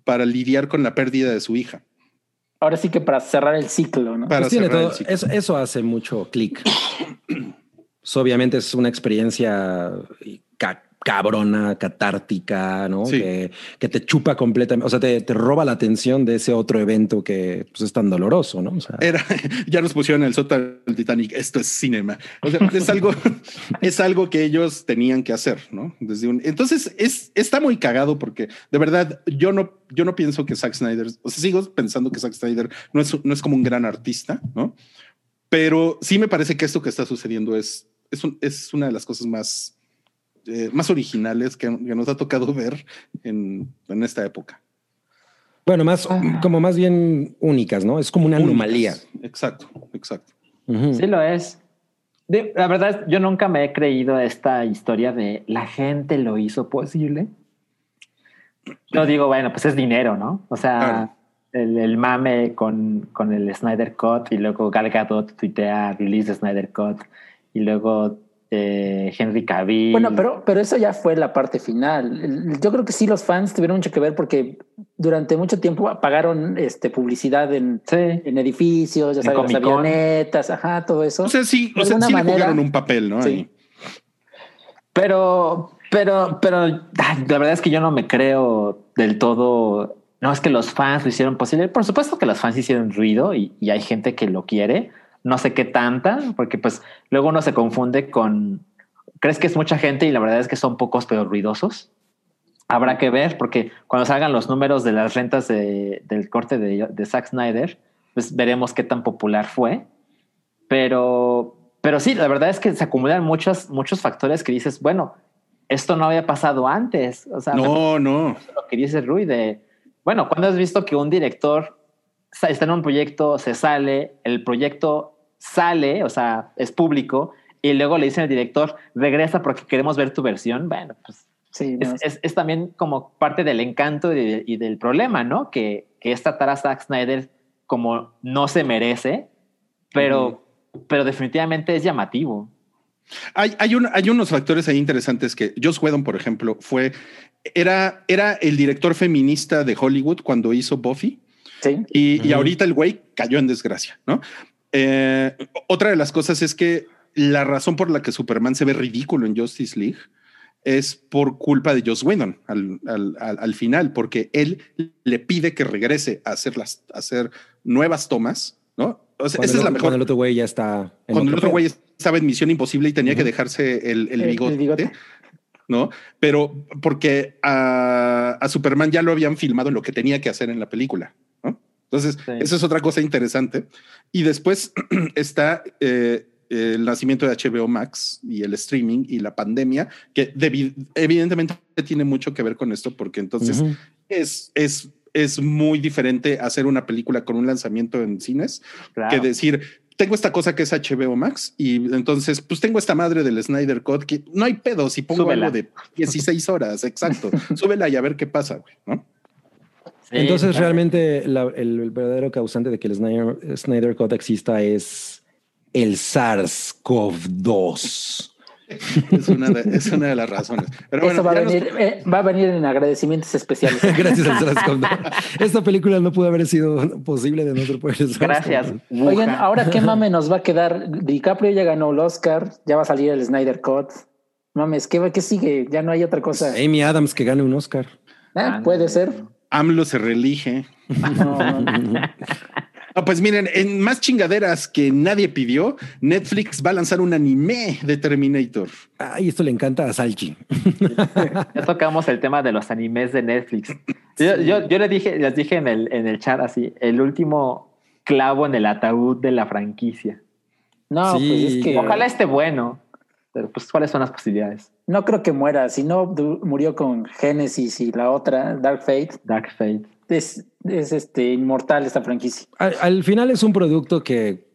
para lidiar con la pérdida de su hija ahora sí que para cerrar el ciclo, ¿no? Para pues tiene todo, eso, eso, hace mucho clic. (clears throat) obviamente es una experiencia cabrona, catártica, ¿no? Sí. Que, que, te chupa completamente, o sea, te, te, roba la atención de ese otro evento que pues, es tan doloroso, ¿no? O sea, Era, (laughs) ya nos pusieron el sótano del Titanic, esto es cinema. O sea, es algo, (laughs) es algo que ellos tenían que hacer, ¿no? Desde un, entonces es, está muy cagado porque de verdad yo no, yo no pienso que Zack Snyder, o sea, sigo pensando que Zack Snyder no es, no es como un gran artista, ¿no? Pero sí me parece que esto que está sucediendo es, es, un, es una de las cosas más eh, más originales que, que, nos ha tocado (laughs) ver en, en esta época. Bueno, más ah. como más bien únicas, ¿no? Es como una únicas. anomalía. Exacto, exacto. Uh -huh. Sí lo es. De, la verdad, yo nunca me he creído esta historia de la gente lo hizo posible. Yo digo, bueno, pues es dinero, ¿no? O sea, claro. el, el, mame con, con el Snyder Cut y luego Gal Gadot tuitea release de Snyder Cut y luego eh, Henry Cavill. Bueno, pero, pero eso ya fue la parte final. Yo creo que sí los fans tuvieron mucho que ver porque durante mucho tiempo pagaron este, publicidad en, sí. en edificios, ya sabes, las avionetas, ajá, todo eso. O sea, sí, o sea, sí manera, le jugaron un papel, ¿no? Sí. Pero, pero, pero la verdad es que yo no me creo del todo. No es que los fans lo hicieron posible. Por supuesto que los fans hicieron ruido y, y hay gente que lo quiere no sé qué tanta, porque pues luego uno se confunde con, crees que es mucha gente y la verdad es que son pocos pero ruidosos. Habrá que ver, porque cuando salgan los números de las rentas de, del corte de, de Zack Snyder, pues veremos qué tan popular fue. Pero, pero sí, la verdad es que se acumulan muchos, muchos factores que dices, bueno, esto no había pasado antes. O sea, no, no. Lo que dice Rui de, bueno, ¿cuándo has visto que un director está en un proyecto, se sale, el proyecto sale, o sea, es público, y luego le dicen al director, regresa porque queremos ver tu versión, bueno, pues sí, no. es, es, es, también como parte del encanto y, de, y, del problema, ¿no? Que, que es tratar a Zack Snyder como no se merece, pero, mm. pero definitivamente es llamativo. Hay, hay, un, hay, unos factores ahí interesantes que Joss Whedon, por ejemplo, fue, era, era el director feminista de Hollywood cuando hizo Buffy. Sí. Y, uh -huh. y ahorita el güey cayó en desgracia, ¿no? Eh, otra de las cosas es que la razón por la que Superman se ve ridículo en Justice League es por culpa de Joss Whedon al, al, al, al, final, porque él le pide que regrese a hacer las a hacer nuevas tomas, ¿no? O sea, esa es la mejor. Cuando el otro güey ya está. cuando el otro güey estaba en Misión Imposible y tenía uh -huh. que dejarse el, el, bigote, el bigote. ¿no? Pero porque a, a, Superman ya lo habían filmado en lo que tenía que hacer en la película. Entonces, sí. eso es otra cosa interesante. Y después (clears throat) está eh, el nacimiento de HBO Max y el streaming y la pandemia, que evidentemente tiene mucho que ver con esto, porque entonces uh -huh. es, es, es muy diferente hacer una película con un lanzamiento en cines claro. que decir, tengo esta cosa que es HBO Max y entonces pues tengo esta madre del Snyder Cut que no hay pedo si pongo Súbela. algo de 16 horas, exacto. (laughs) Súbela y a ver qué pasa, güey, ¿no? Entonces, claro. realmente la, el, el, verdadero causante de que el Snyder, Snyder Code exista es el SARS-CoV-2. (laughs) Es una, de, es una de las razones. Pero Eso bueno, va, a venir, nos... eh, va a venir en agradecimientos especiales. (laughs) Gracias al SARS-CoV-2. (laughs) Esta película no pudo haber sido posible de nuestro poder. Gracias. Oigan, ahora qué mame nos va a quedar. DiCaprio ya ganó el Oscar, ya va a salir el Snyder Cut. Mames, ¿qué, ¿qué sigue? Ya no hay otra cosa. Amy Adams que gane un Oscar. Ah, puede ser. AMLO se reelige. (laughs) No, pues miren, en más chingaderas que nadie pidió, Netflix va a lanzar un anime de Terminator. Ay, esto le encanta a Salchi. Ya tocamos el tema de los animes de Netflix. Yo, yo, yo le dije, les dije en el, en el chat así, el último clavo en el ataúd de la franquicia. No, Sí. pues es que Ojalá esté bueno. Pero pues, ¿cuáles son las posibilidades? no creo que muera. Si no murió con Genesis y la otra, Dark Fate, Dark Fate. es, es este inmortal esta franquicia. Al, al final es un producto que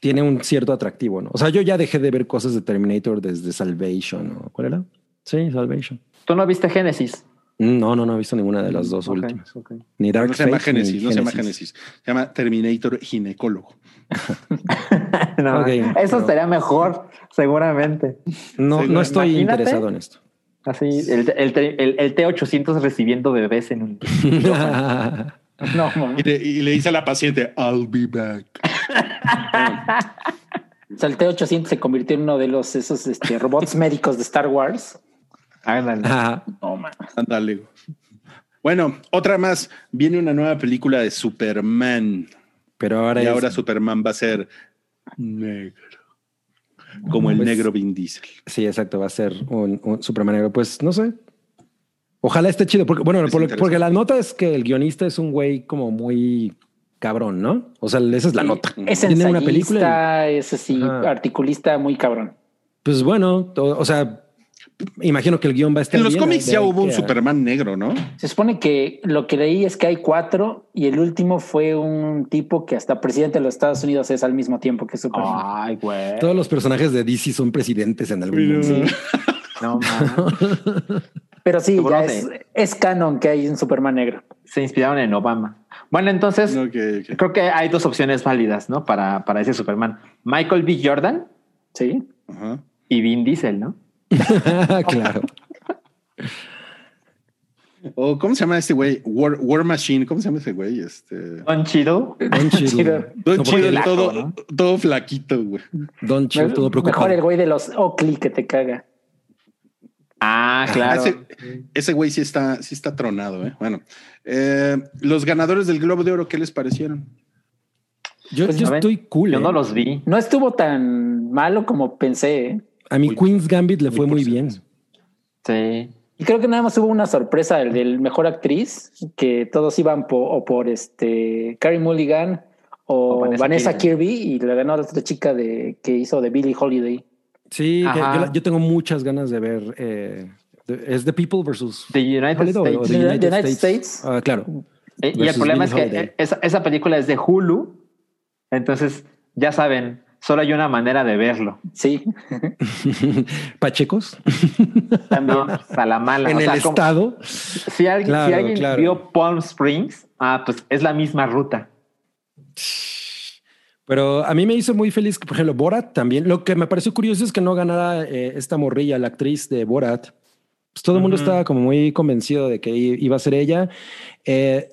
tiene un cierto atractivo, ¿no? O sea, yo ya dejé de ver cosas de Terminator desde Salvation, ¿o ¿Cuál era? Sí, Salvation. ¿Tú no viste Génesis? No, no, no he visto ninguna de las dos últimas. Ni Dark no se llama Fate, Génesis, no se llama Génesis. Se llama Terminator Ginecólogo. (laughs) No, eso pero- estaría mejor, seguramente. No, no estoy Imagínate. interesado en esto. Así, el, el, el, el T-800 recibiendo bebés en un... (laughs) No, (laughs) man. Y le, y le dice a la paciente, I'll be back. O sea, el T-800 se convirtió en uno de los esos este, robots médicos de Star Wars. Ándale. Man. Ándale. Bueno, otra más. Viene una nueva película de Superman. Pero ahora y es- ahora Superman va a ser negro. Como el Pues- negro Vin Diesel. Sí, exacto, va a ser un, un Superman negro. Pues no sé. Ojalá esté chido, porque bueno, por- porque la nota es que el guionista es un güey como muy cabrón, ¿no? O sea, esa es la nota. Es Tiene una película. es así, Ajá. articulista muy cabrón. Pues bueno, o sea, imagino que el guion va a estar En los bien, cómics ya hubo un Superman negro, ¿no? Se supone que lo que leí es que hay cuatro y el último fue un tipo que hasta presidente de los Estados Unidos es al mismo tiempo que Superman. Ay, güey. Todos los personajes de DC son presidentes en algún momento. (laughs) No, man. Pero sí, ya es, es canon que hay un Superman negro. Se inspiraron en Obama. Bueno, entonces, creo que hay dos opciones válidas, ¿no? Para, para ese Superman. Michael B. Jordan Sí. Ajá. y Vin Diesel, ¿no? (laughs) claro. O ¿cómo se llama este güey? War, War Machine. ¿Cómo se llama ese güey? Este. Don Chido. Don Chido. Don No, Chido, flaco, todo, ¿no? todo flaquito, güey. Don Chido, todo Mejor preocupado. el güey de los Oakley que te caga. Ah, claro. Ese, ese güey sí está, sí está tronado, ¿eh? Bueno, eh, los ganadores del Globo de Oro, ¿qué les parecieron? Yo, Pues, yo estoy cool. Yo ¿eh? no los vi. No estuvo tan malo como pensé. ¿eh? A mi Muy- Queen's Gambit le fue muy bien. Sí. Y creo que nada más hubo una sorpresa el del mejor actriz, que todos iban po- o por este Carrie Mulligan o, O Vanessa Vanessa, Kirby. Kirby. y le ganó a la otra chica de que hizo de Billie Holiday. Sí, que yo, tengo muchas ganas de ver. eh, de- es The People versus The United Holiday o States. The The United, United States. States. Ah, claro. Eh, Y el problema es que esa película es de Hulu. Entonces, ya saben, solo hay una manera de verlo. Sí, (laughs) Pachecos también. No, pues, a la mala. en O el como- estado. si alguien, Claro, si alguien claro. vio Palm Springs, ah, pues es la misma ruta. Pero a mí me hizo muy feliz que, por ejemplo, Borat también. Lo que me pareció curioso es que no ganara eh, esta morrilla, la actriz de Borat. Pues todo el mundo estaba como muy convencido de que iba a ser ella. Eh,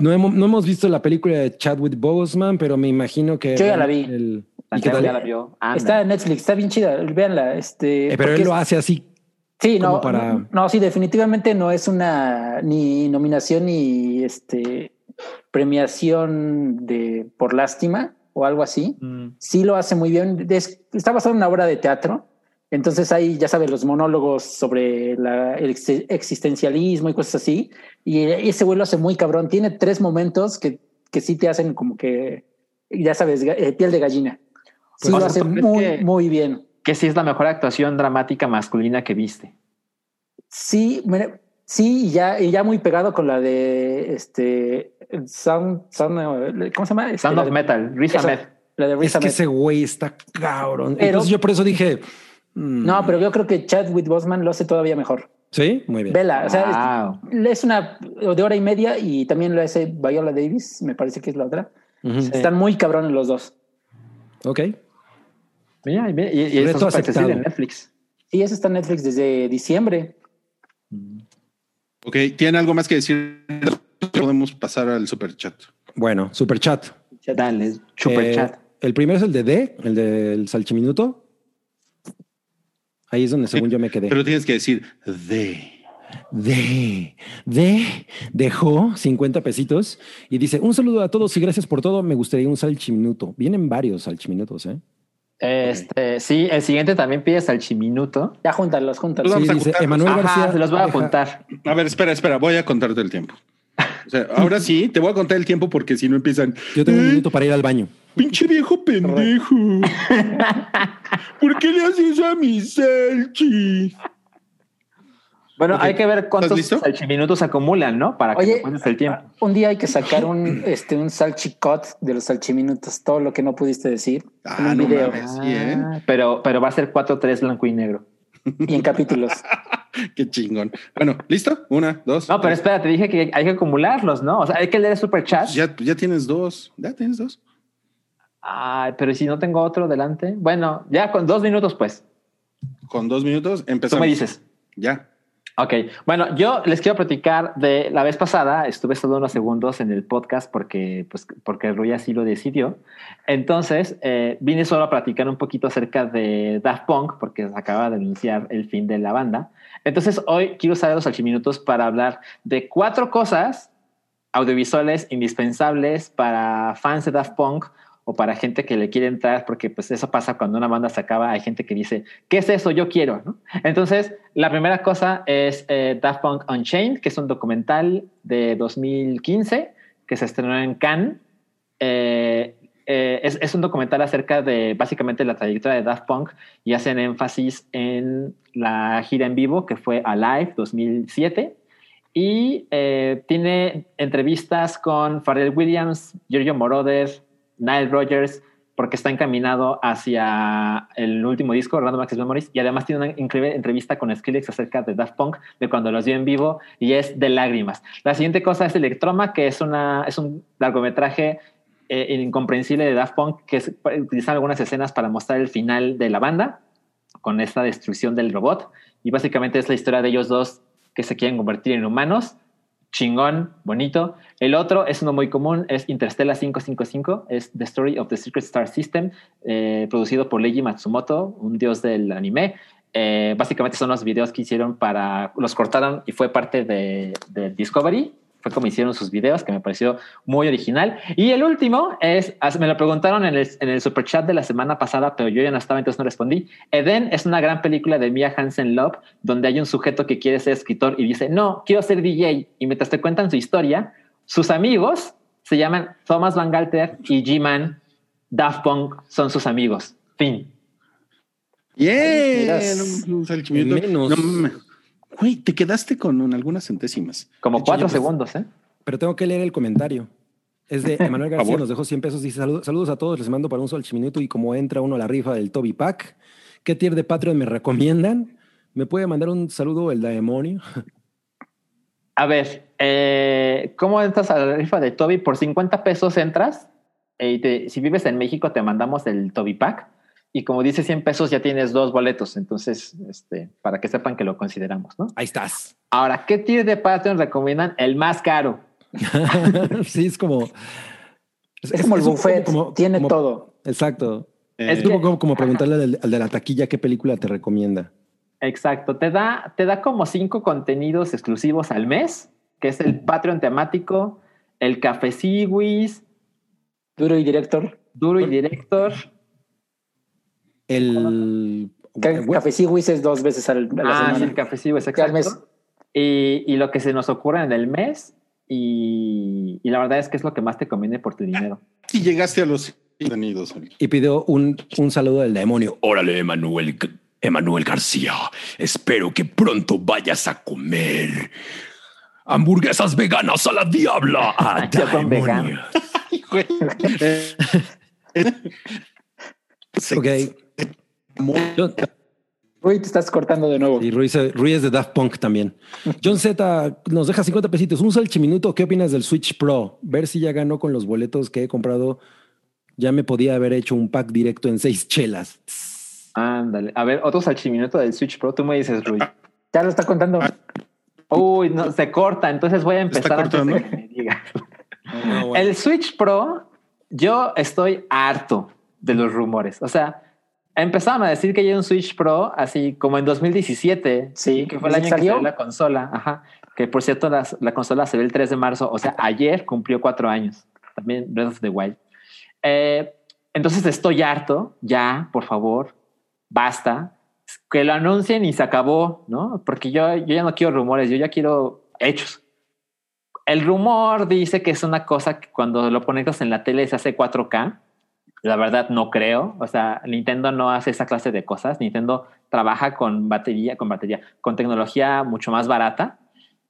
no, hemos, no hemos visto la película de Chadwick Boseman, pero me imagino que. Yo ya la vi. el- ¿Y qué gente tal? ya la vio. Anda. Está en Netflix, está bien chida, véanla. Este, Eh, pero él lo hace así. Sí, no, para- no, no, sí, definitivamente no es una ni nominación ni este premiación de por lástima o algo así. Mm. Sí lo hace muy bien. Es- está basado en una obra de teatro. Entonces hay, ya sabes, los monólogos sobre la- el ex- existencialismo y cosas así. Y ese güey lo hace muy cabrón. Tiene tres momentos que, que sí te hacen como que, ya sabes, eh, piel de gallina. Sí Pues, lo ¿tú hace muy, que- muy bien. Que sí es la mejor actuación dramática masculina que viste. Sí, mira, sí, y ya, y ya muy pegado con la de este Sound, Sound, ¿cómo se llama? Este, Sound of de- Metal, Riz Ahmed. La de Es que ese güey está cabrón. Pero- Entonces yo por eso dije. mm, No, pero yo creo que Chadwick Boseman lo hace todavía mejor. Sí, muy bien. Vela, o sea, Wow. es, es una de hora y media y también lo hace Viola Davis, me parece que es la otra. Están muy cabrones los dos. Ok. Mira, y, mira, y, y Reto está súper accesible aceptado. en Netflix. Y eso está en Netflix desde diciembre. Ok, ¿tienen algo más que decir? Podemos pasar al super chat. Bueno, super chat. Dale, super Eh, chat. El primero es el de D, el del salchiminuto. Ahí es donde según yo me quedé. Pero tienes que decir de. de, de, dejó 50 pesitos y dice, un saludo a todos y gracias por todo. Me gustaría un salchiminuto. Vienen varios salchiminutos, ¿eh? Este, sí, el siguiente también pide salchiminuto. Ya júntalos, júntalos. Sí, dice. Emanuel Ajá, García. se los voy a apuntar. A ver, espera, espera, voy a contarte el tiempo. O sea, ahora sí, te voy a contar el tiempo porque si no empiezan. Yo tengo un "Eh, minuto para ir al baño. Pinche viejo pendejo. (laughs) ¿Por qué le haces eso a mi Salchi? Bueno, hay que ver cuántos salchiminutos acumulan, ¿no? Para que Oye, me cuentes el tiempo. un día hay que sacar un, (clears throat) este, un salchicot de los salchiminutos, todo lo que no pudiste decir en Ah, un no video mames. sí, ¿eh? Ah, pero, pero va a ser 4-3 blanco y negro. y en capítulos. (laughs) Qué chingón. Bueno, ¿listo? Una, dos. No, pero espera, te dije que hay que acumularlos, ¿no? O sea, hay que leer super chat. Ya, ya tienes dos. Ya tienes dos. Ay, pero si no tengo otro delante. Bueno, ya con dos minutos, pues. Con dos minutos Tú empezamos. me dices. Ya. Ok, bueno, yo les quiero platicar de la vez pasada, estuve solo unos segundos en el podcast porque, pues, porque Rui así lo decidió. Entonces, eh, vine solo a platicar un poquito acerca de Daft Punk porque se acaba de anunciar el fin de la banda. Entonces, hoy quiero usar los minutos para hablar de cuatro cosas audiovisuales indispensables para fans de Daft Punk o para gente que le quiere entrar, porque pues eso pasa cuando una banda se acaba, hay gente que dice, ¿qué es eso? Yo quiero. Entonces, la primera cosa es eh, Daft Punk Unchained, que es un documental de 2015 que se estrenó en Cannes. Eh, eh, es, es un documental acerca de básicamente la trayectoria de Daft Punk y hacen énfasis en la gira en vivo que fue Alive 2007 y eh, tiene entrevistas con Pharrell Williams, Giorgio Moroder, Nile Rogers, porque está encaminado hacia el último disco, Random Access Memories, y además tiene una increíble entrevista con Skrillex acerca de Daft Punk, de cuando los vio en vivo, y es de lágrimas. La siguiente cosa es Electroma, que es, una, es un largometraje eh, incomprensible de Daft Punk, que es, utilizan algunas escenas para mostrar el final de la banda, con esta destrucción del robot, y básicamente es la historia de ellos dos que se quieren convertir en humanos, chingón, bonito. El otro es uno muy común, es Interstellar 555, es The Story of the Secret Star System, eh, producido por Leiji Matsumoto, un dios del anime. Eh, básicamente son los videos que hicieron para, los cortaron y fue parte de, de Discovery. Fue como hicieron sus videos, que me pareció muy original. Y el último es, me lo preguntaron en el, en el super chat de la semana pasada, pero yo ya no estaba, entonces no respondí. Eden es una gran película de Mia Hansen Love, donde hay un sujeto que quiere ser escritor y dice, no, quiero ser DJ. Y mientras te cuentan su historia, sus amigos se llaman Thomas Van Galter y G-Man. Daft Punk son sus amigos. Fin. Bien. Salchimiento. Menos. No, mames. Güey, te quedaste con un- algunas centésimas. Como hecho, cuatro segundos, ¿eh? Pero tengo que leer el comentario. Es de (laughs) Emanuel García, nos dejó 100 pesos. Dice: "Saludos- Saludos a todos, les mando para un salchiminuto. Y como entra uno a la rifa del Toby Pack, ¿qué tier de Patreon me recomiendan? ¿Me puede mandar un saludo el demonio? A ver, eh, ¿cómo entras a la rifa de Toby? Por 50 pesos entras eh, y te- si vives en México te mandamos el Toby Pack y como dice 100 pesos ya tienes dos boletos, entonces este, para que sepan que lo consideramos, ¿no? Ahí estás. Ahora, ¿qué tier de Patreon recomiendan? El más caro. (laughs) sí, es como. Es, como el buffet, como- tiene como- todo. Exacto. Eh, Es como, como, como preguntarle al, al de la taquilla qué película te recomienda. Exacto, te da, te da como cinco contenidos exclusivos al mes, que es el Patreon temático, el Café Siwis, Duro y director. Duro y Director. El. Café es dos veces al- a la Ah, sí, semana. el Café Siwis, Al exacto. mes. Y, y lo que se nos ocurre en el mes, y, y la verdad es que es lo que más te conviene por tu dinero. Si llegaste a los contenidos. y pidió un, un saludo del demonio. Órale, Emanuel, Emanuel García. Espero que pronto vayas a comer hamburguesas veganas a la diabla. A Yo con Ok. John- Uy, te estás cortando de nuevo. y Ruiz, Ruiz es de Daft Punk también. John Z nos deja 50 pesitos. Un salchiminuto. ¿Qué opinas del Switch Pro? Ver si ya ganó con los boletos que he comprado. Ya me podía haber hecho un pack directo en seis chelas. Ándale. A ver, otro salchiminuto del Switch Pro. Tú me dices, Rui. Ya lo está contando. Uy, no, se corta. Entonces voy a ¿Está empezar antes de cortando? que me diga. (laughs) El Switch Pro, yo estoy harto de los rumores. O sea, empezaron a decir que hay un Switch Pro así como en 2017. Sí, que fue el ¿sí año que salió? salió la consola. Ajá. Que por cierto, las- la, consola se ve el 3 de marzo. O sea, ayer cumplió cuatro años. También Breath of the Wild. Eh, entonces estoy harto. Ya, por favor, basta. Que lo anuncien y se acabó, ¿no? Porque yo, yo ya no quiero rumores, yo ya quiero hechos. El rumor dice que es una cosa que cuando lo conectas en la tele se hace 4K. La verdad no creo. O sea, Nintendo no hace esa clase de cosas. Nintendo trabaja con batería, con batería, con tecnología mucho más barata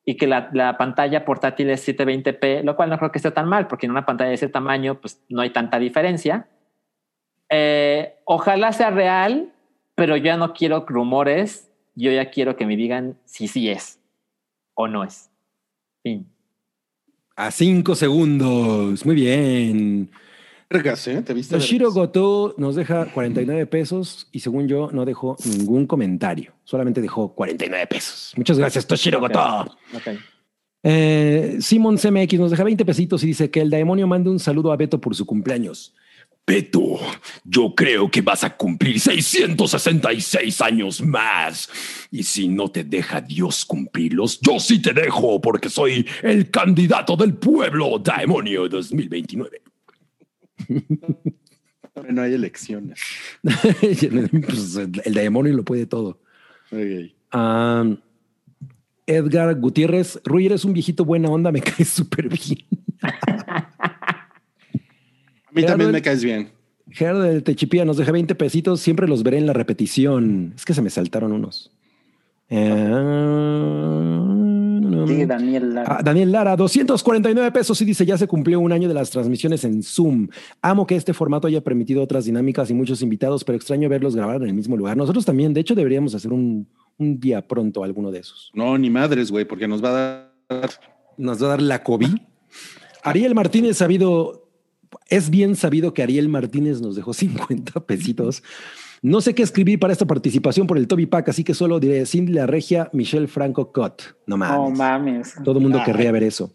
y que la, la pantalla portátil es 720p, lo cual no creo que esté tan mal, porque en una pantalla de ese tamaño pues no hay tanta diferencia. Eh, ojalá sea real, pero yo ya no quiero rumores. Yo ya quiero que me digan si sí es o no es. Fin. A cinco segundos. Muy bien. Vergas, ¿eh? ¿Te viste? Goto nos deja 49 pesos y según yo no dejó ningún comentario. Solamente dejó 49 pesos. Muchas gracias, Toshiro Ok. Goto. Ok. Eh, Simon CMX nos deja 20 pesitos y dice que el demonio mande un saludo a Beto por su cumpleaños. Beto, yo creo que vas a cumplir 666 años más. Y si no te deja Dios cumplirlos, yo sí te dejo porque soy el candidato del pueblo Daemonio 2029. No hay elecciones. (laughs) Pues, el demonio lo puede todo. Ah, Edgar Gutiérrez, Rui, eres un viejito buena onda, me (laughs) caes súper bien. A mí Gerardo, también me caes bien. Gerardo del Techipía nos deja 20 pesitos, siempre los veré en la repetición. Es que se me saltaron unos. Eh, Sí, Daniel. Lara. Ah, Daniel Lara, 249 pesos y dice, ya se cumplió un año de las transmisiones en Zoom. Amo que este formato haya permitido otras dinámicas y muchos invitados, pero extraño verlos grabar en el mismo lugar. Nosotros también, de hecho, deberíamos hacer un, un día pronto alguno de esos. No, ni madres, güey, porque nos va a dar. Nos va a dar la COVID. Ariel Martínez sabido, es bien sabido que Ariel Martínez nos dejó 50 pesitos. No sé qué escribir para esta participación por el Toby Pack, así que solo diré Cindy la Regia, Michelle Franco Cott. No mames. No mames. Todo el mundo querría ver eso.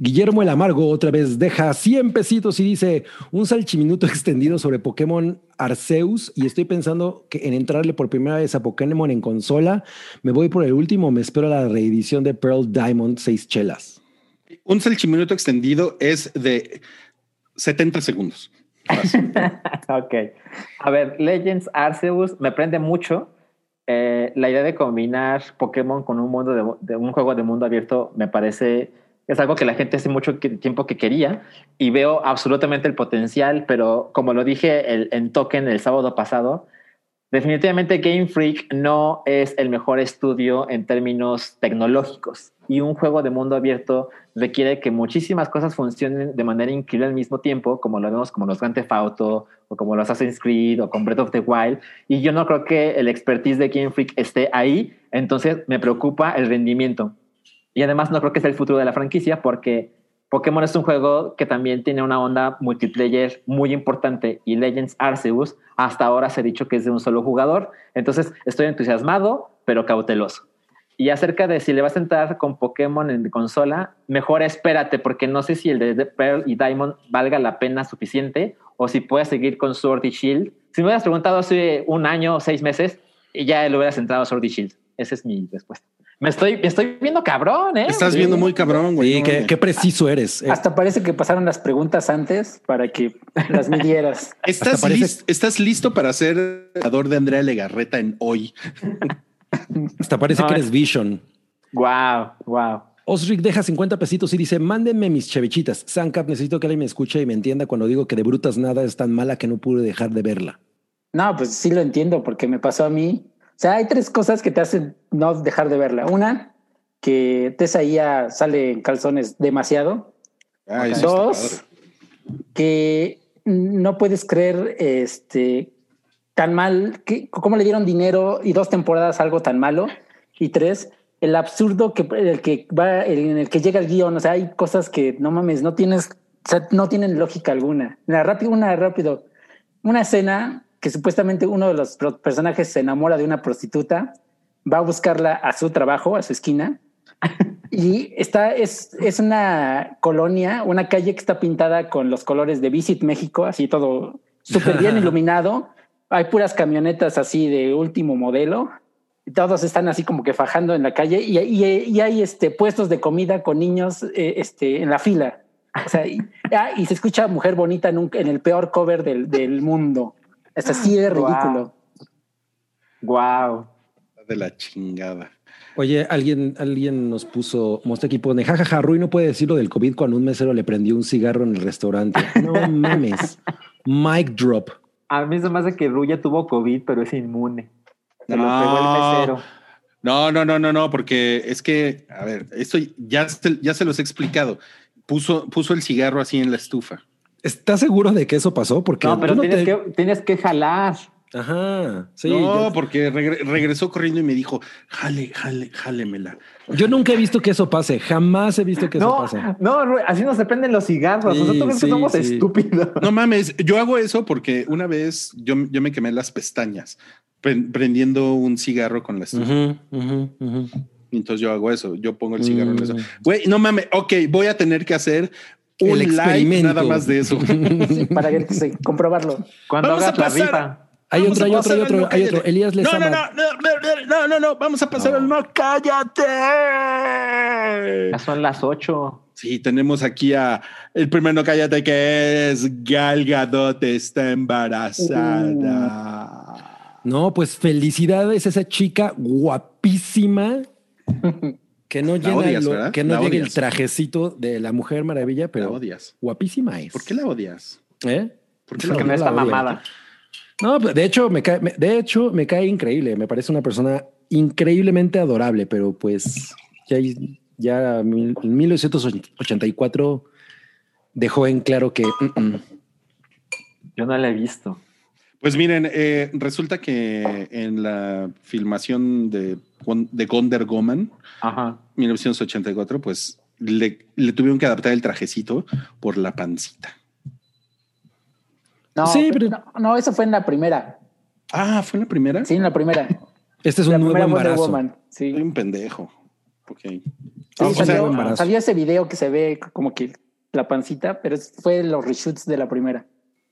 Guillermo el Amargo otra vez deja 100 pesitos y dice un salchiminuto extendido sobre Pokémon Arceus y estoy pensando que en entrarle por primera vez a Pokémon en consola, me voy por el último, me espero la reedición de Pearl Diamond 6 chelas. Un salchiminuto extendido es de 70 segundos. (laughs) Ok. A ver, Legends Arceus me prende mucho. Eh, la idea de combinar Pokémon con un mundo de, un juego de mundo abierto me parece es algo que la gente hace mucho que- tiempo que quería y veo absolutamente el potencial, pero como lo dije en Token el sábado pasado, definitivamente Game Freak no es el mejor estudio en términos tecnológicos y un juego de mundo abierto requiere que muchísimas cosas funcionen de manera increíble al mismo tiempo, como lo vemos como los Grand Theft Auto o como los Assassin's Creed o con Breath of the Wild. Y yo no creo que el expertise de Game Freak esté ahí, entonces me preocupa el rendimiento. Y además no creo que sea el futuro de la franquicia porque Pokémon es un juego que también tiene una onda multiplayer muy importante y Legends Arceus hasta ahora se ha dicho que es de un solo jugador. Entonces estoy entusiasmado, pero cauteloso. Y acerca de si le vas a entrar con Pokémon en consola, mejor espérate, porque no sé si el de Pearl y Diamond valga la pena suficiente o si puedes seguir con Sword y Shield. Si me hubieras preguntado hace un año o seis meses, ya le hubieras entrado a Sword y Shield. Esa es mi respuesta. Me estoy, me estoy viendo cabrón, ¿eh? Estás viendo muy cabrón, güey. Sí, qué, preciso eres. Eh, Hasta parece que pasaron las preguntas antes para que las (laughs) midieras. ¿Estás, Hasta parece- ¿Estás listo para ser creador de Andrea Legarreta en hoy? (laughs) hasta parece No, que es- eres Vision. Wow, wow. Osric deja 50 pesitos y dice, mándenme mis chevichitas. Sancap, necesito que alguien me escuche y me entienda cuando digo que de brutas nada es tan mala que no pude dejar de verla. No, pues sí lo entiendo porque me pasó a mí. O sea, hay tres cosas que te hacen no dejar de verla. Una, que Tessa Ia sale en calzones demasiado. Ah, Dos, que no puedes creer este tan mal, que, cómo le dieron dinero y dos temporadas algo tan malo. Y tres, el absurdo que el que va, el- en el que llega el guion. O sea, hay cosas que no mames, no tienes, o sea, no tienen lógica alguna. Una rápido, una rápido, una escena que supuestamente uno de los personajes se enamora de una prostituta, va a buscarla a su trabajo, a su esquina, y está, es, es una colonia, una calle que está pintada con los colores de Visit México, así todo súper bien (laughs) iluminado. Hay puras camionetas así de último modelo. Y todos están así como que fajando en la calle y, y- y hay este, puestos de comida con niños eh, este, en la fila. O sea, y, ah, y se escucha mujer bonita en, un- en el peor cover del, del mundo. Es así de Guau. ridículo. Wow. De la chingada. Oye, alguien, alguien nos puso, Mostaki pone, jajaja, Rui no puede decir lo del COVID cuando un mesero le prendió un cigarro en el restaurante. No (laughs) mames. Mic drop. A mí se me hace que Ruya tuvo COVID, pero es inmune. Se lo No. pegó el mesero. No, no, no, no, no, porque es que, a ver, esto ya se, ya se los he explicado. Puso, puso el cigarro así en la estufa. ¿Estás seguro de que eso pasó? Porque No, pero tienes, te- que, tienes que jalar. Ajá. Sí. no, yo, porque regre- regresó corriendo y me dijo, jale, jale, jálemela. Yo nunca he visto que eso pase. Jamás he visto que eso pase. no, así no se prenden los cigarros. Sí, Nosotros que sí, somos sí. estúpidos. No mames, yo hago eso porque una vez yo, yo me quemé las pestañas pre- prendiendo un cigarro con la estufa. Entonces yo hago eso, yo pongo el cigarro en eso. Mm. Güey, no mames, ok, voy a tener que hacer un El live nada más de eso. (laughs) Sí, para que comprobarlo. Cuando Vamos a hagas la pasar. rifa. Hay Vamos otro, hay otro, hay otro, no hay otro. Elías no, no, no, no, no, no, no, no, vamos a pasar al no cállate. Ya son las ocho. Sí, tenemos aquí a el primer no cállate que es Gal Gadot está embarazada. No, pues felicidades a esa chica guapísima que no llena odias, lo- que no La llegue el trajecito de la Mujer Maravilla, La pero odias. guapísima es. ¿Por qué la odias? ¿Eh? ¿Por qué la Porque no odias? está la mamada. No, pues, de hecho me cae, me- de hecho me cae increíble. Me parece una persona increíblemente adorable, pero pues ya, ya mil- en 1984 dejó en claro que mm, mm. Yo no la he visto. Pues miren, eh, resulta que en la filmación de, de Wonder Woman, Ajá. 1984, pues le, le tuvieron que adaptar el trajecito por la pancita. No, Sí, pero- no, no, eso fue en la primera. Ah, ¿fue en la primera? Sí, en la primera. este es la un nuevo embarazo. Woman. Sí. Soy un pendejo. Ok. Sí, salió, ese video que se ve como que la pancita, pero fue los reshoots de la primera.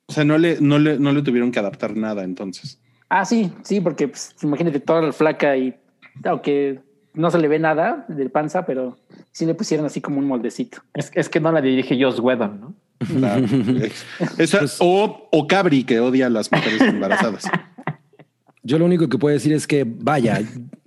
O sea, no le, no, le, no le tuvieron que adaptar nada entonces. Ah, sí, sí, porque pues, imagínate toda la flaca y aunque no se le ve nada de panza, pero sí le pusieron así como un moldecito. Es, es que no la dirige Joss Whedon, ¿no? Esa- Pues- o, o Cabri, que odia a las mujeres embarazadas. (laughs) Yo lo único que puedo decir es que vaya,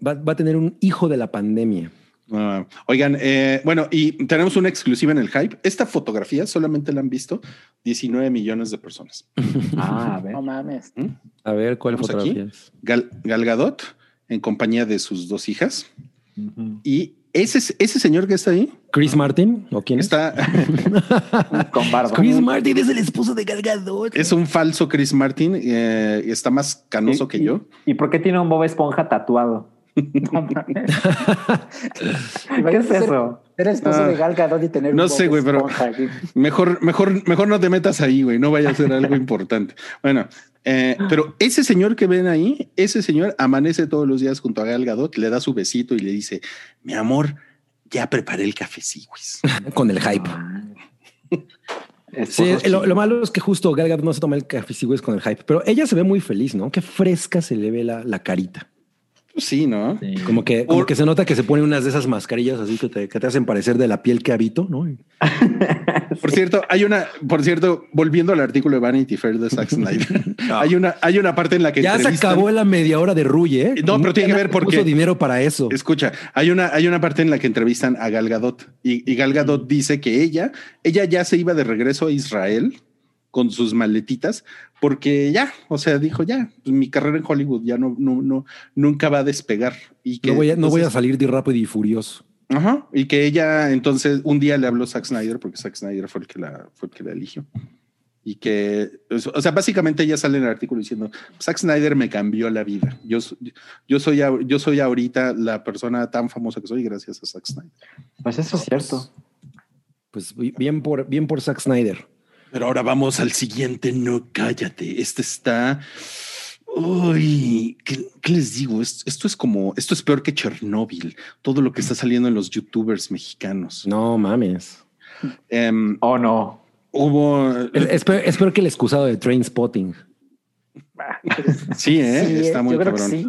va, va a tener un hijo de la pandemia. Ah, oigan, eh, bueno, y tenemos una exclusiva en el hype. Esta fotografía solamente la han visto 19 millones de personas. (laughs) Ah, a ver. No mames. A ver cuál Vamos fotografía aquí. es. Gal, Gal Gadot en compañía de sus dos hijas. Y ese, ese señor que está ahí Chris Martin o quién es? está, (laughs) Con barba. Chris Martin es el esposo de Gal Gadot. es un falso Chris Martin. eh, está más canoso ¿Y- que y- yo. ¿Y por qué tiene un Bob Esponja tatuado? (laughs) No mames. (laughs) ¿Qué es eso? Ser esposo Ah, de Gal Gadot y tener no un sé, güey, pero- güey. Mejor, mejor, mejor no te metas ahí, güey. No vaya a ser algo (laughs) importante. Bueno, eh, pero ese señor que ven ahí, ese señor amanece todos los días junto a Gal Gadot, le da su besito y le dice, mi amor, ya preparé el cafecito. Con el hype. Sí, lo, lo malo es que justo Gal Gadot no se toma el café güey, con el hype, pero ella se ve muy feliz, ¿no? Qué fresca se le ve la, la carita. Sí, ¿no? Sí. Como que, como Por- que se nota que se pone unas de esas mascarillas así que te, que te hacen parecer de la piel que habito, ¿no? (laughs) Por cierto, hay una, por cierto, volviendo al artículo de Vanity Fair de Zack Snyder, (laughs) hay una, hay una parte en la que Ya se acabó la media hora de Ruy, ¿eh? No, pero tiene que ver porque- Puso dinero para eso. Escucha, hay una, hay una parte en la que entrevistan a Gal Gadot y, y Gal Gadot dice que ella, ella ya se iba de regreso a Israel con sus maletitas porque ya, o sea, dijo ya, pues, mi carrera en Hollywood ya no, no, no, nunca va a despegar y que No voy, a, no voy a salir de rápido y furioso. Ajá, y que ella entonces un día le habló a Zack Snyder porque Zack Snyder fue el que la, fue el que la eligió. Y que, o sea, básicamente ella sale en el artículo diciendo, Zack Snyder me cambió la vida. Yo, yo, soy, yo soy ahorita la persona tan famosa que soy gracias a Zack Snyder. Pues eso es cierto. Pues bien por, bien por Zack Snyder. Pero ahora vamos al siguiente, no cállate. Este está... Uy, ¿qué, qué les digo? Es- Esto es como, esto es peor que Chernóbil, todo lo que está saliendo en los youtubers mexicanos. No mames. Em, ¿O no? hubo... Es, es peor, es peor que el excusado de Train Spotting. (laughs) Sí, ¿eh? Sí, está muy yo creo que cabrón. sí.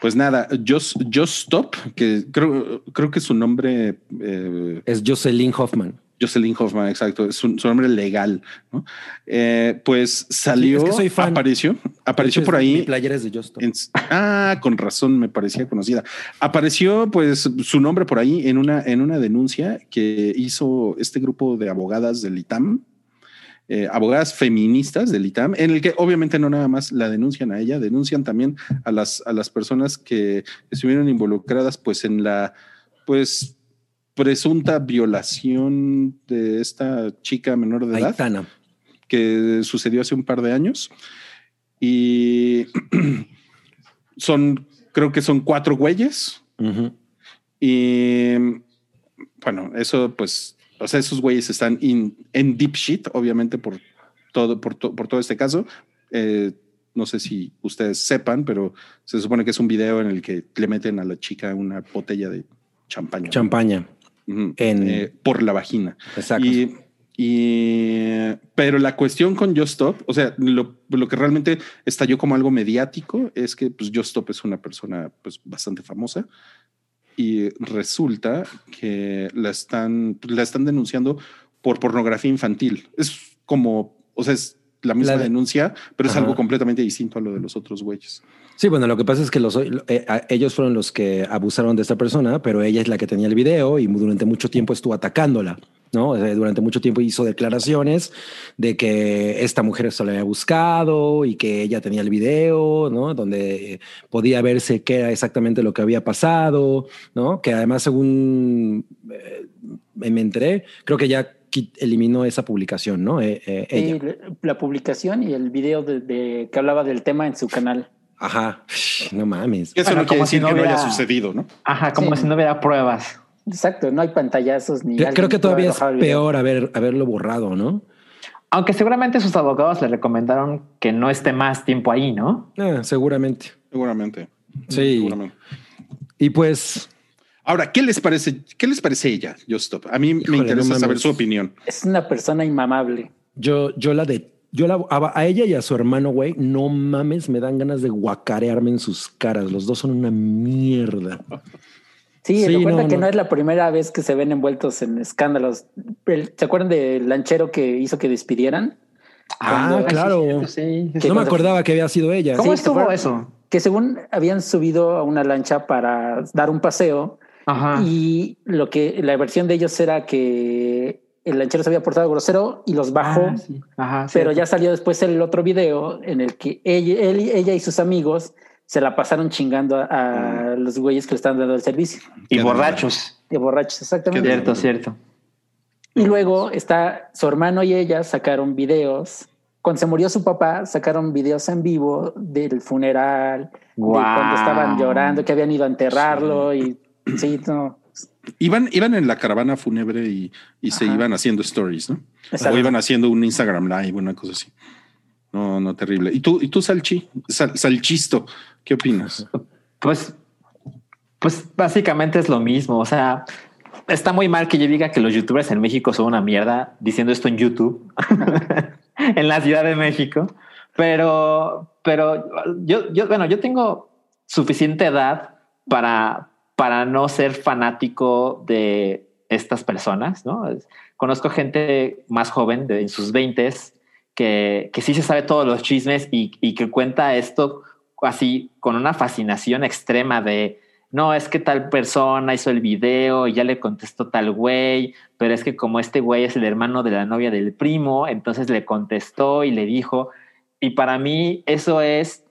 Pues nada, Just, Just Stop, que creo, creo que su nombre, eh, Es Jocelyn Hoffman. Jocelyn Hoffman, exacto, es su, su nombre legal, ¿no? Eh, pues salió, es que soy fan. apareció, apareció hecho, por es- Mi ahí. playera es de en- ah, con razón, me parecía conocida. Apareció, pues, su nombre por ahí en una, en una denuncia que hizo este grupo de abogadas del ITAM, eh, abogadas feministas del ITAM, en el que obviamente no nada más la denuncian a ella, denuncian también a las, a las personas que estuvieron involucradas, pues, en la, pues, presunta violación de esta chica menor de edad Aitana. que sucedió hace un par de años. Y (clears throat) son, creo que son cuatro güeyes. Ujú. Y bueno, eso pues, o sea, esos güeyes están in- en deep shit, obviamente por todo, por, to- por todo este caso. Eh, no sé si ustedes sepan, pero se supone que es un video en el que le meten a la chica una botella de champaña. Champaña. En- Eh, por la vagina. Exacto. Y, y- pero la cuestión con Just Stop, o sea, lo, lo que realmente estalló como algo mediático es que pues, Just Stop es una persona pues, bastante famosa y resulta que la están, la están denunciando por pornografía infantil. Es como, o sea, es la misma La de- denuncia, pero es Ajá. algo completamente distinto a lo de los otros güeyes. Sí, bueno, lo que pasa es que los, eh, ellos fueron los que abusaron de esta persona, pero ella es la que tenía el video y durante mucho tiempo estuvo atacándola, ¿no? Durante mucho tiempo hizo declaraciones de que esta mujer se la había buscado y que ella tenía el video, ¿no? Donde podía verse qué era exactamente lo que había pasado, ¿no? Que además, según eh, me enteré, creo que ya eliminó esa publicación, ¿no? Eh, eh, ella. La publicación y el video de, de- que hablaba del tema en su canal. Ajá, no mames. Eso Bueno, no quiere como si decir no que no haya hubiera- sucedido, ¿no? Ajá, como Sí. si no hubiera pruebas. Exacto, no hay pantallazos ni. Creo, que todavía es peor haber, haberlo borrado, ¿no? Aunque seguramente sus abogados le recomendaron que no esté más tiempo ahí, ¿no? Ah, seguramente. Seguramente. Sí. Seguramente. Y pues, Ahora, ¿qué les parece? ¿Qué les parece ella, Just Stop? A mí Híjole, me interesa no saber su opinión. Es una persona inmamable. yo, yo la de. Yo la, a, a ella y a su hermano, güey, no mames, me dan ganas de guacarearme en sus caras. Los dos son una mierda. Sí, Sí, recuerda no, que no. no. es la primera vez que se ven envueltos en escándalos. El- ¿Se acuerdan del lanchero que hizo que despidieran? Ah, Cuando- claro. Sí. No me acordaba que había sido ella. ¿Cómo Sí, estuvo eso? Que según habían subido a una lancha para dar un paseo Ajá. y lo que la versión de ellos era que el lanchero se había portado grosero y los bajó. Ah, sí. Ajá, Pero cierto. ya salió después el otro video en el que ella, él, ella y sus amigos se la pasaron chingando a, a los güeyes que le estaban dando el servicio. Y Qué borrachos. De borrachos, exactamente. Qué Cierto, cierto. Y luego está su hermano y ella sacaron videos. Cuando se murió su papá, sacaron videos en vivo del funeral, de cuando estaban llorando, que habían ido a enterrarlo y sí, no. Iban, iban en la caravana fúnebre y, y se iban haciendo stories, ¿no? Exacto. O iban haciendo un Instagram live, una cosa así. No, no, terrible. ¿Y tú, y tú Salchi? Sal- Salchisto, ¿qué opinas? (laughs) Pues, pues básicamente es lo mismo. O sea, está muy mal que yo diga que los youtubers en México son una mierda diciendo esto en YouTube, (laughs) en la Ciudad de México. Pero, pero yo, yo, bueno, yo tengo suficiente edad para, para no ser fanático de estas personas, ¿no? Conozco gente más joven, en sus veintes, que, que sí se sabe todos los chismes y, y que cuenta esto así con una fascinación extrema de no, es que tal persona hizo el video y ya le contestó tal güey, pero es que como este güey es el hermano de la novia del primo, entonces le contestó y le dijo, y para mí eso es,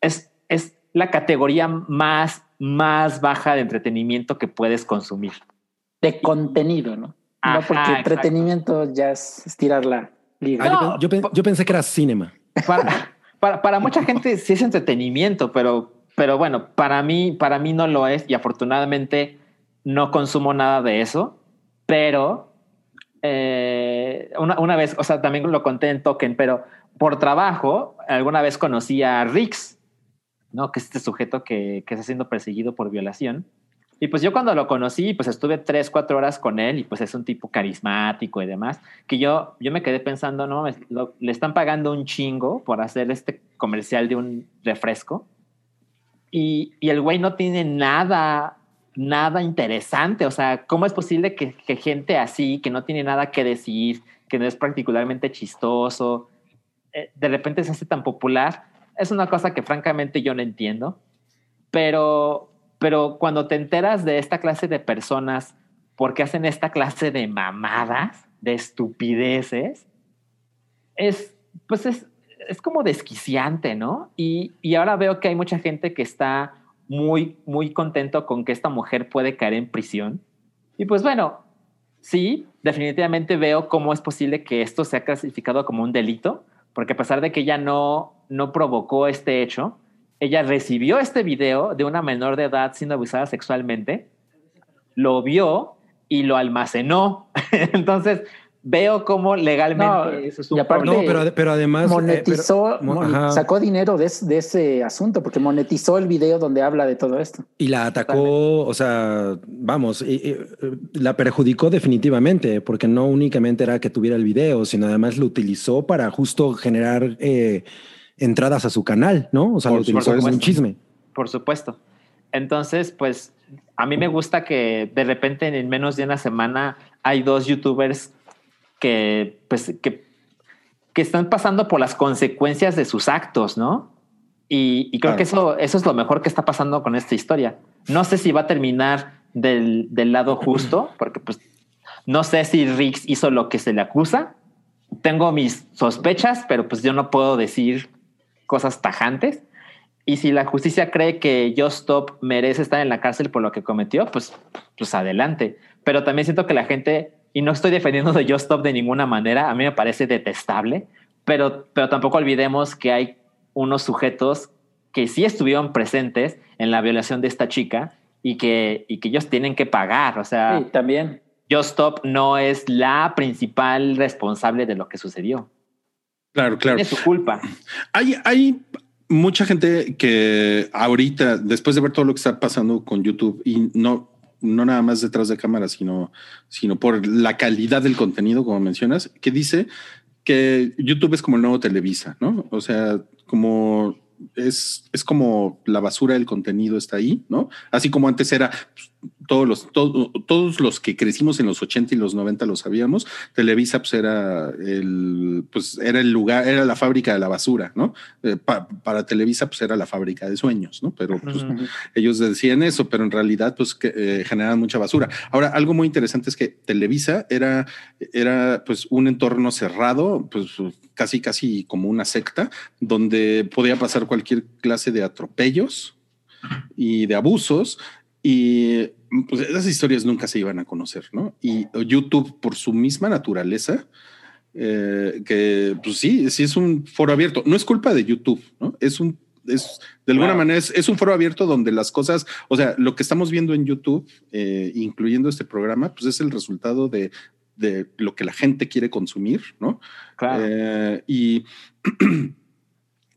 es, es la categoría más, más baja de entretenimiento que puedes consumir. De contenido, ¿no? Ajá, no, porque exacto. entretenimiento ya es estirar la liga. Ah, yo No, yo, yo pensé que era cinema. para, para, para mucha gente sí es entretenimiento, pero, pero bueno, para mí, para mí no lo es y afortunadamente no consumo nada de eso, pero eh, una, una vez, o sea, también lo conté en Token, pero por trabajo, alguna vez conocí a Rix, ¿no? Que es este sujeto que, que está siendo perseguido por violación. Y pues yo cuando lo conocí, pues estuve tres, cuatro horas con él y pues es un tipo carismático y demás, que yo, yo me quedé pensando, no, lo- le están pagando un chingo por hacer este comercial de un refresco y, y el güey no tiene nada, nada interesante. O sea, ¿cómo es posible que, que gente así, que no tiene nada que decir, que no es particularmente chistoso, eh, de repente se hace tan popular? Es una cosa que francamente yo no entiendo. Pero, pero cuando te enteras de esta clase de personas porque hacen esta clase de mamadas, de estupideces, es, pues es, es como desquiciante, ¿no? Y, y ahora veo que hay mucha gente que está muy, muy contento con que esta mujer puede caer en prisión. Y pues bueno, sí, definitivamente veo cómo es posible que esto sea clasificado como un delito, porque a pesar de que ella no, no provocó este hecho, ella recibió este video de una menor de edad siendo abusada sexualmente, lo vio y lo almacenó. (laughs) Entonces, veo cómo legalmente No, eso es y un aparte-. No, pero, ade- pero además. eh, monetizó, pero- sacó dinero de, es- de ese asunto porque monetizó el video donde habla de todo esto. Y la atacó, o sea, vamos, y- y, la perjudicó definitivamente, porque no únicamente era que tuviera el video, sino además lo utilizó para justo generar eh, entradas a su canal, ¿no? O sea, Por lo utilizó como un chisme. Por supuesto. Entonces, pues a mí me gusta que de repente en menos de una semana hay dos youtubers que, pues, que, que están pasando por las consecuencias de sus actos, ¿no? Y, y creo Claro. que eso, eso es lo mejor que está pasando con esta historia. No sé si va a terminar del, del lado justo, (clears throat) porque pues no sé si Riggs hizo lo que se le acusa. Tengo mis sospechas, pero pues yo no puedo decir cosas tajantes. Y si la justicia cree que Just Stop merece estar en la cárcel por lo que cometió, pues, pues adelante. Pero también siento que la gente, y no estoy defendiendo de Just Stop de ninguna manera, a mí me parece detestable, pero, pero tampoco olvidemos que hay unos sujetos que sí estuvieron presentes en la violación de esta chica y que, y que ellos tienen que pagar. O sea, Sí, también. Just Stop no es la principal responsable de lo que sucedió. Claro, claro. Es su culpa. Hay, hay mucha gente que ahorita, después de ver todo lo que está pasando con YouTube y no, no nada más detrás de cámara, sino, sino por la calidad del contenido, como mencionas, que dice que YouTube es como el nuevo Televisa, ¿no? O sea, como es, es como la basura del contenido está ahí, ¿no? Así como antes era pues, todos los, todo- todos los que crecimos en los 80 y los 90 lo sabíamos. Televisa pues era el, pues era el lugar, era la fábrica de la basura, ¿no? Eh, pa- para Televisa pues era la fábrica de sueños, ¿no? Pero pues, Ujú. ellos decían eso, pero en realidad pues que, eh, generaban mucha basura. Ahora, algo muy interesante es que Televisa era, era pues un entorno cerrado, pues casi casi como una secta, donde podía pasar cualquier clase de atropellos y de abusos y pues esas historias nunca se iban a conocer, ¿no? Y YouTube por su misma naturaleza, eh, que pues sí, sí es un foro abierto. No es culpa de YouTube, ¿no? Es un, es de alguna manera es, es un foro abierto donde las cosas, o sea, lo que estamos viendo en YouTube, eh, incluyendo este programa, pues es el resultado de, de lo que la gente quiere consumir, ¿no? Claro. Eh, y (clears throat)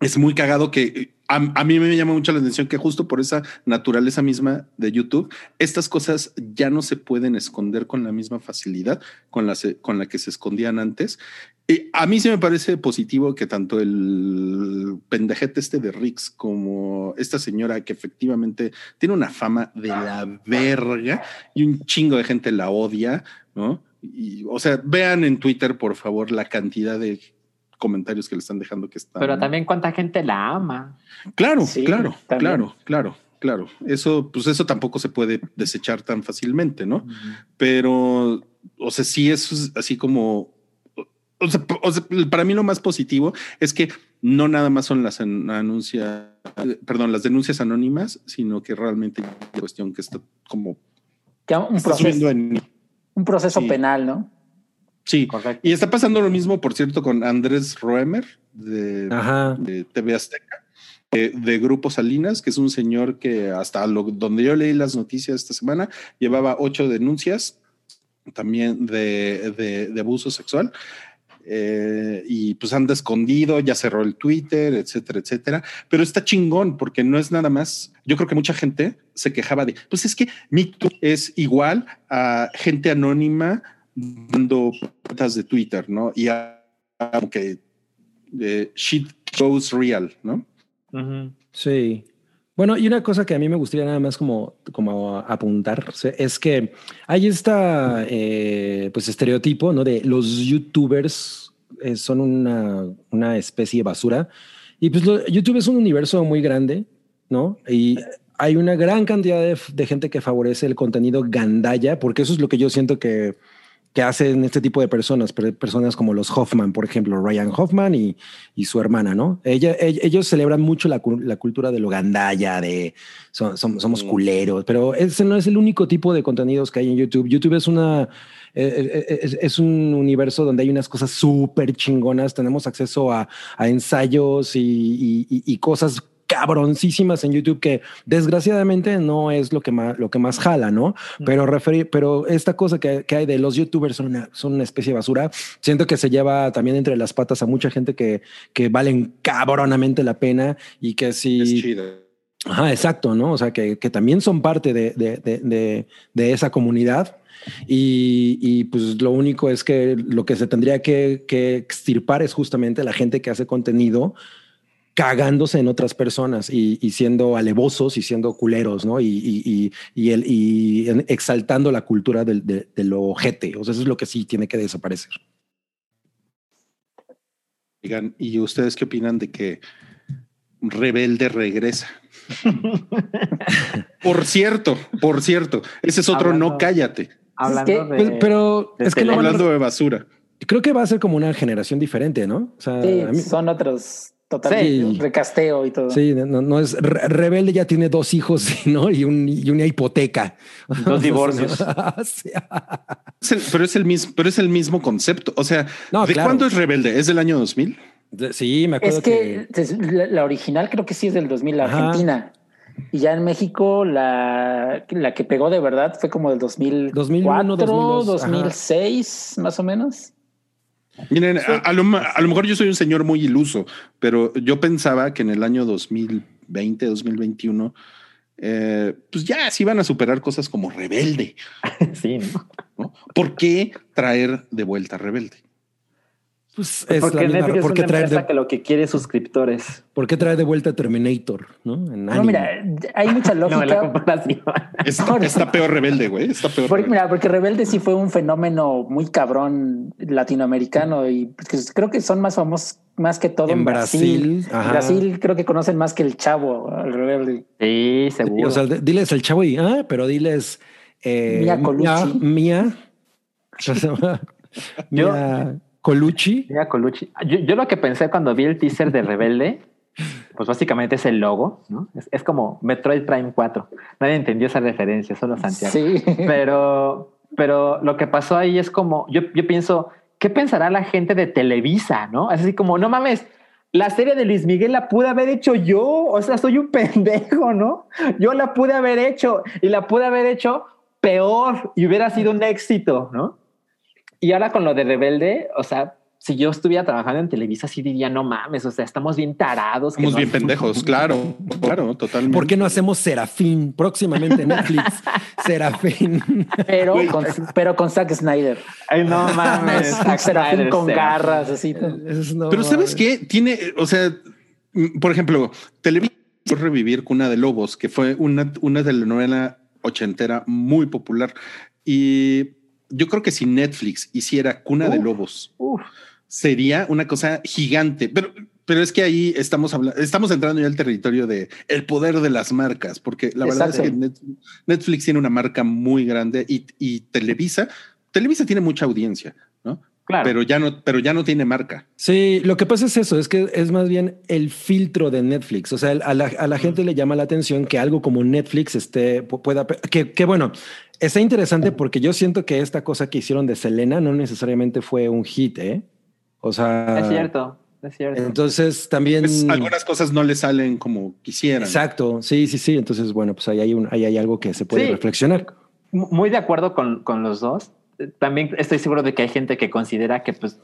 es muy cagado que a, mí me llama mucho la atención que justo por esa naturaleza misma de YouTube, estas cosas ya no se pueden esconder con la misma facilidad con la, se- con la que se escondían antes. Y a mí sí me parece positivo que tanto el pendejete este de Rix como esta señora que efectivamente tiene una fama de la verga y un chingo de gente la odia, ¿no? O sea, vean en Twitter, por favor, la cantidad de comentarios que le están dejando que están. Pero también cuánta gente la ama. Claro, Sí, claro, también. claro, claro, claro. Eso, pues eso tampoco se puede desechar tan fácilmente, ¿no? Pero, o sea, sí es así como. O sea, p- o sea, para mí lo más positivo es que no nada más son las an- anuncia, eh, perdón, las denuncias anónimas, sino que realmente hay una cuestión que está como Que un proceso, en un proceso Sí. penal, ¿no? Sí. Correcto. Y está pasando lo mismo, por cierto, con Andrés Roemer de, TV Azteca, eh, de Grupo Salinas, que es un señor que hasta lo, donde yo leí las noticias esta semana, llevaba ocho denuncias también de, de- de abuso sexual. eh, y pues anda escondido, ya cerró el Twitter, etcétera, etcétera. Pero está chingón porque no es nada más. Yo creo que mucha gente se quejaba de, pues es que MeToo es igual a gente anónima dando cuentas de Twitter, ¿no? Y aunque eh, shit goes real, ¿no? Sí. Bueno, y una cosa que a mí me gustaría nada más como, como apuntar es que hay esta eh, pues estereotipo ¿no? de los youtubers eh, son una, una, especie de basura y pues YouTube es un universo muy grande, ¿no? Y hay una gran cantidad de, de gente que favorece el contenido gandaya, porque eso es lo que yo siento que que hacen este tipo de personas, personas como los Hoffman, por ejemplo, Ryan Hoffman y, y su hermana, ¿no? Ella, ellos celebran mucho la, la, cultura de lo gandaya, de somos mm. culeros, pero ese no es el único tipo de contenidos que hay en YouTube. YouTube es una... Eh, eh, es, es, un universo donde hay unas cosas súper chingonas. Tenemos acceso a, a ensayos y, y, y, cosas cabroncísimas en YouTube que desgraciadamente no es lo que más, lo que más jala, ¿no? Pero referir, pero esta cosa que, hay de los YouTubers son una, son una especie de basura. Siento que se lleva también entre las patas a mucha gente que, que valen cabronamente la pena y que si... Es chido. Ajá, exacto, ¿no? O sea, que, que también son parte de, de, de, de esa comunidad. Y, y, pues lo único es que lo que se tendría que, que extirpar es justamente la gente que hace contenido cagándose en otras personas y, siendo alevosos y siendo culeros, ¿no? Y, y, el, y exaltando la cultura del, de, lo ojete. O sea, eso es lo que sí tiene que desaparecer. Digan, ¿y ustedes qué opinan de que Rebelde regresa? (laughs) por cierto, por cierto, ese es otro no cállate. Hablando de, pues, pero es que hablando de basura. Creo que va a ser como una generación diferente, ¿no? O sea, sí, son otros Total, recasteo y todo. Sí, no, es rebelde, ya tiene dos hijos, (laughs) ¿no? Y, un, y una hipoteca. Dos (laughs) divorcios. (laughs) pero es el mismo, pero es el mismo concepto. O sea, ¿de cuándo es rebelde? ¿Es del año 2000? Sí, me acuerdo. Es que, La, original creo que sí es del 2000, la Argentina. Y ya en México la, la que pegó de verdad fue como del 2004, 2001, 2006, más o menos. Miren, a, lo, mejor yo soy un señor muy iluso, pero yo pensaba que en el año 2020, 2021, eh, pues ya se iban a superar cosas como rebelde. (laughs) Sí. ¿no? ¿Por qué traer de vuelta rebelde? Pues es porque la Netflix ¿por traer de, que lo que quiere suscriptores. ¿Por qué trae de vuelta Terminator? No, no mira, hay mucha (laughs) lógica. no, la comparación. (laughs) Está, peor rebelde, güey. Está peor. Porque, Mira, porque rebelde sí fue un fenómeno muy cabrón latinoamericano y pues, creo que son más famosos más que todo en, Brasil. Brasil, creo que conocen más que el chavo, el rebelde. Sí, seguro. O sea, diles el chavo y ah, pero diles eh, Mía Colucci. Mía. (laughs) Mía. Colucci. Mira, Colucci. Yo, lo que pensé cuando vi el teaser de Rebelde, (laughs) pues básicamente es el logo, ¿no? Es, como Metroid Prime 4. Nadie entendió esa referencia, solo Santiago. Sí. (laughs) Pero, pero lo que pasó ahí es como, yo, yo pienso, ¿qué pensará la gente de Televisa, no? Así como, no mames, la serie de Luis Miguel la pude haber hecho yo, o sea, soy un (laughs) pendejo, ¿no? Yo la pude haber hecho y la pude haber hecho peor y hubiera sido un éxito, ¿no? Y ahora con lo de Rebelde, o sea, si yo estuviera trabajando en Televisa, sí diría, no mames, o sea, estamos bien tarados. Estamos bien pendejos, claro, claro, totalmente. ¿Por qué no hacemos Serafín próximamente Netflix? (laughs) Serafín. Pero con, pero con Zack Snyder. Ay, no mames. Serafín con garras, así. pero ¿sabes qué? Tiene, o sea, por ejemplo, Televisa revivir Cuna de Lobos, que fue una, una telenovela ochentera muy popular. Y yo creo que si Netflix hiciera Cuna de Lobos, sería una cosa gigante. Pero, pero es que ahí estamos hablando, estamos entrando ya al territorio de el poder de las marcas, porque la verdad es que Netflix, tiene una marca muy grande y, y Televisa, Televisa tiene mucha audiencia, ¿no? Claro. Pero ya no, pero ya no tiene marca. Sí, lo que pasa es eso, es que es más bien el filtro de Netflix. O sea, a la, a la gente le llama la atención que algo como Netflix esté, pueda, que, que bueno, Está interesante porque yo siento que esta cosa que hicieron de Selena no necesariamente fue un hit, ¿eh? O sea. Es cierto, es cierto. Entonces también. Pues, algunas cosas no le salen como quisieran. Exacto, sí, sí, sí. Entonces, bueno, pues ahí hay, un, ahí hay algo que se puede reflexionar. Muy de acuerdo con, con los dos. También estoy seguro de que hay gente que considera que, pues,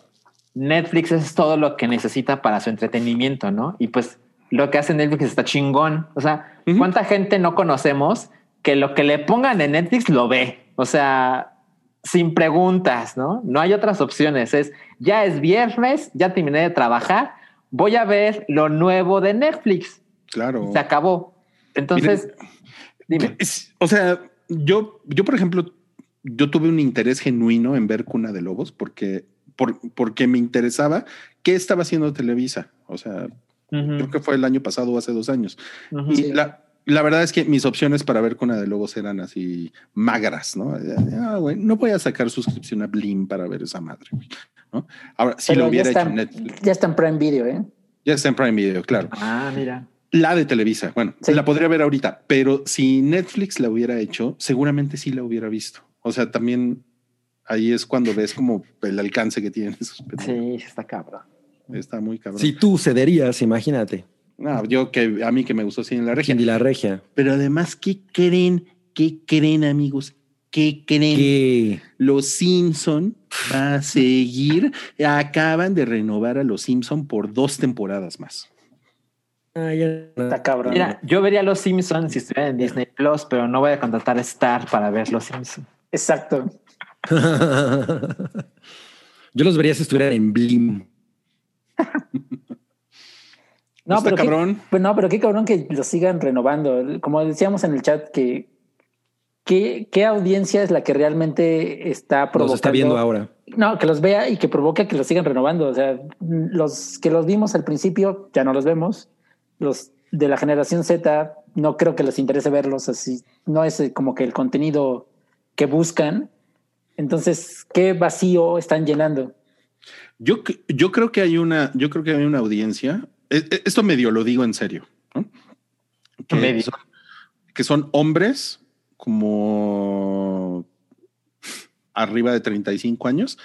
Netflix es todo lo que necesita para su entretenimiento, ¿no? Y pues lo que hace Netflix está chingón. O sea. ¿cuánta gente no conocemos que lo que le pongan en Netflix lo ve? O sea, sin preguntas, ¿no? No hay otras opciones. Es, ya es viernes, ya terminé de trabajar, voy a ver lo nuevo de Netflix. Claro. Se acabó. Entonces, dime. Es- O sea, yo, yo, por ejemplo, yo tuve un interés genuino en ver Cuna de Lobos porque, por- porque me interesaba qué estaba haciendo Televisa. O sea, creo que fue el año pasado o hace dos años. Y la, la verdad es que mis opciones para ver Cuna de Lobos eran así magras, ¿no? Ah, güey, no voy a sacar suscripción a Blim para ver esa madre, ¿no? Ahora, si Pero lo hubiera ya está, hecho Netflix, ya está en Prime Video, ¿eh? ya está en Prime Video, claro. Ah, mira. La de Televisa, bueno, Sí. la podría ver ahorita, pero si Netflix la hubiera hecho, seguramente sí la hubiera visto. O sea, también ahí es cuando ves como el alcance que tienen esos. Sí, está cabrón. Está muy cabrón. Si tú cederías, imagínate. No, yo que a mí que me gustó Cine en la regia. Cindy la regia. Pero además, ¿qué creen? ¿Qué creen, amigos? ¿Qué creen? Que Los Simpson va a seguir. Acaban de renovar a los Simpson por dos temporadas más. Está cabrón. Mira, yo vería Los Simpsons si estuviera en Disney Plus, pero no voy a contratar a Star para ver Los Simpsons. Exacto. (laughs) Yo los vería si estuvieran en Blim. (laughs) No, Está pero qué- cabrón. pues no, pero qué cabrón que lo sigan renovando. Como decíamos en el chat, que ¿qué, qué audiencia es la que realmente está provocando? Los está viendo ahora. No, que los vea y que provoque que los sigan renovando. O sea, los que los vimos al principio ya no los vemos. Los de la generación Z no creo que les interese verlos así. No es eh, como que el contenido que buscan. Entonces, ¿qué vacío están llenando? Yo, yo creo que hay una, yo creo que hay una audiencia. E- e- Esto medio lo digo en serio. ¿no? Que, Medio. son, que son hombres como arriba de 35 años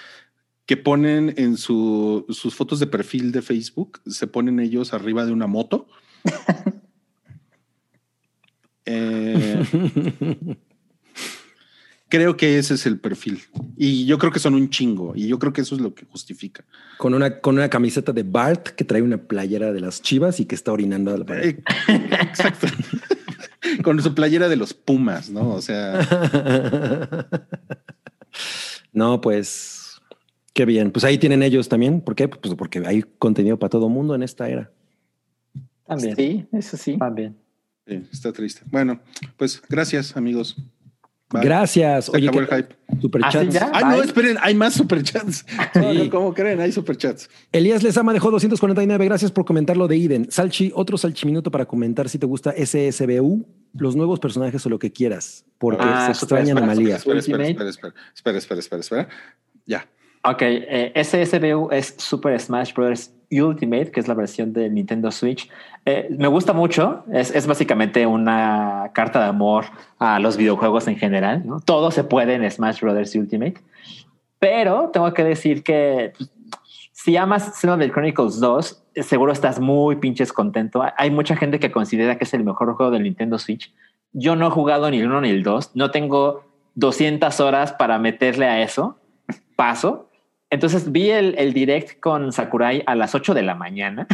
que ponen en su, sus fotos de perfil de Facebook, se ponen ellos arriba de una moto. (laughs) Eh, (laughs) creo que ese es el perfil. Y yo creo que son un chingo. Y yo creo que eso es lo que justifica. Con una, con una camiseta de Bart que trae una playera de las chivas y que está orinando a la pared. Eh, Exacto. (laughs) Con su playera de los Pumas, ¿no? O sea, (laughs) no, pues qué bien. Pues ahí tienen ellos también. ¿Por qué? Pues porque hay contenido para todo mundo en esta era. También. Sí, eso sí. También. sí, está triste. Bueno, pues gracias, amigos. Bye. Gracias. Se Oye, acabó el ¿qué- hype. superchats. ¿Ah, sí? Ay, no, esperen, hay más superchats. No, Sí. no, ¿Cómo creen? Hay superchats. Elías Lezama dejó 249. Gracias por comentar lo de Iden. Salchi, otro salchiminuto para comentar si te gusta SSBU, los nuevos personajes o lo que quieras, porque Ah, se super, extraña super, anomalía. Espera, espera, espera, espera, espera, espera, espera, espera. Ya. Ok, eh, SSBU es Super Smash Bros. Ultimate, que es la versión de Nintendo Switch. Eh, me gusta mucho, es, es básicamente una carta de amor a los videojuegos en general. ¿no? Todo se puede en Smash Bros. Ultimate. Pero tengo que decir que pues, si amas Xenoblade Chronicles 2, eh, seguro estás muy pinches contento. Hay mucha gente que considera que es el mejor juego del Nintendo Switch. Yo no he jugado ni el 1 ni el 2. No tengo 200 horas para meterle a eso. Paso. Entonces vi el, direct con Sakurai a las 8 de la mañana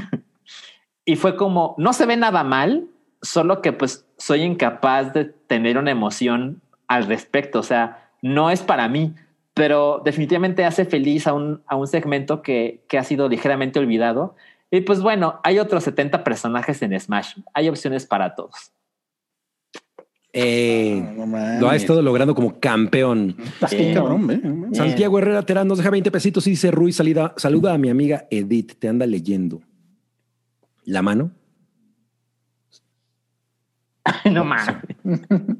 (laughs) y fue como, no se ve nada mal, solo que pues soy incapaz de tener una emoción al respecto. O sea, no es para mí, pero definitivamente hace feliz a un, a un segmento que, que ha sido ligeramente olvidado. Y pues bueno, hay otros 70 personajes en Smash. Hay opciones para todos. Eh, No, no mames. lo ha estado logrando como campeón. ¿eh? Mames. Santiago Herrera Terán nos deja 20 pesitos y dice Ruiz, salida, saluda a mi amiga Edith, te anda leyendo. ¿La mano? no mames. (laughs)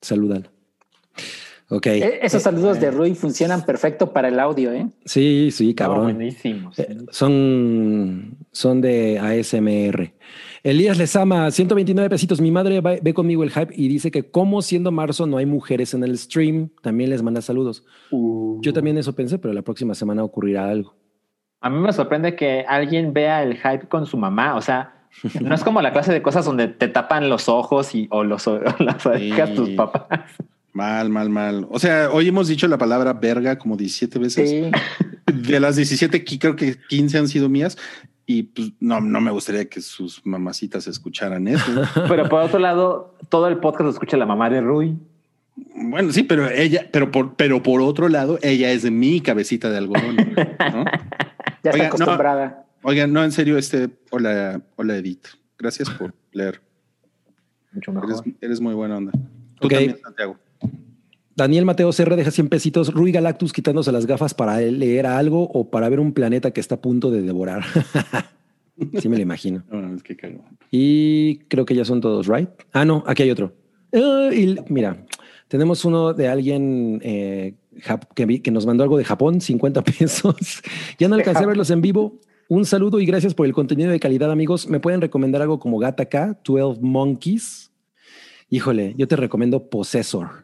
Salúdala. Ok. Eh, Esos saludos de Rui funcionan perfecto para el audio, ¿eh? Sí, sí, No, cabrón. buenísimos. Eh, son, son de ASMR. Elías Lezama, 129 pesitos. Mi madre va- ve conmigo el hype y dice que como siendo marzo no hay mujeres en el stream, también les manda saludos. Yo también eso pensé, pero la próxima semana ocurrirá algo. A mí me sorprende que alguien vea el hype con su mamá. O sea, no es como la clase de cosas donde te tapan los ojos y, o los o las orejas tus papás. Mal, mal, mal. O sea, hoy hemos dicho la palabra verga como 17 veces. Sí. De las 17, qui- creo que 15 han sido mías. Y pues no, no me gustaría que sus mamacitas escucharan eso. (laughs) Pero por otro lado, todo el podcast lo escucha la mamá de Rui. bueno, sí, pero ella, pero por, pero por otro lado, ella es de mi cabecita de algodón. ¿no? (laughs) Ya está Oiga, no. acostumbrada. Oigan, no, en serio, este, hola, hola Edith. Gracias por leer. Mucho Eres, mejor. eres muy buena onda. Tú Ok. también, Santiago. Daniel Mateo CR deja 100 pesitos. Rui Galactus quitándose las gafas para leer algo o para ver un planeta que está a punto de devorar. (laughs) sí me lo imagino. No, es que cago. Y creo que ya son todos, ¿right? Ah, no, aquí hay otro. Ah, y mira, tenemos uno de alguien eh, que, que nos mandó algo de Japón, 50 pesos. (laughs) ya no alcancé a verlos en vivo. Un saludo y gracias por el contenido de calidad, amigos. ¿Me pueden recomendar algo como Gata K, 12 Monkeys? Híjole, yo te recomiendo Possessor.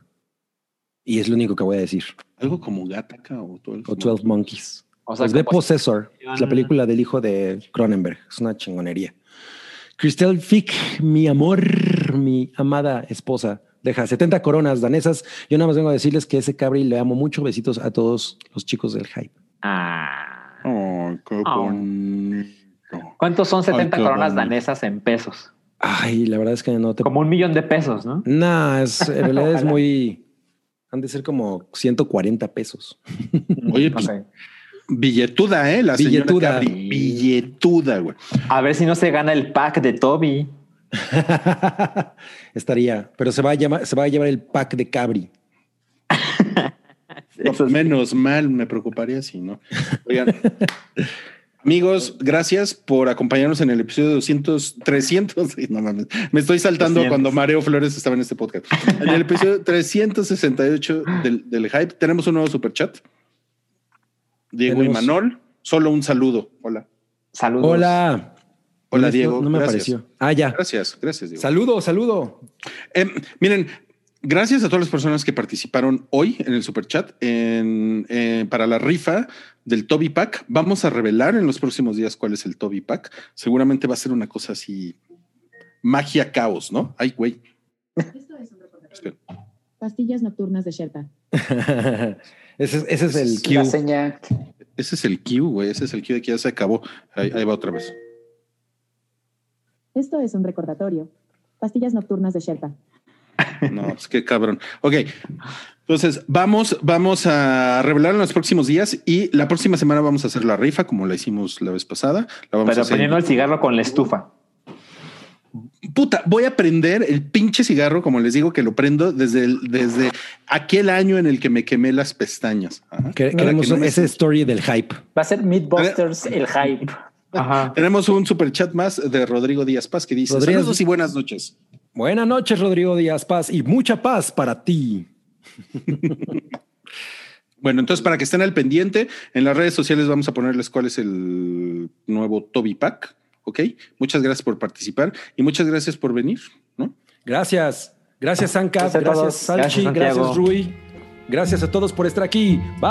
Y es lo único que voy a decir. Algo como Gataca o todo el O 12 Monkeys. O sea, Pues como- Possessor, es la película del hijo de Cronenberg. Es una chingonería. Cristel Fick, mi amor, mi amada esposa, deja 70 coronas danesas. Yo nada más vengo a decirles que ese cabri le amo mucho. Besitos a todos los chicos del hype. Ah. Oh, qué Oh. bonito. ¿Cuántos son 70 qué coronas bonito. danesas en pesos? Ay, la verdad es que no te. Como un millón de pesos, ¿no? Nah, es, en realidad es (laughs) muy. Han de ser como 140 pesos. (laughs) Oye, No pues, sé. billetuda, ¿eh? La señora Billetuda. Cabri. Billetuda, güey. A ver si no se gana el pack de Toby. (laughs) Estaría, pero se va a llamar, se va a llevar el pack de cabri. (laughs) No, Eso sí. menos mal, me preocuparía si no. Oigan, amigos, gracias por acompañarnos en el episodio 200, 300. sí, No mames, me estoy saltando 300. cuando Mareo Flores estaba en este podcast. En el episodio 368 del, del Hype tenemos un nuevo superchat. Diego Tenemos- y Manol, solo un saludo. Hola. Saludos. Hola. Hola, No- Diego. No, me Gracias. apareció. Ah, ya. Gracias, gracias, Diego. Saludo, saludo. Eh, miren, gracias a todas las personas que participaron hoy en el superchat en, eh, para la rifa del Toby Pack. Vamos a revelar en los próximos días cuál es el Toby Pack. Seguramente va a ser una cosa así magia caos, ¿no? Ay, güey. Esto es un recordatorio. Pastillas nocturnas de Sherpa. (laughs) ese, es- ese es el La cue. seña. Ese es el Q, güey. Ese es el Q de que ya se acabó. Ahí, ahí va otra vez. Esto es un recordatorio. Pastillas nocturnas de Sherpa. No, pues qué cabrón. Ok. Entonces, vamos, vamos a revelar en los próximos días y la próxima semana vamos a hacer la rifa como la hicimos la vez pasada. La vamos a Pero hacer. poniendo el cigarro con la estufa. Puta, voy a prender el pinche cigarro, como les digo, que lo prendo desde, el- desde aquel año en el que me quemé las pestañas. Ajá. Queremos que no ese story del hype. Va a ser Meatbusters el hype. Ajá. (laughs) Tenemos un super chat más de Rodrigo Díaz Paz que dice: Saludos y buenas noches. Buenas noches, Rodrigo Díaz Paz, y mucha paz para ti. (laughs) Bueno, entonces para que estén al pendiente, en las redes sociales vamos a ponerles cuál es el nuevo Toby Pack. Ok, muchas gracias por participar y muchas gracias por venir. ¿no? Gracias. Gracias, Sanka. Gracias Gracias. Salchi. Gracias, Gracias. Rui. Gracias a todos por estar aquí. Bye.